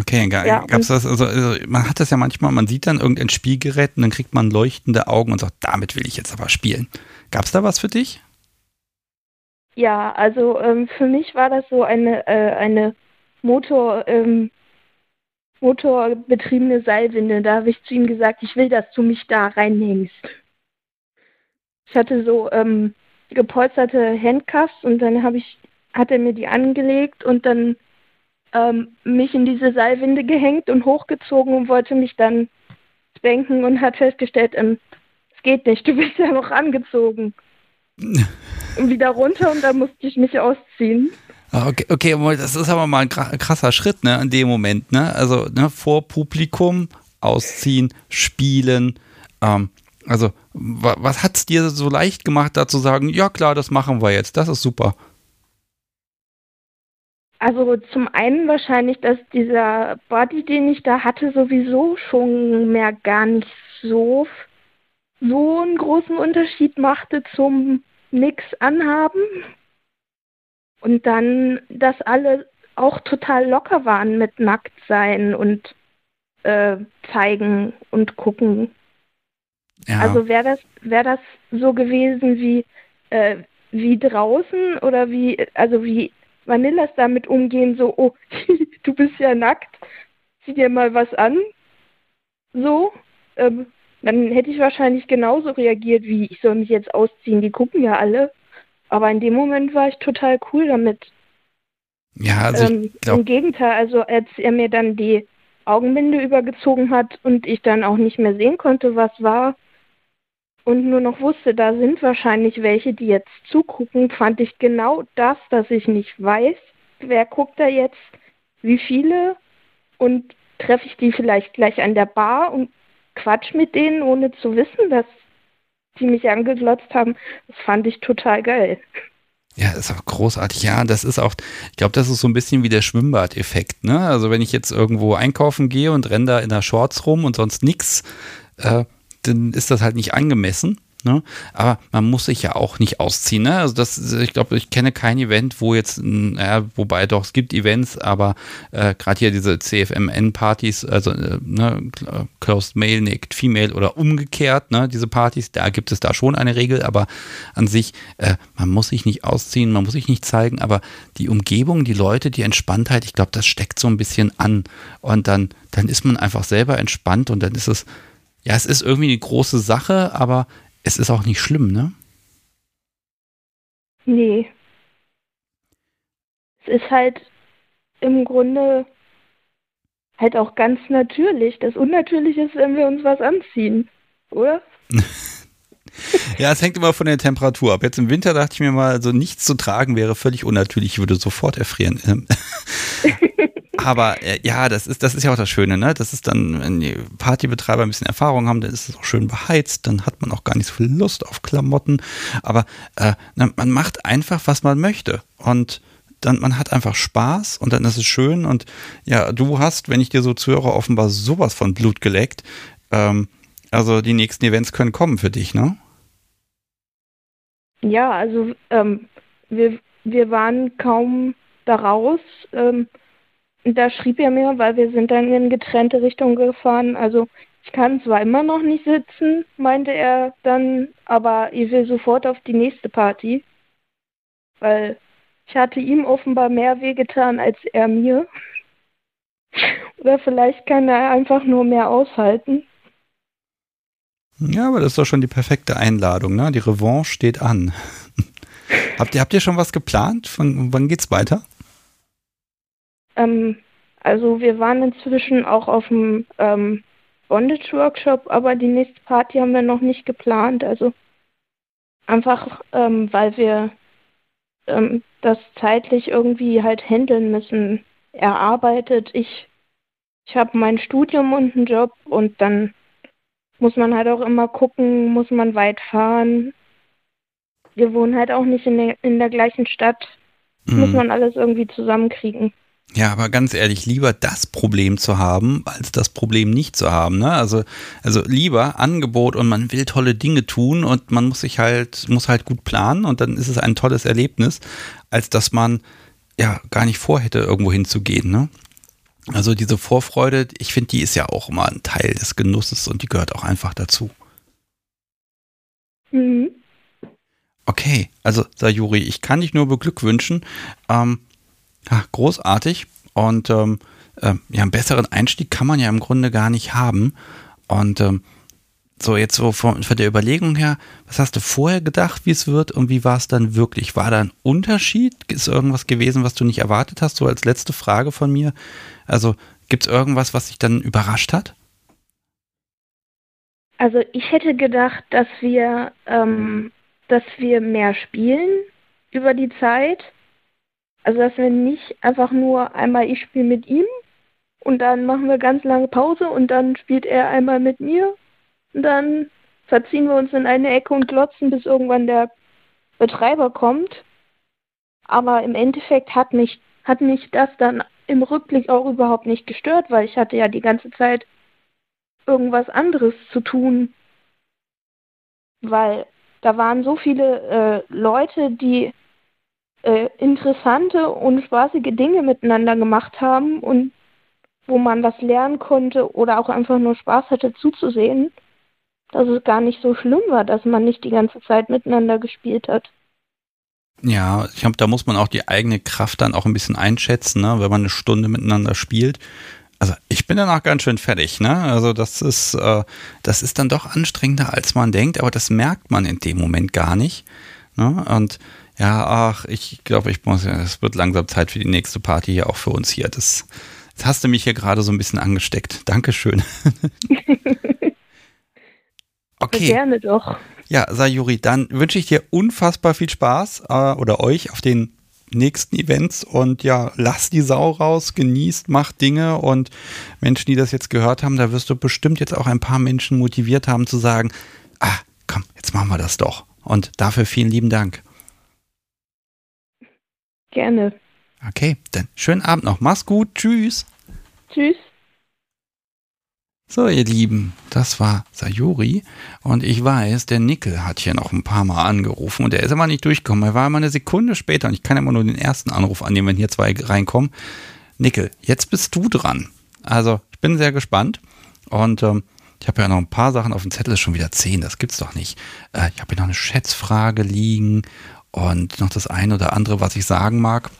Okay, ja, gab's das, also, also, man hat das ja manchmal, man sieht dann irgendein Spielgerät und dann kriegt man leuchtende Augen und sagt, damit will ich jetzt aber spielen. Gab es da was für dich? Ja, also ähm, für mich war das so eine, äh, eine Motor, ähm, motorbetriebene Seilwinde. Da habe ich zu ihm gesagt, ich will, dass du mich da reinhängst. Ich hatte so ähm, gepolsterte Handcuffs und dann habe ich, hat er mir die angelegt und dann ähm, mich in diese Seilwinde gehängt und hochgezogen und wollte mich dann spanken und hat festgestellt, ähm, es geht nicht, du bist ja noch angezogen. und wieder runter und dann musste ich mich ausziehen. Ah, okay, okay, das ist aber mal ein krasser Schritt, ne, in dem Moment, ne? Also, ne, vor Publikum ausziehen, spielen. Ähm, also, was hat es dir so leicht gemacht, da zu sagen, ja klar, das machen wir jetzt, das ist super? Also zum einen wahrscheinlich, dass dieser Body, den ich da hatte, sowieso schon mehr gar nicht so, so einen großen Unterschied machte zum Nix anhaben. Und dann, dass alle auch total locker waren mit Nacktsein und äh, zeigen und gucken. Ja. Also wäre das, wär das so gewesen wie, äh, wie draußen oder wie, also wie Vanillas damit umgehen, so, oh, du bist ja nackt, zieh dir mal was an. So, ähm, dann hätte ich wahrscheinlich genauso reagiert, wie ich soll mich jetzt ausziehen, die gucken ja alle. Aber in dem Moment war ich total cool damit. Ja, also ähm, glaub... Im Gegenteil, also als er mir dann die Augenbinde übergezogen hat und ich dann auch nicht mehr sehen konnte, was war und nur noch wusste, da sind wahrscheinlich welche, die jetzt zugucken, fand ich genau das, dass ich nicht weiß, wer guckt da jetzt, wie viele und treffe ich die vielleicht gleich an der Bar und quatsch mit denen, ohne zu wissen, dass die mich angeglotzt haben. Das fand ich total geil. Ja, ist auch großartig. Ja, das ist auch, ich glaube, das ist so ein bisschen wie der Schwimmbad-Effekt. Ne? Also wenn ich jetzt irgendwo einkaufen gehe und renne da in der Shorts rum und sonst nichts, äh, dann ist das halt nicht angemessen. Ne? Aber man muss sich ja auch nicht ausziehen. Ne? Also das, ich glaube, ich kenne kein Event, wo jetzt, naja, wobei doch, es gibt Events, aber äh, gerade hier diese CFMN-Partys, also äh, ne, Closed Male, Naked Female oder umgekehrt, ne, diese Partys, da gibt es da schon eine Regel, aber an sich, äh, man muss sich nicht ausziehen, man muss sich nicht zeigen, aber die Umgebung, die Leute, die Entspanntheit, ich glaube, das steckt so ein bisschen an und dann, dann ist man einfach selber entspannt und dann ist es, ja, es ist irgendwie eine große Sache, aber es ist auch nicht schlimm, ne? Nee. Es ist halt im Grunde halt auch ganz natürlich. Das Unnatürliche ist, wenn wir uns was anziehen, oder? ja, es hängt immer von der Temperatur ab. Jetzt im Winter dachte ich mir mal, also nichts zu tragen wäre völlig unnatürlich. Ich würde sofort erfrieren. Aber äh, ja, das ist, das ist ja auch das Schöne, ne? Das ist dann, wenn die Partybetreiber ein bisschen Erfahrung haben, dann ist es auch schön beheizt, dann hat man auch gar nicht so viel Lust auf Klamotten. Aber äh, man macht einfach, was man möchte. Und dann, man hat einfach Spaß und dann ist es schön. Und ja, du hast, wenn ich dir so zuhöre, offenbar sowas von Blut geleckt. Ähm, also die nächsten Events können kommen für dich, ne? Ja, also ähm, wir, wir waren kaum daraus. Ähm, da schrieb er mir, weil wir sind dann in getrennte Richtungen gefahren. Also ich kann zwar immer noch nicht sitzen, meinte er dann, aber ich will sofort auf die nächste Party. Weil ich hatte ihm offenbar mehr wehgetan als er mir. Oder vielleicht kann er einfach nur mehr aushalten. Ja, aber das ist doch schon die perfekte Einladung, ne? Die Revanche steht an. habt, ihr, habt ihr schon was geplant? Von wann geht's weiter? Ähm, also wir waren inzwischen auch auf dem ähm, Bondage-Workshop, aber die nächste Party haben wir noch nicht geplant. Also einfach, ähm, weil wir ähm, das zeitlich irgendwie halt handeln müssen. Er arbeitet, ich, ich habe mein Studium und einen Job und dann muss man halt auch immer gucken, muss man weit fahren. Wir wohnen halt auch nicht in der, in der gleichen Stadt. Mhm. Muss man alles irgendwie zusammenkriegen. Ja, aber ganz ehrlich, lieber das Problem zu haben, als das Problem nicht zu haben. Ne? Also, also lieber Angebot und man will tolle Dinge tun und man muss sich halt, muss halt gut planen und dann ist es ein tolles Erlebnis, als dass man ja gar nicht vorhätte, irgendwo hinzugehen. Ne? Also diese Vorfreude, ich finde, die ist ja auch immer ein Teil des Genusses und die gehört auch einfach dazu. Mhm. Okay, also Sayuri, ich kann dich nur beglückwünschen. Ähm, ja, großartig. Und ähm, äh, ja, einen besseren Einstieg kann man ja im Grunde gar nicht haben. Und ähm, so, jetzt so von, von, der Überlegung her, was hast du vorher gedacht, wie es wird und wie war es dann wirklich? War da ein Unterschied? Ist irgendwas gewesen, was du nicht erwartet hast? So als letzte Frage von mir. Also gibt es irgendwas, was dich dann überrascht hat? Also ich hätte gedacht, dass wir, ähm, dass wir mehr spielen über die Zeit. Also dass wir nicht einfach nur einmal ich spiele mit ihm und dann machen wir ganz lange Pause und dann spielt er einmal mit mir und dann verziehen wir uns in eine Ecke und glotzen, bis irgendwann der Betreiber kommt. Aber im Endeffekt hat mich, hat mich das dann im Rückblick auch überhaupt nicht gestört, weil ich hatte ja die ganze Zeit irgendwas anderes zu tun. Weil da waren so viele äh, Leute, die äh, interessante und spaßige Dinge miteinander gemacht haben und wo man was lernen konnte oder auch einfach nur Spaß hatte zuzusehen, dass es gar nicht so schlimm war, dass man nicht die ganze Zeit miteinander gespielt hat. Ja, ich glaube, da muss man auch die eigene Kraft dann auch ein bisschen einschätzen, ne? wenn man eine Stunde miteinander spielt. Also ich bin danach ganz schön fertig, ne? Also das ist, äh, das ist dann doch anstrengender, als man denkt, aber das merkt man in dem Moment gar nicht. Ne? Und ja, ach, ich glaube, ich muss, es wird langsam Zeit für die nächste Party hier auch für uns hier. Das, das hast du mich hier gerade so ein bisschen angesteckt. Dankeschön. okay. Gerne doch. Ja, Sayuri, dann wünsche ich dir unfassbar viel Spaß äh, oder euch auf den nächsten Events und ja, lass die Sau raus, genießt, macht Dinge und Menschen, die das jetzt gehört haben, da wirst du bestimmt jetzt auch ein paar Menschen motiviert haben zu sagen, ah, komm, jetzt machen wir das doch. Und dafür vielen lieben Dank. Gerne. Okay, dann schönen Abend noch. Mach's gut. Tschüss. Tschüss. So, ihr Lieben, das war Sayuri und ich weiß, der Nickel hat hier noch ein paar Mal angerufen und er ist immer nicht durchgekommen. Er war immer eine Sekunde später und ich kann immer nur den ersten Anruf annehmen, wenn hier zwei reinkommen. Nickel, jetzt bist du dran. Also, ich bin sehr gespannt und ähm, ich habe ja noch ein paar Sachen auf dem Zettel, ist schon wieder zehn, das gibt's doch nicht. Äh, ich habe hier noch eine Schätzfrage liegen und noch das eine oder andere, was ich sagen mag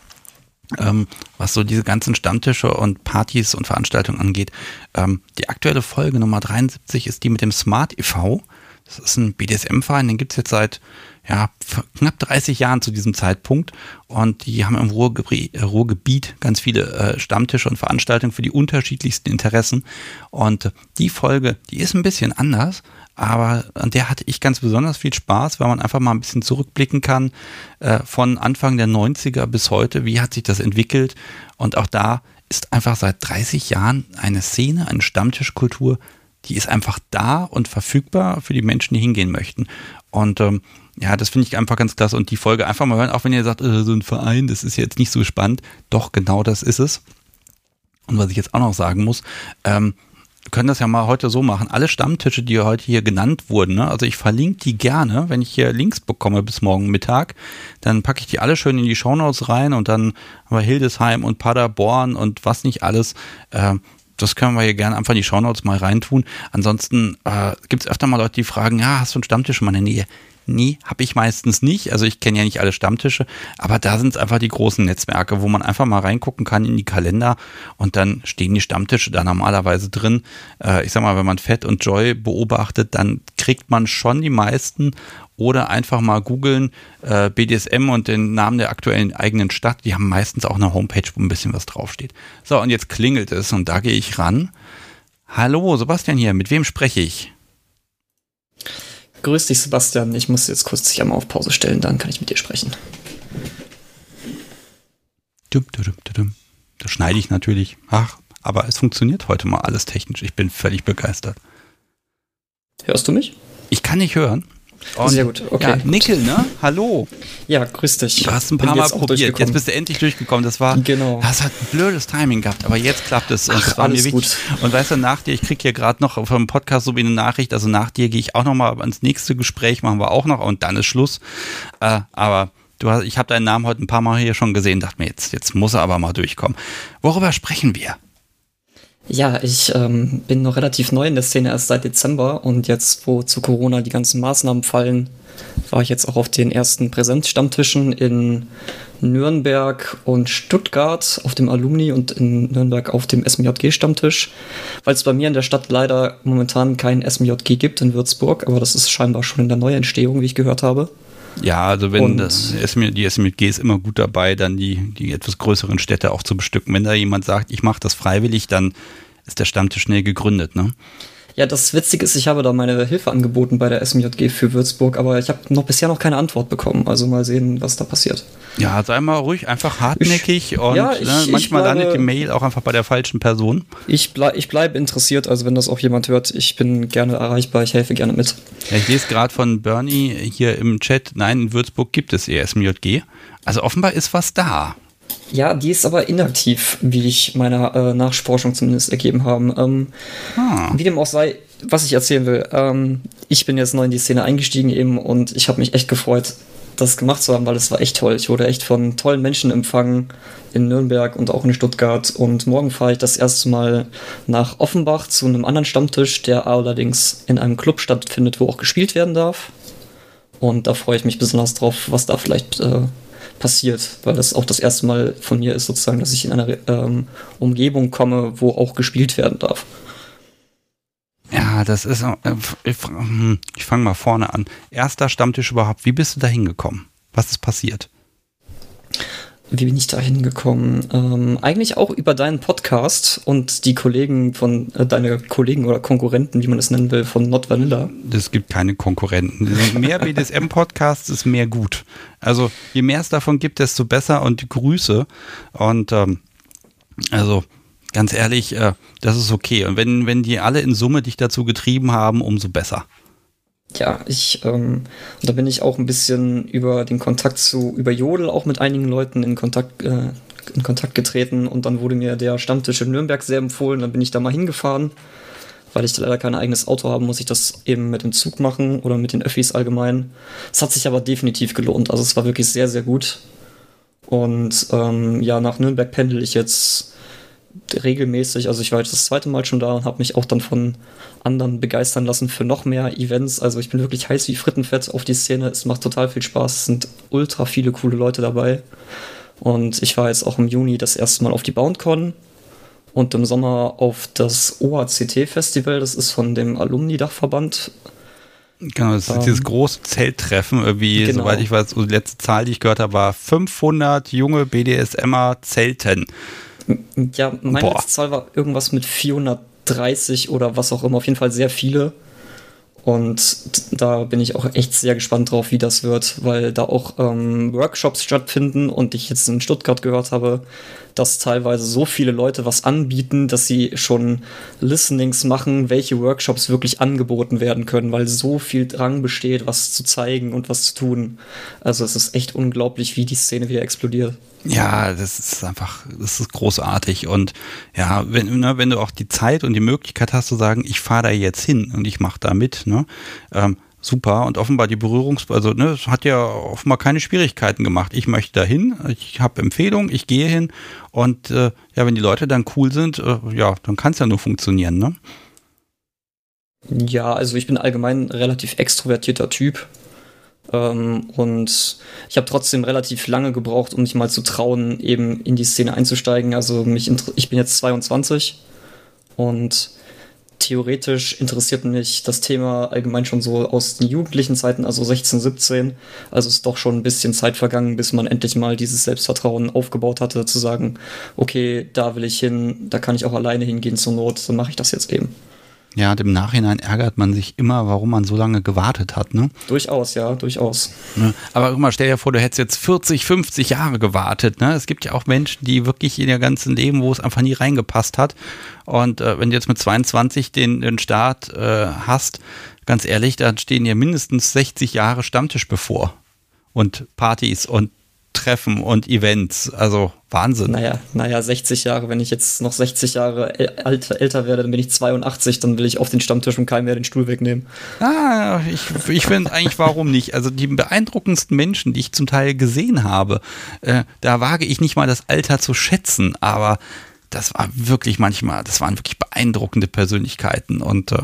ähm, was so diese ganzen Stammtische und Partys und Veranstaltungen angeht. Ähm, die aktuelle Folge Nummer 73 ist die mit dem Smart e.V. Das ist ein BDSM-Verein, den gibt es jetzt seit ja, knapp 30 Jahren zu diesem Zeitpunkt. Und die haben im Ruhrgebiet, Ruhrgebiet ganz viele äh, Stammtische und Veranstaltungen für die unterschiedlichsten Interessen. Und die Folge, die ist ein bisschen anders, aber an der hatte ich ganz besonders viel Spaß, weil man einfach mal ein bisschen zurückblicken kann äh, von Anfang der 90er bis heute, wie hat sich das entwickelt und auch da ist einfach seit 30 Jahren eine Szene, eine Stammtischkultur, die ist einfach da und verfügbar für die Menschen, die hingehen möchten. Und ähm, ja, das finde ich einfach ganz klasse. Und die Folge einfach mal hören, auch wenn ihr sagt, äh, so ein Verein, das ist jetzt nicht so spannend. Doch, genau das ist es. Und was ich jetzt auch noch sagen muss, ähm, können das ja mal heute so machen. Alle Stammtische, die heute hier genannt wurden, ne? also ich verlinke die gerne, wenn ich hier Links bekomme bis morgen Mittag, dann packe ich die alle schön in die Shownotes rein und dann haben wir Hildesheim und Paderborn und was nicht alles. Äh, das können wir hier gerne einfach in die Shownotes mal reintun. Ansonsten äh, gibt es öfter mal Leute, die fragen, ja, hast du einen Stammtisch in meiner Nähe? Nee, habe ich meistens nicht. Also ich kenne ja nicht alle Stammtische, aber da sind es einfach die großen Netzwerke, wo man einfach mal reingucken kann in die Kalender und dann stehen die Stammtische da normalerweise drin. Äh, ich sag mal, wenn man Fett und Joy beobachtet, dann kriegt man schon die meisten oder einfach mal googeln äh, BDSM und den Namen der aktuellen eigenen Stadt. Die haben meistens auch eine Homepage, wo ein bisschen was draufsteht. So, und jetzt klingelt es und da gehe ich ran. Hallo, Sebastian hier, mit wem spreche ich? Grüß dich, Sebastian. Ich muss jetzt kurz dich einmal auf Pause stellen, dann kann ich mit dir sprechen. Das schneide ich natürlich. Ach, aber es funktioniert heute mal alles technisch. Ich bin völlig begeistert. Hörst du mich? Ich kann nicht hören. Und Sehr gut, okay. Ja, Nickel, ne? Hallo. Ja, grüß dich. Du hast ein paar Mal probiert. Jetzt bist du endlich durchgekommen. Das war, genau. das hat ein blödes Timing gehabt, aber jetzt klappt es. Und Ach, war mir alles wichtig. Und weißt du, nach dir, ich krieg hier gerade noch vom Podcast so wie eine Nachricht, also nach dir gehe ich auch noch mal ans nächste Gespräch, machen wir auch noch und dann ist Schluss. Äh, aber du hast, ich habe deinen Namen heute ein paar Mal hier schon gesehen, dachte mir, jetzt, jetzt muss er aber mal durchkommen. Worüber sprechen wir? Ja, ich ähm, bin noch relativ neu in der Szene erst seit Dezember und jetzt, wo zu Corona die ganzen Maßnahmen fallen, war ich jetzt auch auf den ersten Präsenzstammtischen in Nürnberg und Stuttgart auf dem Alumni und in Nürnberg auf dem SMJG-Stammtisch, weil es bei mir in der Stadt leider momentan kein SMJG gibt in Würzburg, aber das ist scheinbar schon in der Neuentstehung, wie ich gehört habe. Ja, also wenn das die SMG ist immer gut dabei, dann die, die etwas größeren Städte auch zu bestücken. Wenn da jemand sagt, ich mache das freiwillig, dann ist der Stammtisch schnell gegründet, ne? Ja, das Witzige ist, ich habe da meine Hilfe angeboten bei der SMJG für Würzburg, aber ich habe noch bisher noch keine Antwort bekommen. Also mal sehen, was da passiert. Ja, sei mal ruhig, einfach hartnäckig ich, und ja, ich, ne, manchmal bleibe, landet die Mail auch einfach bei der falschen Person. Ich, bleib, ich bleibe interessiert, also wenn das auch jemand hört, ich bin gerne erreichbar, ich helfe gerne mit. Ja, ich lese gerade von Bernie hier im Chat, nein, in Würzburg gibt es ESMJG. Also offenbar ist was da. Ja, die ist aber inaktiv, wie ich meiner äh, Nachforschung zumindest ergeben habe. Ähm, ah. Wie dem auch sei, was ich erzählen will. Ähm, ich bin jetzt neu in die Szene eingestiegen eben und ich habe mich echt gefreut, das gemacht zu haben, weil es war echt toll. Ich wurde echt von tollen Menschen empfangen in Nürnberg und auch in Stuttgart. Und morgen fahre ich das erste Mal nach Offenbach zu einem anderen Stammtisch, der allerdings in einem Club stattfindet, wo auch gespielt werden darf. Und da freue ich mich besonders drauf, was da vielleicht äh, passiert, weil das auch das erste Mal von mir ist, sozusagen, dass ich in eine ähm, Umgebung komme, wo auch gespielt werden darf. Ja, das ist. Äh, ich, hm, ich fange mal vorne an. Erster Stammtisch überhaupt. Wie bist du da hingekommen? Was ist passiert? Wie bin ich da hingekommen? Ähm, eigentlich auch über deinen Podcast und die Kollegen von, äh, deine Kollegen oder Konkurrenten, wie man es nennen will, von Not Vanilla. Es gibt keine Konkurrenten. Mehr BDSM-Podcasts ist mehr gut. Also je mehr es davon gibt, desto besser und Grüße. Und ähm, also ganz ehrlich, äh, das ist okay. Und wenn, wenn die alle in Summe dich dazu getrieben haben, umso besser. Ja, ich, ähm, da bin ich auch ein bisschen über den Kontakt zu, über Jodel auch mit einigen Leuten in Kontakt, äh, in Kontakt getreten und dann wurde mir der Stammtisch in Nürnberg sehr empfohlen. Dann bin ich da mal hingefahren. Weil ich leider kein eigenes Auto habe, muss ich das eben mit dem Zug machen oder mit den Öffis allgemein. Es hat sich aber definitiv gelohnt. Also es war wirklich sehr, sehr gut. Und ähm, ja, nach Nürnberg pendel ich jetzt regelmäßig, also ich war jetzt das zweite Mal schon da und habe mich auch dann von anderen begeistern lassen für noch mehr Events. Also ich bin wirklich heiß wie Frittenfett auf die Szene. Es macht total viel Spaß. Es sind ultra viele coole Leute dabei. Und ich war jetzt auch im Juni das erste Mal auf die BoundCon und im Sommer auf das OACT-Festival. Das ist von dem Alumni-Dachverband. Genau, das ist ähm, dieses große Zelttreffen. Irgendwie, genau. soweit ich weiß, die letzte Zahl, die ich gehört habe, war 500 junge BDSMer Zelten. Ja, meine Boah. letzte Zahl war irgendwas mit 430 oder was auch immer, auf jeden Fall sehr viele. Und da bin ich auch echt sehr gespannt drauf, wie das wird, weil da auch ähm, Workshops stattfinden und ich jetzt in Stuttgart gehört habe, dass teilweise so viele Leute was anbieten, dass sie schon Listenings machen, welche Workshops wirklich angeboten werden können, weil so viel Drang besteht, was zu zeigen und was zu tun. Also es ist echt unglaublich, wie die Szene wieder explodiert. Ja, das ist einfach, das ist großartig. Und ja, wenn, ne, wenn du auch die Zeit und die Möglichkeit hast zu sagen, ich fahre da jetzt hin und ich mache da mit, ne, ähm, super. Und offenbar die Berührungs-, also ne, hat ja offenbar keine Schwierigkeiten gemacht. Ich möchte da hin, ich habe Empfehlungen, ich gehe hin. Und äh, ja, wenn die Leute dann cool sind, äh, ja, dann kann es ja nur funktionieren, ne? Ja, also ich bin allgemein ein relativ extrovertierter Typ. Ähm, und ich habe trotzdem relativ lange gebraucht, um mich mal zu trauen, eben in die Szene einzusteigen. Also mich ich bin jetzt 22 und theoretisch interessiert mich das Thema allgemein schon so aus den jugendlichen Zeiten, also 16, 17. Also ist doch schon ein bisschen Zeit vergangen, bis man endlich mal dieses Selbstvertrauen aufgebaut hatte, zu sagen, okay, da will ich hin, da kann ich auch alleine hingehen zur Not, dann mache ich das jetzt eben. Ja, im Nachhinein ärgert man sich immer, warum man so lange gewartet hat, ne? Durchaus, ja, durchaus. Ne? Aber guck mal, stell dir vor, du hättest jetzt 40, 50 Jahre gewartet, ne? Es gibt ja auch Menschen, die wirklich in ihr ganzen Leben, wo es einfach nie reingepasst hat. Und äh, wenn du jetzt mit 22 den, den Start äh, hast, ganz ehrlich, dann stehen dir mindestens 60 Jahre Stammtisch bevor. Und Partys und Treffen und Events. Also Wahnsinn. Naja, naja, 60 Jahre, wenn ich jetzt noch 60 Jahre älter, älter werde, dann bin ich 82, dann will ich auf den Stammtisch und keinem mehr den Stuhl wegnehmen. Ah, ich, ich finde eigentlich, warum nicht? Also die beeindruckendsten Menschen, die ich zum Teil gesehen habe, äh, da wage ich nicht mal das Alter zu schätzen, aber das war wirklich manchmal, das waren wirklich beeindruckende Persönlichkeiten und äh,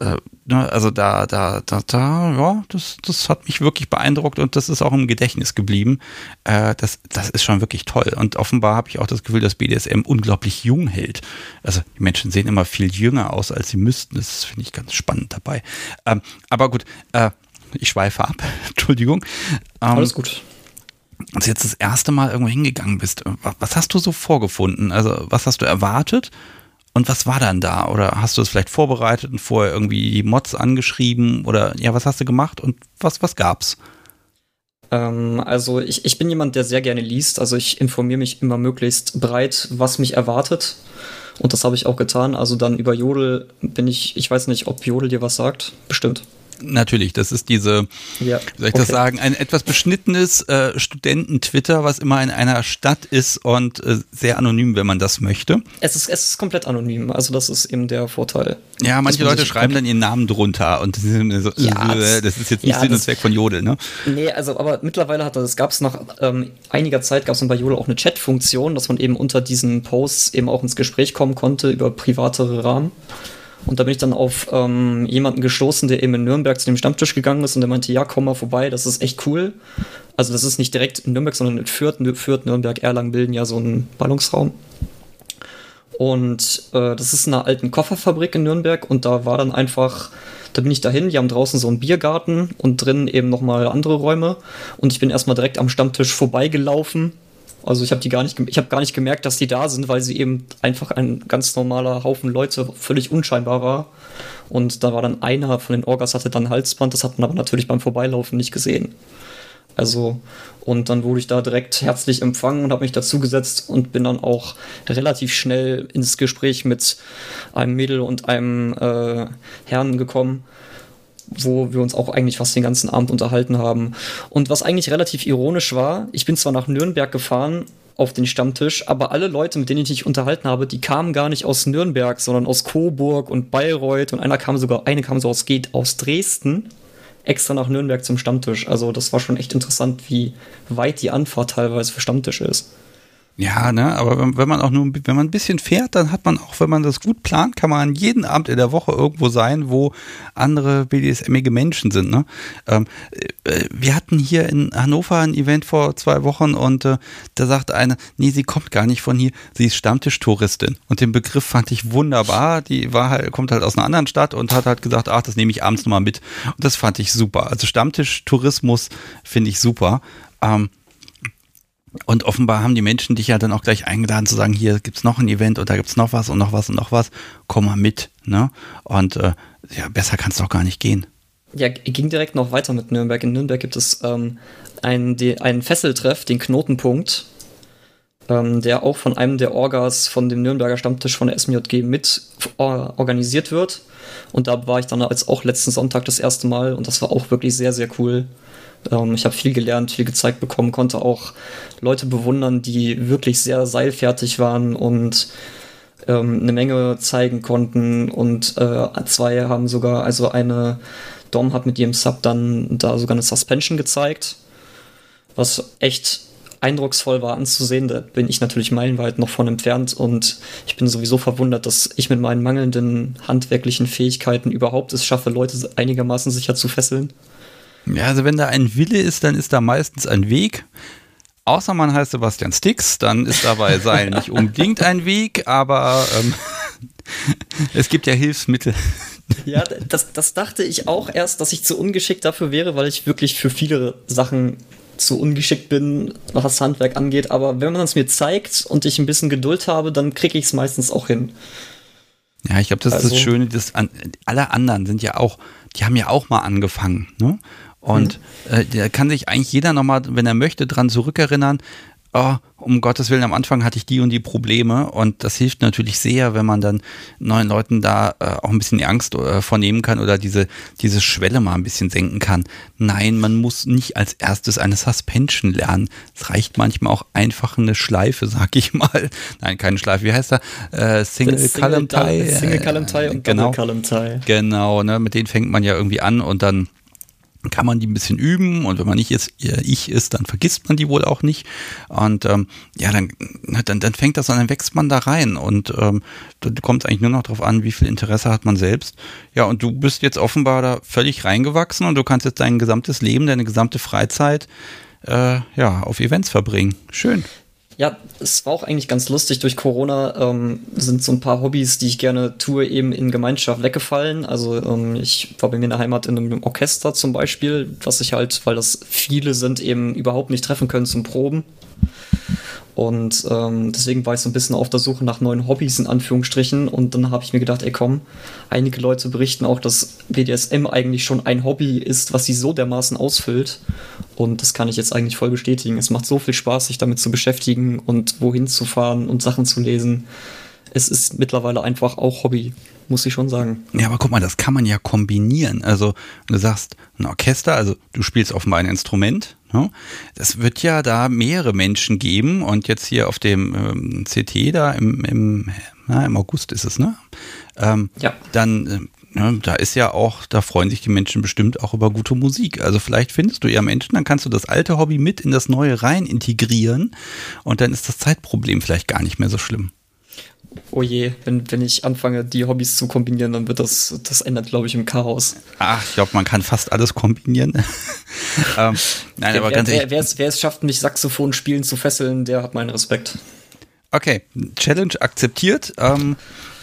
äh, ne, also da, da, da, da, ja, das, das hat mich wirklich beeindruckt und das ist auch im Gedächtnis geblieben. Äh, das, das ist schon wirklich toll. Und offenbar habe ich auch das Gefühl, dass BDSM unglaublich jung hält. Also die Menschen sehen immer viel jünger aus, als sie müssten. Das finde ich ganz spannend dabei. Ähm, aber gut, äh, ich schweife ab. Entschuldigung. Ähm, Alles gut. Als du jetzt das erste Mal irgendwo hingegangen bist, was hast du so vorgefunden? Also was hast du erwartet? Und was war dann da? Oder hast du es vielleicht vorbereitet und vorher irgendwie die Mods angeschrieben? Oder ja, was hast du gemacht und was, was gab's? Ähm, also ich, ich bin jemand, der sehr gerne liest. Also ich informiere mich immer möglichst breit, was mich erwartet. Und das habe ich auch getan. Also dann über Jodel bin ich, ich weiß nicht, ob Jodel dir was sagt. Bestimmt. Natürlich, das ist diese, ja, wie soll ich okay. das sagen, ein etwas beschnittenes äh, Studenten-Twitter, was immer in einer Stadt ist und äh, sehr anonym, wenn man das möchte. Es ist, es ist komplett anonym, also das ist eben der Vorteil. Ja, manche Leute schreiben dann ihren Namen drunter und das ist, so, ja, äh, das ist jetzt nicht ja, Sinn und Zweck von Jodel, ne? Nee, also aber mittlerweile hat das, gab es nach ähm, einiger Zeit, gab es bei Jodel auch eine Chat-Funktion, dass man eben unter diesen Posts eben auch ins Gespräch kommen konnte über privatere Rahmen. Und da bin ich dann auf ähm, jemanden gestoßen, der eben in Nürnberg zu dem Stammtisch gegangen ist und der meinte, ja, komm mal vorbei, das ist echt cool. Also das ist nicht direkt in Nürnberg, sondern in Fürth, Fürth Nürnberg, Erlangen bilden ja so einen Ballungsraum. Und äh, das ist in einer alten Kofferfabrik in Nürnberg und da war dann einfach, da bin ich dahin, die haben draußen so einen Biergarten und drinnen eben nochmal andere Räume und ich bin erstmal direkt am Stammtisch vorbeigelaufen also ich habe die gar nicht, ich habe gar nicht gemerkt, dass die da sind, weil sie eben einfach ein ganz normaler Haufen Leute völlig unscheinbar war. Und da war dann einer von den Orgas hatte dann Halsband, das hat man aber natürlich beim Vorbeilaufen nicht gesehen. Also, und dann wurde ich da direkt herzlich empfangen und habe mich dazugesetzt und bin dann auch relativ schnell ins Gespräch mit einem Mädel und einem äh, Herrn gekommen, wo wir uns auch eigentlich fast den ganzen Abend unterhalten haben. Und was eigentlich relativ ironisch war, ich bin zwar nach Nürnberg gefahren auf den Stammtisch, aber alle Leute, mit denen ich mich unterhalten habe, die kamen gar nicht aus Nürnberg, sondern aus Coburg und Bayreuth und einer kam sogar, eine kam so aus, geht aus Dresden extra nach Nürnberg zum Stammtisch. Also das war schon echt interessant, wie weit die Anfahrt teilweise für Stammtisch ist. Ja, ne, aber wenn, wenn, man auch nur, wenn man ein bisschen fährt, dann hat man auch, wenn man das gut plant, kann man jeden Abend in der Woche irgendwo sein, wo andere BDSMige Menschen sind, ne. Ähm, äh, wir hatten hier in Hannover ein Event vor zwei Wochen und äh, da sagt eine, nee, sie kommt gar nicht von hier, sie ist Stammtischtouristin. Und den Begriff fand ich wunderbar. Die war halt, kommt halt aus einer anderen Stadt und hat halt gesagt, ach, das nehme ich abends nochmal mit. Und das fand ich super. Also Stammtischtourismus finde ich super. Ähm, und offenbar haben die Menschen dich ja dann auch gleich eingeladen zu sagen, hier gibt's noch ein Event und da gibt's noch was und noch was und noch was. Komm mal mit. Ne? Und äh, ja, besser kann es doch gar nicht gehen. Ja, ging direkt noch weiter mit Nürnberg. In Nürnberg gibt es ähm, einen, einen Fesseltreff, den Knotenpunkt, ähm, der auch von einem der Orgas von dem Nürnberger Stammtisch von der SMJG mit organisiert wird. Und da war ich dann als auch letzten Sonntag das erste Mal und das war auch wirklich sehr, sehr cool. Ähm, ich habe viel gelernt, viel gezeigt bekommen, konnte auch Leute bewundern, die wirklich sehr seilfertig waren und ähm, eine Menge zeigen konnten. Und äh, zwei haben sogar, also eine Dom hat mit ihrem Sub dann da sogar eine Suspension gezeigt, was echt eindrucksvoll war anzusehen. Da bin ich natürlich meilenweit noch von entfernt und ich bin sowieso verwundert, dass ich mit meinen mangelnden handwerklichen Fähigkeiten überhaupt es schaffe, Leute einigermaßen sicher zu fesseln. Ja, also wenn da ein Wille ist, dann ist da meistens ein Weg. Außer man heißt Sebastian Stix, dann ist dabei Seil nicht unbedingt ein Weg, aber ähm, es gibt ja Hilfsmittel. Ja, das, das dachte ich auch erst, dass ich zu ungeschickt dafür wäre, weil ich wirklich für viele Sachen zu ungeschickt bin, was das Handwerk angeht. Aber wenn man es mir zeigt und ich ein bisschen Geduld habe, dann kriege ich es meistens auch hin. Ja, ich glaube, das also, ist das Schöne, dass an, alle anderen sind ja auch, die haben ja auch mal angefangen. Ne? Und mhm. äh, da kann sich eigentlich jeder nochmal, wenn er möchte, dran zurückerinnern, oh, um Gottes Willen, am Anfang hatte ich die und die Probleme und das hilft natürlich sehr, wenn man dann neuen Leuten da äh, auch ein bisschen die Angst äh, vornehmen kann oder diese, diese Schwelle mal ein bisschen senken kann. Nein, man muss nicht als erstes eine Suspension lernen. Es reicht manchmal auch einfach eine Schleife, sag ich mal. Nein, keine Schleife, wie heißt er? Äh, Single, Single Column Tie. Single Column Tie und genau, Double Column Tie. Genau, ne, mit denen fängt man ja irgendwie an und dann kann man die ein bisschen üben und wenn man nicht ist, ich ist, dann vergisst man die wohl auch nicht. Und ähm, ja, dann, dann, dann fängt das an, dann wächst man da rein und ähm, da kommt es eigentlich nur noch darauf an, wie viel Interesse hat man selbst. Ja, und du bist jetzt offenbar da völlig reingewachsen und du kannst jetzt dein gesamtes Leben, deine gesamte Freizeit äh, ja, auf Events verbringen. Schön. Ja, es war auch eigentlich ganz lustig. Durch Corona ähm, sind so ein paar Hobbys, die ich gerne tue, eben in Gemeinschaft weggefallen. Also ähm, ich war bei mir in der Heimat in einem Orchester zum Beispiel, was ich halt, weil das viele sind, eben überhaupt nicht treffen können zum Proben. Und ähm, deswegen war ich so ein bisschen auf der Suche nach neuen Hobbys in Anführungsstrichen. Und dann habe ich mir gedacht, ey komm, einige Leute berichten auch, dass BDSM eigentlich schon ein Hobby ist, was sie so dermaßen ausfüllt. Und das kann ich jetzt eigentlich voll bestätigen. Es macht so viel Spaß, sich damit zu beschäftigen und wohin zu fahren und Sachen zu lesen. Es ist mittlerweile einfach auch Hobby muss ich schon sagen. Ja, aber guck mal, das kann man ja kombinieren. Also, du sagst, ein Orchester, also du spielst offenbar ein Instrument. Ne? Das wird ja da mehrere Menschen geben und jetzt hier auf dem ähm, CT da im, im, na, im August ist es, ne? Ähm, ja. Dann, äh, da ist ja auch, da freuen sich die Menschen bestimmt auch über gute Musik. Also vielleicht findest du ja Menschen, dann kannst du das alte Hobby mit in das neue rein integrieren und dann ist das Zeitproblem vielleicht gar nicht mehr so schlimm oh je, wenn, wenn ich anfange, die Hobbys zu kombinieren, dann wird das, das ändert, glaube ich, im Chaos. Ach, ich glaube, man kann fast alles kombinieren. ähm, nein, wer, aber ganz wer, wer, wer es schafft, mich Saxophon spielen zu fesseln, der hat meinen Respekt. Okay, Challenge akzeptiert. Ähm,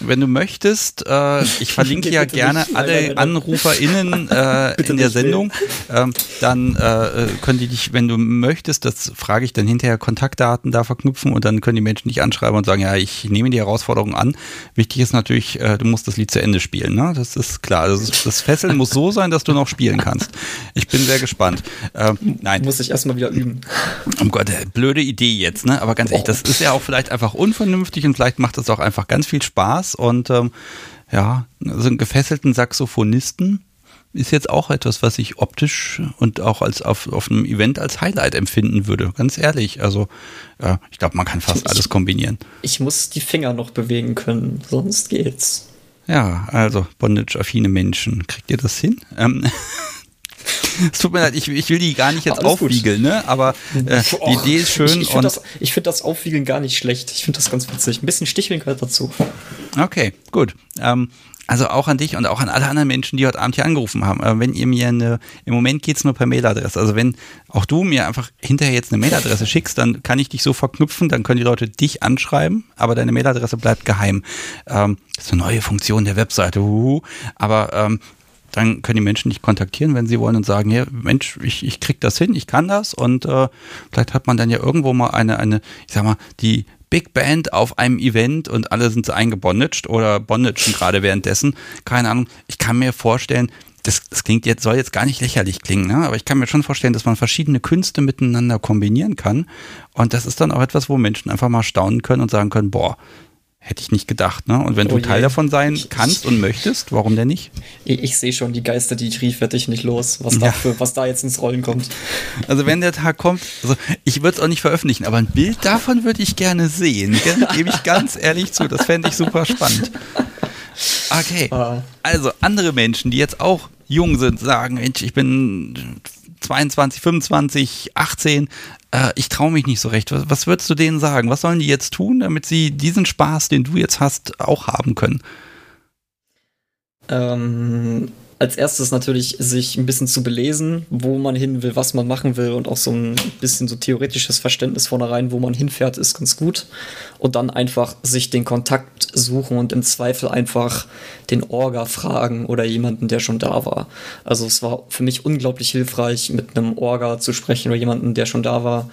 wenn du möchtest, äh, ich verlinke ja gerne alle AnruferInnen äh, in der Sendung. Ähm, dann äh, können die dich, wenn du möchtest, das frage ich dann hinterher, Kontaktdaten da verknüpfen und dann können die Menschen dich anschreiben und sagen, ja, ich nehme die Herausforderung an. Wichtig ist natürlich, äh, du musst das Lied zu Ende spielen. Ne? Das ist klar. Das, ist, das Fesseln muss so sein, dass du noch spielen kannst. Ich bin sehr gespannt. Ähm, nein. Muss ich erstmal wieder üben. Oh Gott, äh, blöde Idee jetzt, ne? Aber ganz ehrlich, das ist ja auch vielleicht einfach unvernünftig und vielleicht macht das auch einfach ganz viel Spaß und ähm, ja, also einen gefesselten Saxophonisten ist jetzt auch etwas, was ich optisch und auch als auf, auf einem Event als Highlight empfinden würde. Ganz ehrlich. Also ja, ich glaube, man kann fast ich, alles kombinieren. Ich muss die Finger noch bewegen können, sonst geht's. Ja, also Bondage-affine Menschen. Kriegt ihr das hin? Ähm, es tut mir leid, ich, ich will die gar nicht jetzt Alles aufwiegeln, ne? aber äh, die Idee ist schön. Ich, ich finde das, find das Aufwiegeln gar nicht schlecht. Ich finde das ganz witzig. Ein bisschen Sticheln gehört dazu. Okay, gut. Ähm, also auch an dich und auch an alle anderen Menschen, die heute Abend hier angerufen haben. Aber wenn ihr mir eine, im Moment geht's nur per Mailadresse. Also wenn auch du mir einfach hinterher jetzt eine Mailadresse schickst, dann kann ich dich so verknüpfen, dann können die Leute dich anschreiben, aber deine Mailadresse bleibt geheim. Ähm, das ist eine neue Funktion der Webseite. Uhuhu. Aber ähm, dann können die Menschen dich kontaktieren, wenn sie wollen und sagen, ja, Mensch, ich, ich krieg das hin, ich kann das und äh, vielleicht hat man dann ja irgendwo mal eine, eine, ich sag mal, die Big Band auf einem Event und alle sind so eingebondaged oder bondagen gerade währenddessen. Keine Ahnung. Ich kann mir vorstellen, das, das klingt jetzt, soll jetzt gar nicht lächerlich klingen, ne? aber ich kann mir schon vorstellen, dass man verschiedene Künste miteinander kombinieren kann. Und das ist dann auch etwas, wo Menschen einfach mal staunen können und sagen können, boah, Hätte ich nicht gedacht, ne? Und wenn oh du Teil davon sein kannst und möchtest, warum denn nicht? Ich, ich sehe schon die Geister, die ich rief, werde ich nicht los, was, ja. dafür, was da jetzt ins Rollen kommt. Also wenn der Tag kommt, also ich würde es auch nicht veröffentlichen, aber ein Bild davon würde ich gerne sehen. Gebe ich ganz ehrlich zu, das fände ich super spannend. Okay. Ah. Also andere Menschen, die jetzt auch jung sind, sagen, Mensch, ich bin 22, 25, 18, äh, ich traue mich nicht so recht. Was, was würdest du denen sagen? Was sollen die jetzt tun, damit sie diesen Spaß, den du jetzt hast, auch haben können? Ähm, als erstes natürlich sich ein bisschen zu belesen, wo man hin will, was man machen will und auch so ein bisschen so theoretisches Verständnis vornherein, wo man hinfährt, ist ganz gut. Und dann einfach sich den Kontakt suchen und im Zweifel einfach den Orga fragen oder jemanden, der schon da war. Also es war für mich unglaublich hilfreich, mit einem Orga zu sprechen oder jemanden, der schon da war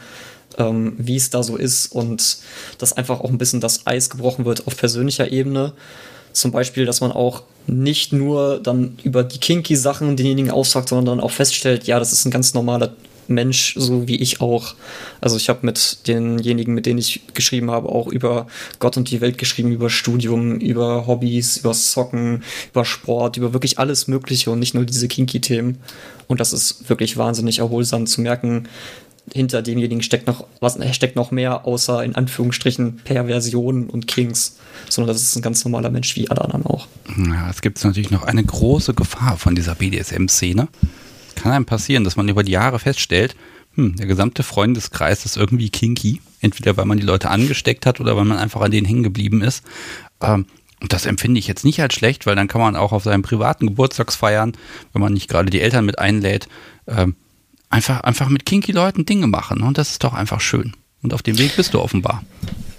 ähm, wie es da so ist und dass einfach auch ein bisschen das Eis gebrochen wird auf persönlicher Ebene. Zum Beispiel, dass man auch nicht nur dann über die kinky Sachen denjenigen ausfragt, sondern dann auch feststellt, ja, das ist ein ganz normaler Mensch, so wie ich auch. Also ich habe mit denjenigen, mit denen ich geschrieben habe, auch über Gott und die Welt geschrieben, über Studium, über Hobbys, über Socken, über Sport, über wirklich alles Mögliche und nicht nur diese kinky Themen. Und das ist wirklich wahnsinnig erholsam zu merken, hinter demjenigen steckt noch was steckt noch mehr außer in Anführungsstrichen Perversion und Kings, sondern das ist ein ganz normaler Mensch wie alle anderen auch. Ja, es gibt natürlich noch eine große Gefahr von dieser BDSM-Szene. Kann einem passieren, dass man über die Jahre feststellt, hm, der gesamte Freundeskreis ist irgendwie kinky, entweder weil man die Leute angesteckt hat oder weil man einfach an denen hängen geblieben ist. Ähm, und das empfinde ich jetzt nicht als schlecht, weil dann kann man auch auf seinem privaten Geburtstagsfeiern, wenn man nicht gerade die Eltern mit einlädt, ähm, einfach, einfach mit kinky Leuten Dinge machen. Und das ist doch einfach schön. Und auf dem Weg bist du offenbar.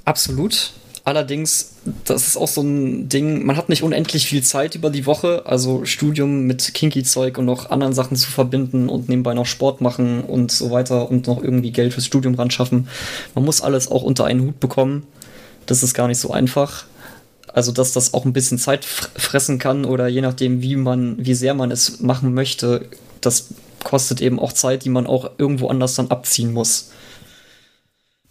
Absolut. Allerdings, das ist auch so ein Ding, man hat nicht unendlich viel Zeit über die Woche, also Studium mit Kinky-Zeug und noch anderen Sachen zu verbinden und nebenbei noch Sport machen und so weiter und noch irgendwie Geld fürs Studium ran schaffen. Man muss alles auch unter einen Hut bekommen. Das ist gar nicht so einfach. Also, dass das auch ein bisschen Zeit fressen kann oder je nachdem, wie man, wie sehr man es machen möchte, das kostet eben auch Zeit, die man auch irgendwo anders dann abziehen muss.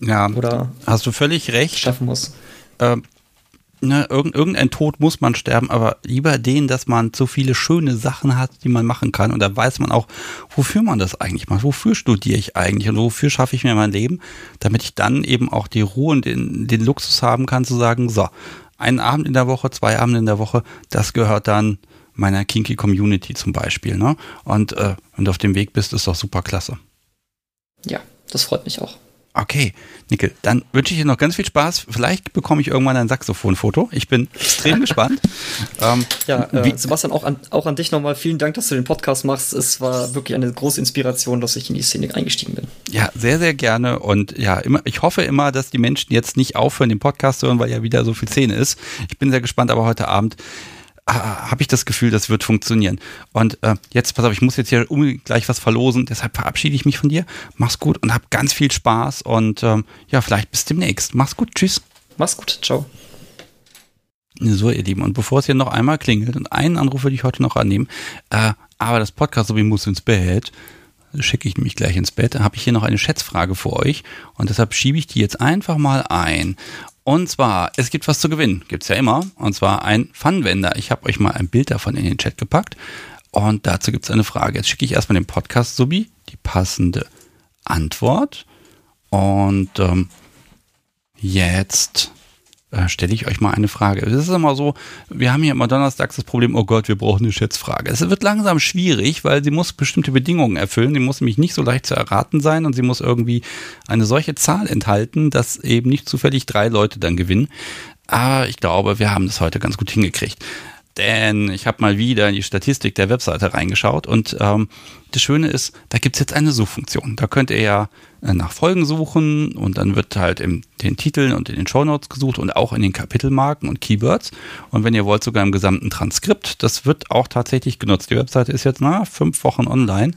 Ja, oder hast du völlig recht. Schaffen muss. Ähm, ne, irgendein Tod muss man sterben, aber lieber den, dass man so viele schöne Sachen hat, die man machen kann. Und da weiß man auch, wofür man das eigentlich macht. Wofür studiere ich eigentlich und wofür schaffe ich mir mein Leben, damit ich dann eben auch die Ruhe und den, den Luxus haben kann, zu sagen, so, einen Abend in der Woche, zwei Abende in der Woche, das gehört dann meiner Kinky Community zum Beispiel. Ne? Und äh, wenn du auf dem Weg bist, ist doch super klasse. Ja, das freut mich auch. Okay, Nickel, dann wünsche ich dir noch ganz viel Spaß. Vielleicht bekomme ich irgendwann ein Saxophonfoto. Ich bin extrem gespannt. Ähm, ja, äh, Sebastian, auch an, auch an dich nochmal vielen Dank, dass du den Podcast machst. Es war wirklich eine große Inspiration, dass ich in die Szene eingestiegen bin. Ja, sehr, sehr gerne. Und ja, immer, ich hoffe immer, dass die Menschen jetzt nicht aufhören, den Podcast zu hören, weil ja wieder so viel Szene ist. Ich bin sehr gespannt, aber heute Abend Ah, habe ich das Gefühl, das wird funktionieren. Und äh, jetzt, pass auf, ich muss jetzt hier um gleich was verlosen, deshalb verabschiede ich mich von dir. Mach's gut und hab ganz viel Spaß und ähm, ja, vielleicht bis demnächst. Mach's gut, tschüss. Mach's gut, ciao. So, ihr Lieben, und bevor es hier noch einmal klingelt, und einen Anruf würde ich heute noch annehmen, äh, aber das Podcast, so wie muss ins Bett, schicke ich mich gleich ins Bett, habe ich hier noch eine Schätzfrage für euch und deshalb schiebe ich die jetzt einfach mal ein. Und zwar, es gibt was zu gewinnen, gibt es ja immer. Und zwar ein Funwender. Ich habe euch mal ein Bild davon in den Chat gepackt. Und dazu gibt es eine Frage. Jetzt schicke ich erstmal dem Podcast-Subi die passende Antwort. Und ähm, jetzt äh, stelle ich euch mal eine Frage. Es ist immer so, wir haben hier immer donnerstags das Problem, oh Gott, wir brauchen eine Schätzfrage. Es wird langsam schwierig, weil sie muss bestimmte Bedingungen erfüllen. Sie muss nämlich nicht so leicht zu erraten sein und sie muss irgendwie eine solche Zahl enthalten, dass eben nicht zufällig drei Leute dann gewinnen. Aber ich glaube, wir haben das heute ganz gut hingekriegt. Denn ich habe mal wieder in die Statistik der Webseite reingeschaut und ähm, das Schöne ist, da gibt es jetzt eine Suchfunktion. Da könnt ihr ja nach Folgen suchen und dann wird halt in den Titeln und in den Shownotes gesucht und auch in den Kapitelmarken und Keywords. Und wenn ihr wollt, sogar im gesamten Transkript. Das wird auch tatsächlich genutzt. Die Webseite ist jetzt na fünf Wochen online.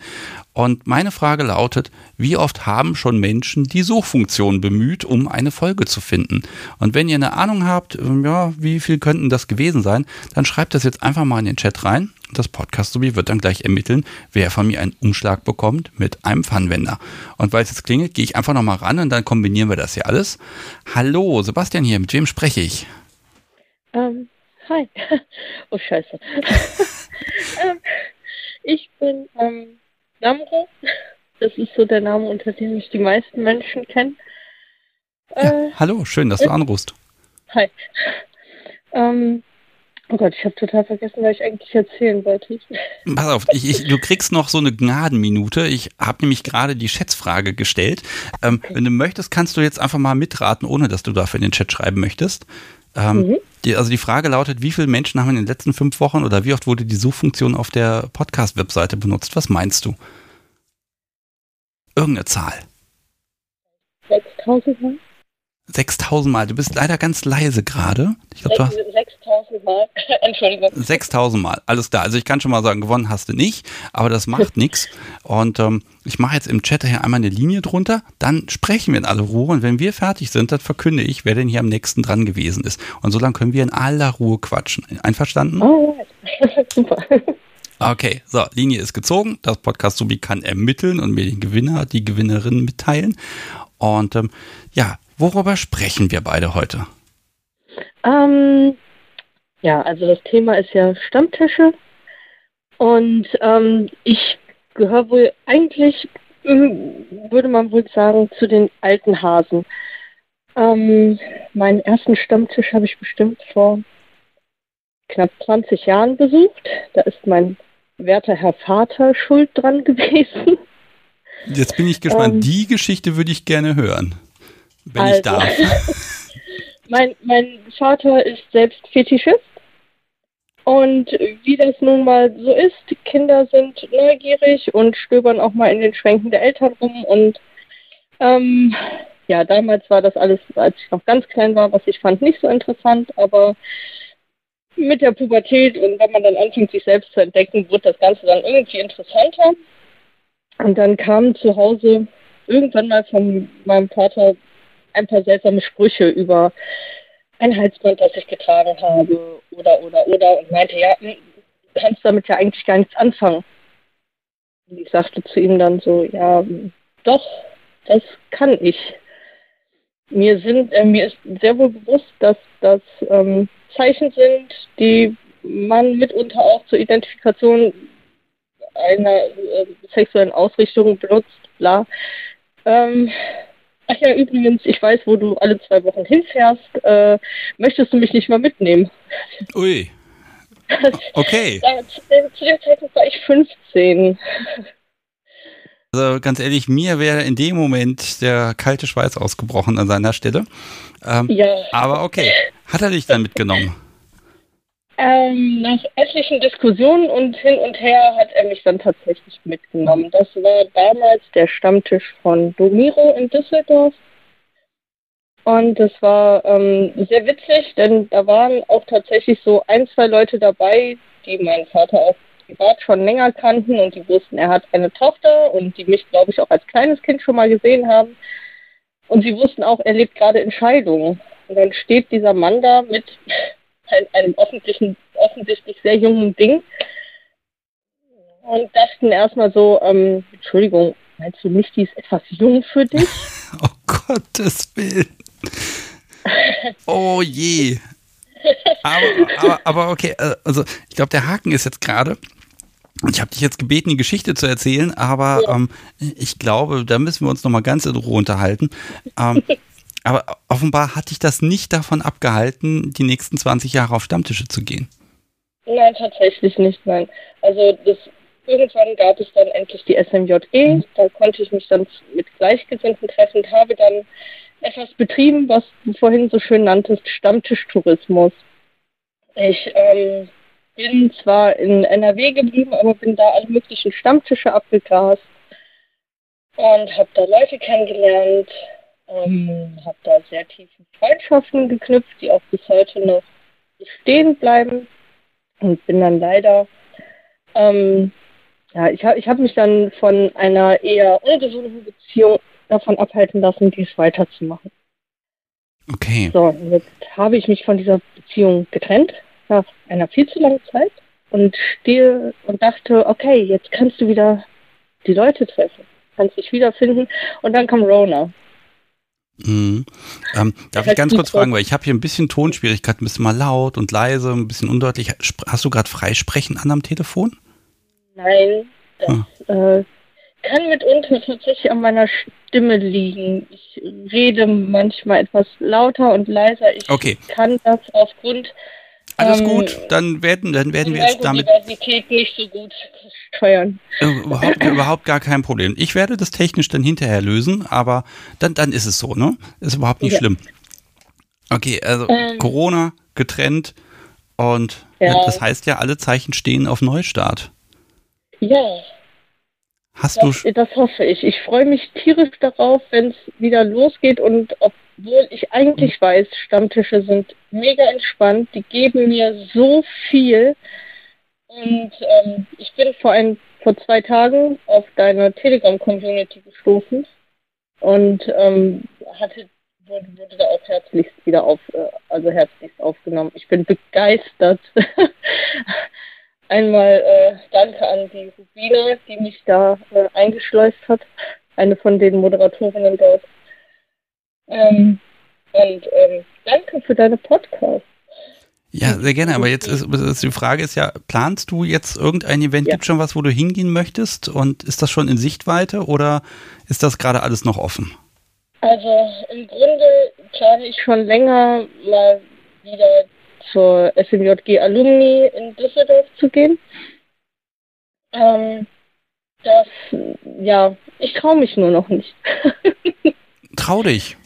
Und meine Frage lautet, wie oft haben schon Menschen die Suchfunktion bemüht, um eine Folge zu finden? Und wenn ihr eine Ahnung habt, ähm, ja, wie viel könnten das gewesen sein, dann schreibt das jetzt einfach mal in den Chat rein das Podcast-Subi wird dann gleich ermitteln, wer von mir einen Umschlag bekommt mit einem Pfannwender. Und weil es jetzt klingelt, gehe ich einfach nochmal ran und dann kombinieren wir das hier alles. Hallo, Sebastian hier, mit wem spreche ich? Ähm, hi. oh, scheiße. ähm, ich bin ähm, Namro. Das ist so der Name, unter dem mich die meisten Menschen kennen. Äh, ja, hallo, schön, dass du anrufst. Hi. Ähm, Oh Gott, ich habe total vergessen, was ich eigentlich erzählen wollte. Pass auf, ich, ich, du kriegst noch so eine Gnadenminute. Ich habe nämlich gerade die Schätzfrage gestellt. Ähm, okay. Wenn du möchtest, kannst du jetzt einfach mal mitraten, ohne dass du dafür in den Chat schreiben möchtest. Ähm, mhm. die, also die Frage lautet, wie viele Menschen haben in den letzten fünf Wochen oder wie oft wurde die Suchfunktion auf der Podcast-Webseite benutzt? Was meinst du? Irgendeine Zahl. 6000 Mal? 6000 Mal. Du bist leider ganz leise gerade. Ich glaube, du hast 6000 Mal. Entschuldigung. 6000 Mal. Alles klar. Also ich kann schon mal sagen, gewonnen hast du nicht, aber das macht nichts. Und ähm, ich mache jetzt im Chat hier einmal eine Linie drunter. Dann sprechen wir in aller Ruhe. Und wenn wir fertig sind, dann verkünde ich, wer denn hier am nächsten dran gewesen ist. Und so lange können wir in aller Ruhe quatschen. Einverstanden? Oh, super. Okay, so, Linie ist gezogen. Das Podcast Subi kann ermitteln und mir den Gewinner, die Gewinnerin mitteilen. Und ähm, ja, Worüber sprechen wir beide heute? Ähm, ja, also das Thema ist ja Stammtische. Und ähm, ich gehöre wohl eigentlich, ähm, würde man wohl sagen, zu den alten Hasen. Ähm, meinen ersten Stammtisch habe ich bestimmt vor knapp 20 Jahren besucht. Da ist mein werter Herr Vater schuld dran gewesen. Jetzt bin ich gespannt. Ähm, Die Geschichte würde ich gerne hören wenn also, ich darf. mein, mein Vater ist selbst Fetischist. Und wie das nun mal so ist, Kinder sind neugierig und stöbern auch mal in den Schränken der Eltern rum. Und ähm, ja, damals war das alles, als ich noch ganz klein war, was ich fand, nicht so interessant, aber mit der Pubertät und wenn man dann anfängt, sich selbst zu entdecken, wird das Ganze dann irgendwie interessanter. Und dann kamen zu Hause irgendwann mal von meinem Vater ein paar seltsame Sprüche über ein Halsband, das ich getragen habe oder, oder, oder und meinte, ja, hm, du kannst damit ja eigentlich gar nichts anfangen. Und ich sagte zu ihm dann so, ja, doch, das kann ich. Mir sind, äh, mir ist sehr wohl bewusst, dass das ähm, Zeichen sind, die man mitunter auch zur Identifikation einer äh, sexuellen Ausrichtung benutzt, bla. Ähm, ach ja, übrigens, ich weiß, wo du alle zwei Wochen hinfährst. Äh, möchtest du mich nicht mal mitnehmen? Ui. Okay. zu, dem Zeitpunkt war ich 15. Also ganz ehrlich, mir wäre in dem Moment der kalte Schweiß ausgebrochen an seiner Stelle. Ähm, ja. Aber okay, hat er dich dann mitgenommen? Ähm, nach etlichen Diskussionen und hin und her hat er mich dann tatsächlich mitgenommen. Das war damals der Stammtisch von Domiro in Düsseldorf. Und das war ähm, sehr witzig, denn da waren auch tatsächlich so ein, zwei Leute dabei, die meinen Vater auch privat schon länger kannten und die wussten, er hat eine Tochter und die mich, glaube ich, auch als kleines Kind schon mal gesehen haben. Und sie wussten auch, er lebt gerade in Scheidung. Und dann steht dieser Mann da mit einem offensichtlichen, offensichtlich sehr jungen Ding und dachten erstmal so, ähm, Entschuldigung, meinst du nicht, die ist etwas jung für dich? oh Gottes Willen. Oh je. Aber, aber, aber okay, äh, also ich glaube, der Haken ist jetzt gerade, ich habe dich jetzt gebeten, die Geschichte zu erzählen, aber ja. ähm, ich glaube, da müssen wir uns nochmal ganz in Ruhe unterhalten. Ähm, aber offenbar hat dich das nicht davon abgehalten, die nächsten 20 Jahre auf Stammtische zu gehen. Nein, tatsächlich nicht, nein. Also das, irgendwann gab es dann endlich die SMJE, mhm. da konnte ich mich dann mit Gleichgesinnten treffen und habe dann etwas betrieben, was du vorhin so schön nanntest, Stammtischtourismus. Ich ähm, bin zwar in NRW geblieben, aber bin da alle möglichen Stammtische abgegrast und habe da Leute kennengelernt, ähm, habe da sehr tiefe Freundschaften geknüpft, die auch bis heute noch bestehen bleiben und bin dann leider, ähm, ja, ich habe ich hab mich dann von einer eher ungesunden Beziehung davon abhalten lassen, dies weiterzumachen. Okay. So, jetzt habe ich mich von dieser Beziehung getrennt, nach einer viel zu langen Zeit und stehe und dachte, okay, jetzt kannst du wieder die Leute treffen, kannst dich wiederfinden und dann kam Rona. Mhm. Ähm, darf ich ganz kurz fragen, weil ich habe hier ein bisschen Tonschwierigkeiten, ein bisschen mal laut und leise, ein bisschen undeutlich. Hast du gerade Freisprechen an am Telefon? Nein, das hm. äh, kann mitunter tatsächlich an meiner Stimme liegen. Ich rede manchmal etwas lauter und leiser. Ich okay. kann das aufgrund alles ähm, gut, dann werden, dann werden wir jetzt damit. Diversität nicht so gut steuern. Äh, überhaupt, überhaupt gar kein Problem. Ich werde das technisch dann hinterher lösen, aber dann, dann ist es so, ne? Ist überhaupt nicht ja. schlimm. Okay, also ähm, Corona getrennt und ja. das heißt ja, alle Zeichen stehen auf Neustart. Ja. Hast das, du. Das hoffe ich. Ich freue mich tierisch darauf, wenn es wieder losgeht und obwohl ich eigentlich weiß, Stammtische sind mega entspannt, die geben mir so viel. Und ähm, ich bin vor ein, vor zwei Tagen auf deine Telegram-Community gestoßen und ähm, hatte wurde, wurde da auch herzlichst wieder auf, äh, also herzlichst aufgenommen. Ich bin begeistert. Einmal äh, danke an die Rubine, die mich da äh, eingeschleust hat, eine von den Moderatorinnen dort. Ähm, und ähm, danke für deine Podcast. Ja, sehr gerne. Aber jetzt ist, ist, die Frage ist ja, planst du jetzt irgendein Event? Ja. Gibt schon was, wo du hingehen möchtest? Und ist das schon in Sichtweite oder ist das gerade alles noch offen? Also im Grunde plane ich schon länger mal wieder zur SMJG Alumni in Düsseldorf zu gehen. Ähm, das, ja, ich traue mich nur noch nicht. Trau dich.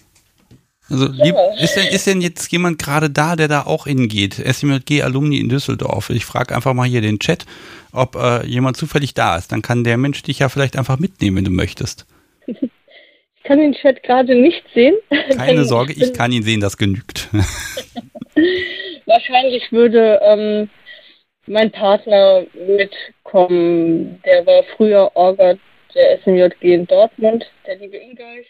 Also lieb, ist, denn, ist denn jetzt jemand gerade da, der da auch hingeht? SMJG Alumni in Düsseldorf. Ich frage einfach mal hier den Chat, ob äh, jemand zufällig da ist. Dann kann der Mensch dich ja vielleicht einfach mitnehmen, wenn du möchtest. Ich kann den Chat gerade nicht sehen. Keine Sorge, ich kann ihn sehen, das genügt. wahrscheinlich würde ähm, mein Partner mitkommen. Der war früher Orga der SMJG in Dortmund, der liebe Ingolf.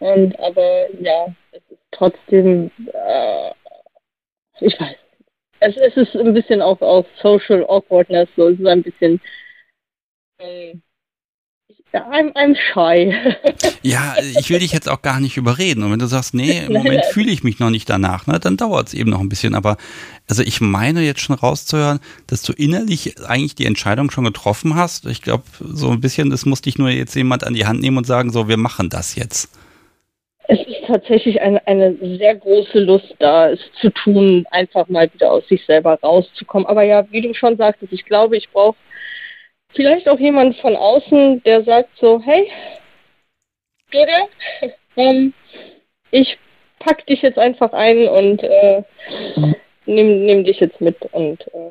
Und aber ja, es ist trotzdem, äh, ich weiß. Es, es ist ein bisschen auch auf Social Awkwardness, so es ist ein bisschen ähm, I'm, I'm shy. ja, ich will dich jetzt auch gar nicht überreden. Und wenn du sagst, nee, im Moment fühle ich mich noch nicht danach, ne, dann dauert es eben noch ein bisschen. Aber also ich meine jetzt schon rauszuhören, dass du innerlich eigentlich die Entscheidung schon getroffen hast. Ich glaube, so ein bisschen, das muss dich nur jetzt jemand an die Hand nehmen und sagen, so, wir machen das jetzt. Es ist tatsächlich eine, eine sehr große Lust da, es zu tun, einfach mal wieder aus sich selber rauszukommen. Aber ja, wie du schon sagtest, ich glaube, ich brauche vielleicht auch jemand von außen, der sagt so, hey, Gede, ähm, ich pack dich jetzt einfach ein und äh, nimm, nimm dich jetzt mit und äh,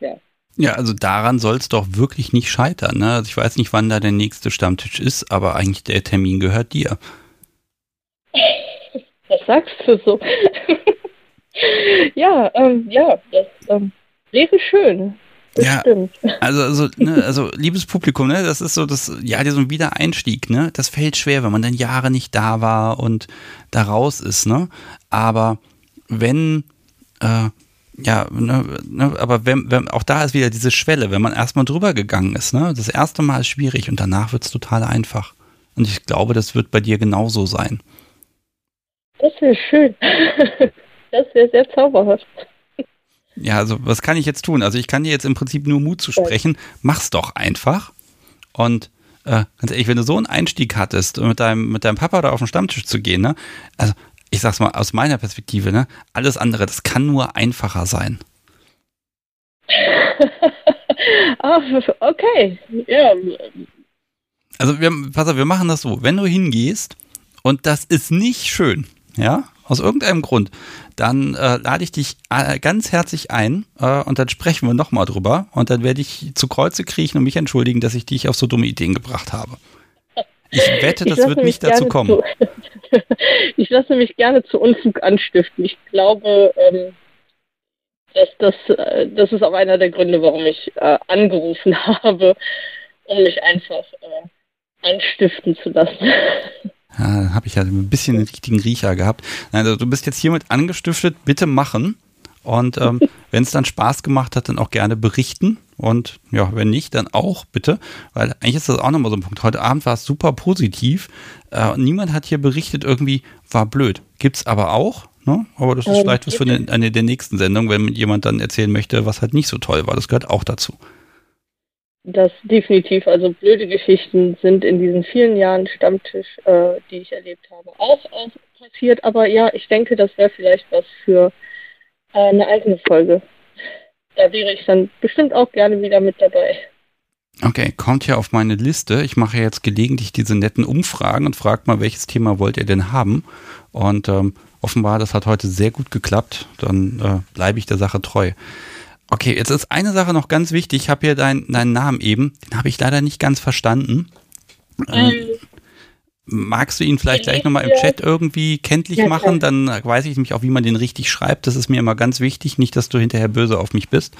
ja. Ja, also daran soll es doch wirklich nicht scheitern. Ne? Also ich weiß nicht, wann da der nächste Stammtisch ist, aber eigentlich der Termin gehört dir. Was sagst du so? ja, ähm, ja, das ähm, wäre schön ja, also, also, ne, also, liebes Publikum, ne, das ist so das, ja, so ein Wiedereinstieg, ne, das fällt schwer, wenn man dann Jahre nicht da war und da raus ist, ne, aber wenn, äh, ja, ne, ne, aber wenn, wenn, auch da ist wieder diese Schwelle, wenn man erstmal drüber gegangen ist, ne, das erste Mal ist schwierig und danach wird es total einfach. Und ich glaube, das wird bei dir genauso sein. Das wäre schön. Das wäre sehr zauberhaft. Ja, also was kann ich jetzt tun? Also ich kann dir jetzt im Prinzip nur Mut zu sprechen. Mach's doch einfach. Und äh, ganz ehrlich, wenn du so einen Einstieg hattest, mit deinem, mit deinem Papa da auf den Stammtisch zu gehen, ne? Also ich sag's mal aus meiner Perspektive, ne? Alles andere, das kann nur einfacher sein. oh, okay, ja. Also wir, pass auf, wir machen das so. Wenn du hingehst und das ist nicht schön, ja, aus irgendeinem Grund, dann äh, lade ich dich äh, ganz herzlich ein äh, und dann sprechen wir nochmal drüber und dann werde ich zu Kreuze kriechen und mich entschuldigen, dass ich dich auf so dumme Ideen gebracht habe. Ich wette, das ich wird nicht dazu kommen. Zu, ich lasse mich gerne zu Unfug anstiften. Ich glaube, ähm, dass das, äh, das ist auch einer der Gründe, warum ich äh, angerufen habe, um mich einfach äh, anstiften zu lassen. Ja, habe ich ja ein bisschen den richtigen Riecher gehabt. Nein, also du bist jetzt hiermit angestiftet, bitte machen. Und ähm, wenn es dann Spaß gemacht hat, dann auch gerne berichten. Und ja, wenn nicht, dann auch bitte. Weil eigentlich ist das auch nochmal so ein Punkt. Heute Abend war es super positiv. Äh, niemand hat hier berichtet, irgendwie war blöd. Gibt's aber auch. Ne? Aber das ist ähm, vielleicht was für eine, eine der nächsten Sendungen, wenn jemand dann erzählen möchte, was halt nicht so toll war. Das gehört auch dazu. Das definitiv, also blöde Geschichten sind in diesen vielen Jahren Stammtisch, äh, die ich erlebt habe, auch, auch passiert. Aber ja, ich denke, das wäre vielleicht was für äh, eine eigene Folge. Da wäre ich dann bestimmt auch gerne wieder mit dabei. Okay, kommt hier auf meine Liste. Ich mache jetzt gelegentlich diese netten Umfragen und frage mal, welches Thema wollt ihr denn haben? Und ähm, offenbar, das hat heute sehr gut geklappt. Dann äh, bleibe ich der Sache treu. Okay, jetzt ist eine Sache noch ganz wichtig. Ich habe hier deinen dein Namen eben, den habe ich leider nicht ganz verstanden. Ähm, magst du ihn vielleicht gleich nochmal im Chat irgendwie kenntlich machen? Dann weiß ich nämlich auch, wie man den richtig schreibt. Das ist mir immer ganz wichtig. Nicht, dass du hinterher böse auf mich bist.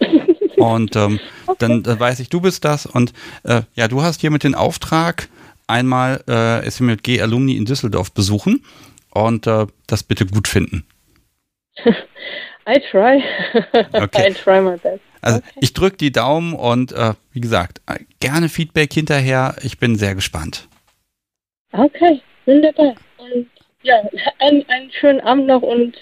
Und ähm, okay. dann, dann, weiß ich, du bist das. Und äh, ja, du hast hier mit den Auftrag, einmal äh, SMJG Alumni in Düsseldorf besuchen und äh, das bitte gut finden. I try. Okay. I try my best. Also okay. ich drücke die Daumen und äh, wie gesagt, gerne Feedback hinterher. Ich bin sehr gespannt. Okay, wunderbar. Und ja, einen, einen schönen Abend noch und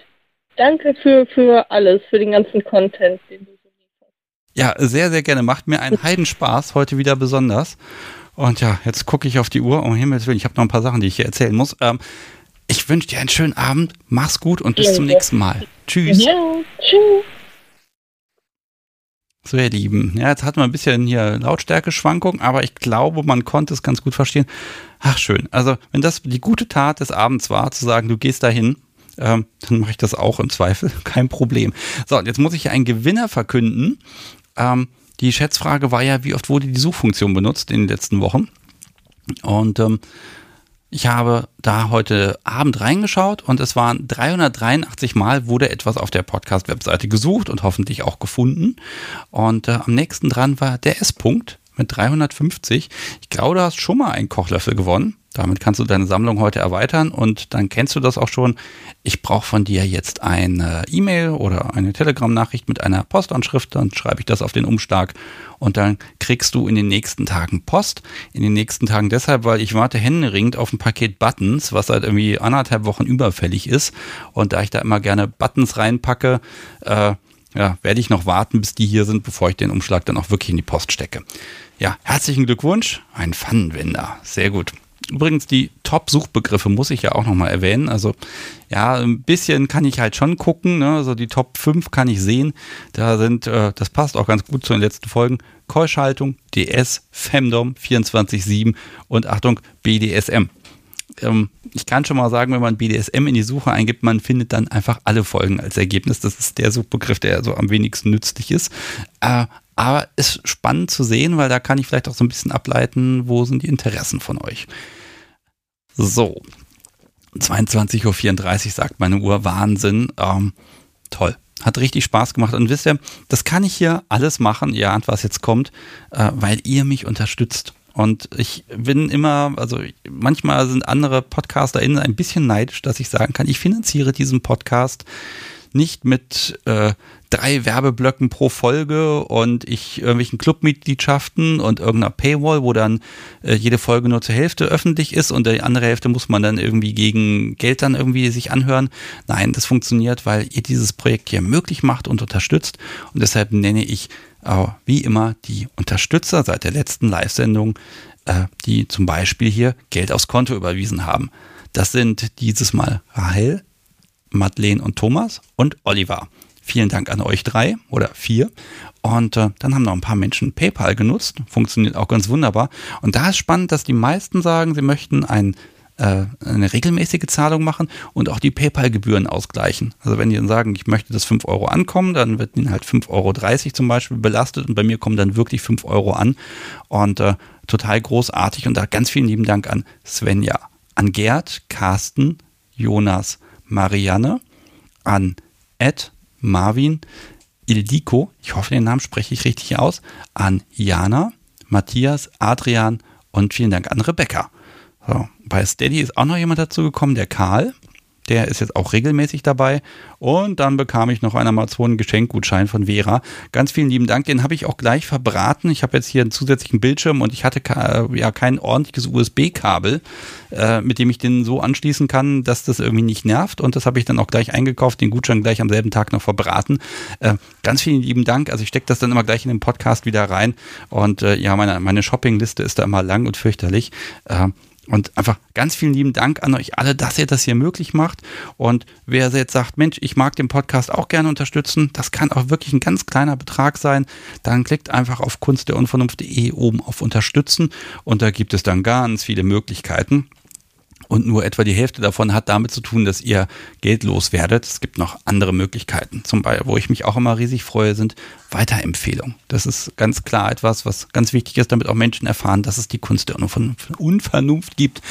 danke für, für alles, für den ganzen Content, den du so lieferst. Ja, sehr, sehr gerne. Macht mir einen Heidenspaß, heute wieder besonders. Und ja, jetzt gucke ich auf die Uhr. Um Himmels Willen, ich habe noch ein paar Sachen, die ich hier erzählen muss. Ähm, ich wünsche dir einen schönen Abend. Mach's gut und bis ja, zum nächsten Mal. Tschüss. Ja, tschüss. So, ihr Lieben, ja, jetzt hatten wir ein bisschen hier Lautstärke-Schwankung, aber ich glaube, man konnte es ganz gut verstehen. Ach, schön. Also, wenn das die gute Tat des Abends war, zu sagen, du gehst dahin, ähm, dann mache ich das auch im Zweifel. Kein Problem. So, jetzt muss ich einen Gewinner verkünden. Ähm, die Schätzfrage war ja, wie oft wurde die Suchfunktion benutzt in den letzten Wochen? Und ähm, ich habe da heute Abend reingeschaut und es waren 383 Mal wurde etwas auf der Podcast-Webseite gesucht und hoffentlich auch gefunden. Und äh, am nächsten dran war der S-Punkt mit 350. Ich glaube, du hast schon mal einen Kochlöffel gewonnen. Damit kannst du deine Sammlung heute erweitern und dann kennst du das auch schon. Ich brauche von dir jetzt eine E-Mail oder eine Telegram-Nachricht mit einer Postanschrift. Dann schreibe ich das auf den Umschlag und dann kriegst du in den nächsten Tagen Post. In den nächsten Tagen deshalb, weil ich warte händeringend auf ein Paket Buttons, was seit irgendwie anderthalb Wochen überfällig ist. Und da ich da immer gerne Buttons reinpacke, äh, ja, werde ich noch warten, bis die hier sind, bevor ich den Umschlag dann auch wirklich in die Post stecke. Ja, herzlichen Glückwunsch. Ein Pfannenwender. Sehr gut. Übrigens, die Top-Suchbegriffe muss ich ja auch nochmal erwähnen. Also, ja, ein bisschen kann ich halt schon gucken. Ne? Also, die Top 5 kann ich sehen. Da sind, äh, das passt auch ganz gut zu den letzten Folgen: Keuschaltung, DS, Femdom, 24-7 und Achtung, BDSM. Ähm, ich kann schon mal sagen, wenn man BDSM in die Suche eingibt, man findet dann einfach alle Folgen als Ergebnis. Das ist der Suchbegriff, der so am wenigsten nützlich ist. Äh, aber ist spannend zu sehen, weil da kann ich vielleicht auch so ein bisschen ableiten, wo sind die Interessen von euch. So. 22.34 Uhr sagt meine Uhr. Wahnsinn. Ähm, toll. Hat richtig Spaß gemacht. Und wisst ihr, das kann ich hier alles machen, ihr ahnt, was jetzt kommt, äh, weil ihr mich unterstützt. Und ich bin immer, also manchmal sind andere PodcasterInnen ein bisschen neidisch, dass ich sagen kann, ich finanziere diesen Podcast nicht mit äh, drei Werbeblöcken pro Folge und ich irgendwelchen Clubmitgliedschaften und irgendeiner Paywall, wo dann äh, jede Folge nur zur Hälfte öffentlich ist und die andere Hälfte muss man dann irgendwie gegen Geld dann irgendwie sich anhören. Nein, das funktioniert, weil ihr dieses Projekt hier möglich macht und unterstützt und deshalb nenne ich äh, wie immer die Unterstützer seit der letzten Live-Sendung, äh, die zum Beispiel hier Geld aufs Konto überwiesen haben. Das sind dieses Mal Rahel, Madeleine und Thomas und Oliver. Vielen Dank an euch drei oder vier. Und äh, dann haben noch ein paar Menschen PayPal genutzt. Funktioniert auch ganz wunderbar. Und da ist spannend, dass die meisten sagen, sie möchten ein, äh, eine regelmäßige Zahlung machen und auch die PayPal-Gebühren ausgleichen. Also wenn die dann sagen, ich möchte das 5 Euro ankommen, dann wird ihnen halt 5,30 Euro zum Beispiel belastet und bei mir kommen dann wirklich 5 Euro an. Und äh, total großartig. Und da ganz vielen lieben Dank an Svenja, an Gerd, Carsten, Jonas, Marianne, an Ed, Marvin, Ildiko, ich hoffe, den Namen spreche ich richtig aus, an Jana, Matthias, Adrian und vielen Dank an Rebecca. So, bei Steady ist auch noch jemand dazu gekommen, der Karl. Der ist jetzt auch regelmäßig dabei. Und dann bekam ich noch einen Amazon-Geschenkgutschein von Vera. Ganz vielen lieben Dank. Den habe ich auch gleich verbraten. Ich habe jetzt hier einen zusätzlichen Bildschirm und ich hatte ja kein ordentliches USB-Kabel, äh, mit dem ich den so anschließen kann, dass das irgendwie nicht nervt. Und das habe ich dann auch gleich eingekauft, den Gutschein gleich am selben Tag noch verbraten. Äh, ganz vielen lieben Dank. Also ich stecke das dann immer gleich in den Podcast wieder rein. Und äh, ja, meine, meine Shoppingliste ist da immer lang und fürchterlich. Und einfach ganz vielen lieben Dank an euch alle, dass ihr das hier möglich macht. Und wer jetzt sagt, Mensch, ich mag den Podcast auch gerne unterstützen, das kann auch wirklich ein ganz kleiner Betrag sein, dann klickt einfach auf kunstderunvernunft.de oben auf Unterstützen und da gibt es dann ganz viele Möglichkeiten und nur etwa die Hälfte davon hat damit zu tun, dass ihr geldlos werdet. Es gibt noch andere Möglichkeiten. Zum Beispiel, wo ich mich auch immer riesig freue, sind Weiterempfehlungen. Das ist ganz klar etwas, was ganz wichtig ist, damit auch Menschen erfahren, dass es die Kunst der Unvernunft gibt.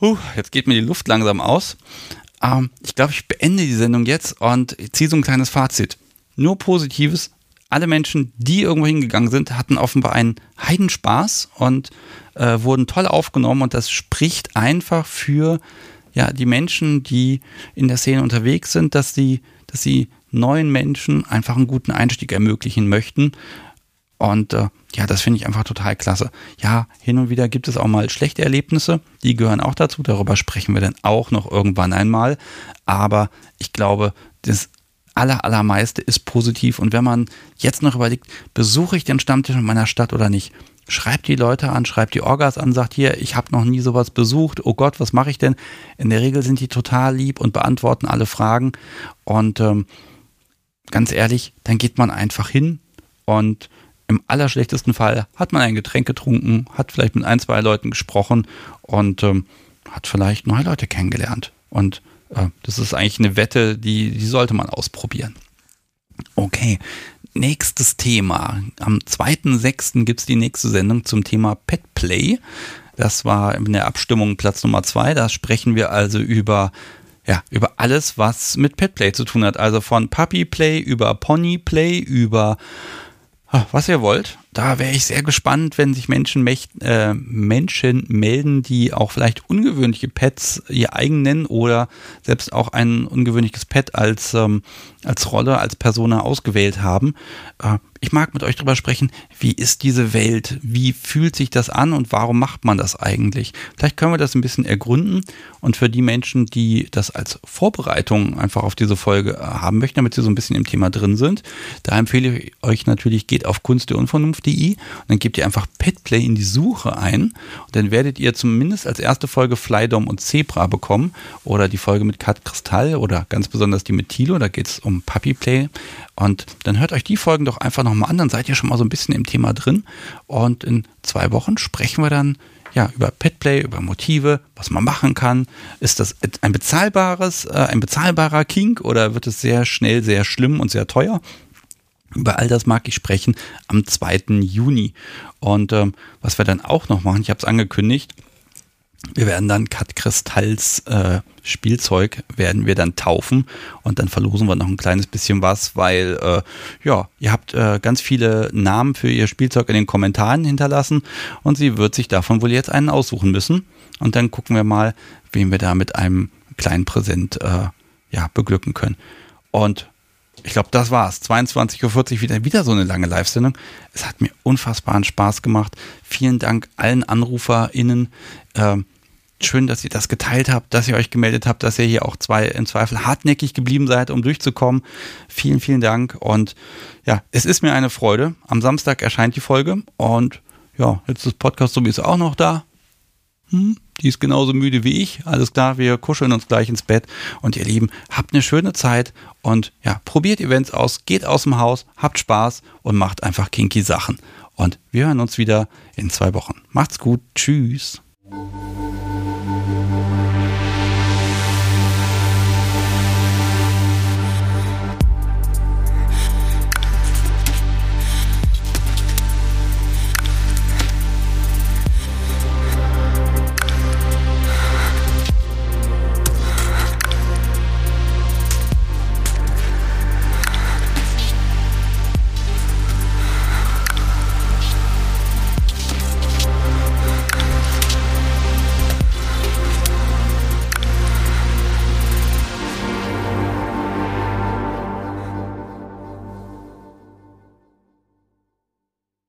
Uh, jetzt geht mir die Luft langsam aus. Ähm, ich glaube, ich beende die Sendung jetzt und ziehe so ein kleines Fazit. Nur Positives. Alle Menschen, die irgendwo hingegangen sind, hatten offenbar einen Heidenspaß und äh, wurden toll aufgenommen und das spricht einfach für ja, die Menschen, die in der Szene unterwegs sind, dass sie, dass sie neuen Menschen einfach einen guten Einstieg ermöglichen möchten. Und äh, ja, das finde ich einfach total klasse. Ja, hin und wieder gibt es auch mal schlechte Erlebnisse, die gehören auch dazu. Darüber sprechen wir dann auch noch irgendwann einmal. Aber ich glaube, das aller, allermeiste ist positiv. Und wenn man jetzt noch überlegt, besuche ich den Stammtisch in meiner Stadt oder nicht, schreibt die Leute an, schreibt die Orgas an, sagt hier, ich habe noch nie sowas besucht, oh Gott, was mache ich denn? In der Regel sind die total lieb und beantworten alle Fragen. Und ähm, ganz ehrlich, dann geht man einfach hin und im allerschlechtesten Fall hat man ein Getränk getrunken, hat vielleicht mit ein, zwei Leuten gesprochen und ähm, hat vielleicht neue Leute kennengelernt. Und das ist eigentlich eine Wette, die, die sollte man ausprobieren. Okay, nächstes Thema. Am 2.6. gibt es die nächste Sendung zum Thema Pet Play. Das war in der Abstimmung Platz Nummer zwei. Da sprechen wir also über ja, über alles, was mit Petplay zu tun hat. Also von Puppy Play über Pony Play über ah, was ihr wollt. Da wäre ich sehr gespannt, wenn sich Menschen, äh, Menschen melden, die auch vielleicht ungewöhnliche Pets ihr eigen nennen oder selbst auch ein ungewöhnliches Pet als, ähm, als Rolle, als Persona ausgewählt haben. Äh, ich mag mit euch darüber sprechen, wie ist diese Welt, wie fühlt sich das an und warum macht man das eigentlich? Vielleicht können wir das ein bisschen ergründen und für die Menschen, die das als Vorbereitung einfach auf diese Folge äh, haben möchten, damit sie so ein bisschen im Thema drin sind, da empfehle ich euch natürlich, geht auf Kunst der Unvernunft.de und dann gebt ihr einfach Petplay in die Suche ein und dann werdet ihr zumindest als erste Folge Flydom und Zebra bekommen oder die Folge mit Kat Kristall oder ganz besonders die mit Tilo, da geht es um Puppyplay und dann hört euch die Folgen doch einfach nochmal an, dann seid ihr schon mal so ein bisschen im Thema drin. Und in zwei Wochen sprechen wir dann ja, über Petplay, über Motive, was man machen kann. Ist das ein bezahlbares, äh, ein bezahlbarer Kink oder wird es sehr schnell sehr schlimm und sehr teuer? Über all das mag ich sprechen am 2. Juni. Und ähm, was wir dann auch noch machen, ich habe es angekündigt, wir werden dann Kat Kristalls äh, Spielzeug werden wir dann taufen und dann verlosen wir noch ein kleines bisschen was, weil äh, ja, ihr habt äh, ganz viele Namen für ihr Spielzeug in den Kommentaren hinterlassen und sie wird sich davon wohl jetzt einen aussuchen müssen und dann gucken wir mal, wen wir da mit einem kleinen Präsent äh, ja, beglücken können. Und ich glaube, das war's. 22.40 Uhr wieder, wieder so eine lange Live-Sendung. Es hat mir unfassbaren Spaß gemacht. Vielen Dank allen AnruferInnen. Ähm, schön, dass ihr das geteilt habt, dass ihr euch gemeldet habt, dass ihr hier auch zwei im Zweifel hartnäckig geblieben seid, um durchzukommen. Vielen, vielen Dank. Und ja, es ist mir eine Freude. Am Samstag erscheint die Folge und ja, jetzt ist Podcast sowieso auch noch da. Hm, die ist genauso müde wie ich. Alles klar, wir kuscheln uns gleich ins Bett. Und ihr Lieben, habt eine schöne Zeit und ja, probiert Events aus, geht aus dem Haus, habt Spaß und macht einfach kinky Sachen. Und wir hören uns wieder in zwei Wochen. Macht's gut. Tschüss.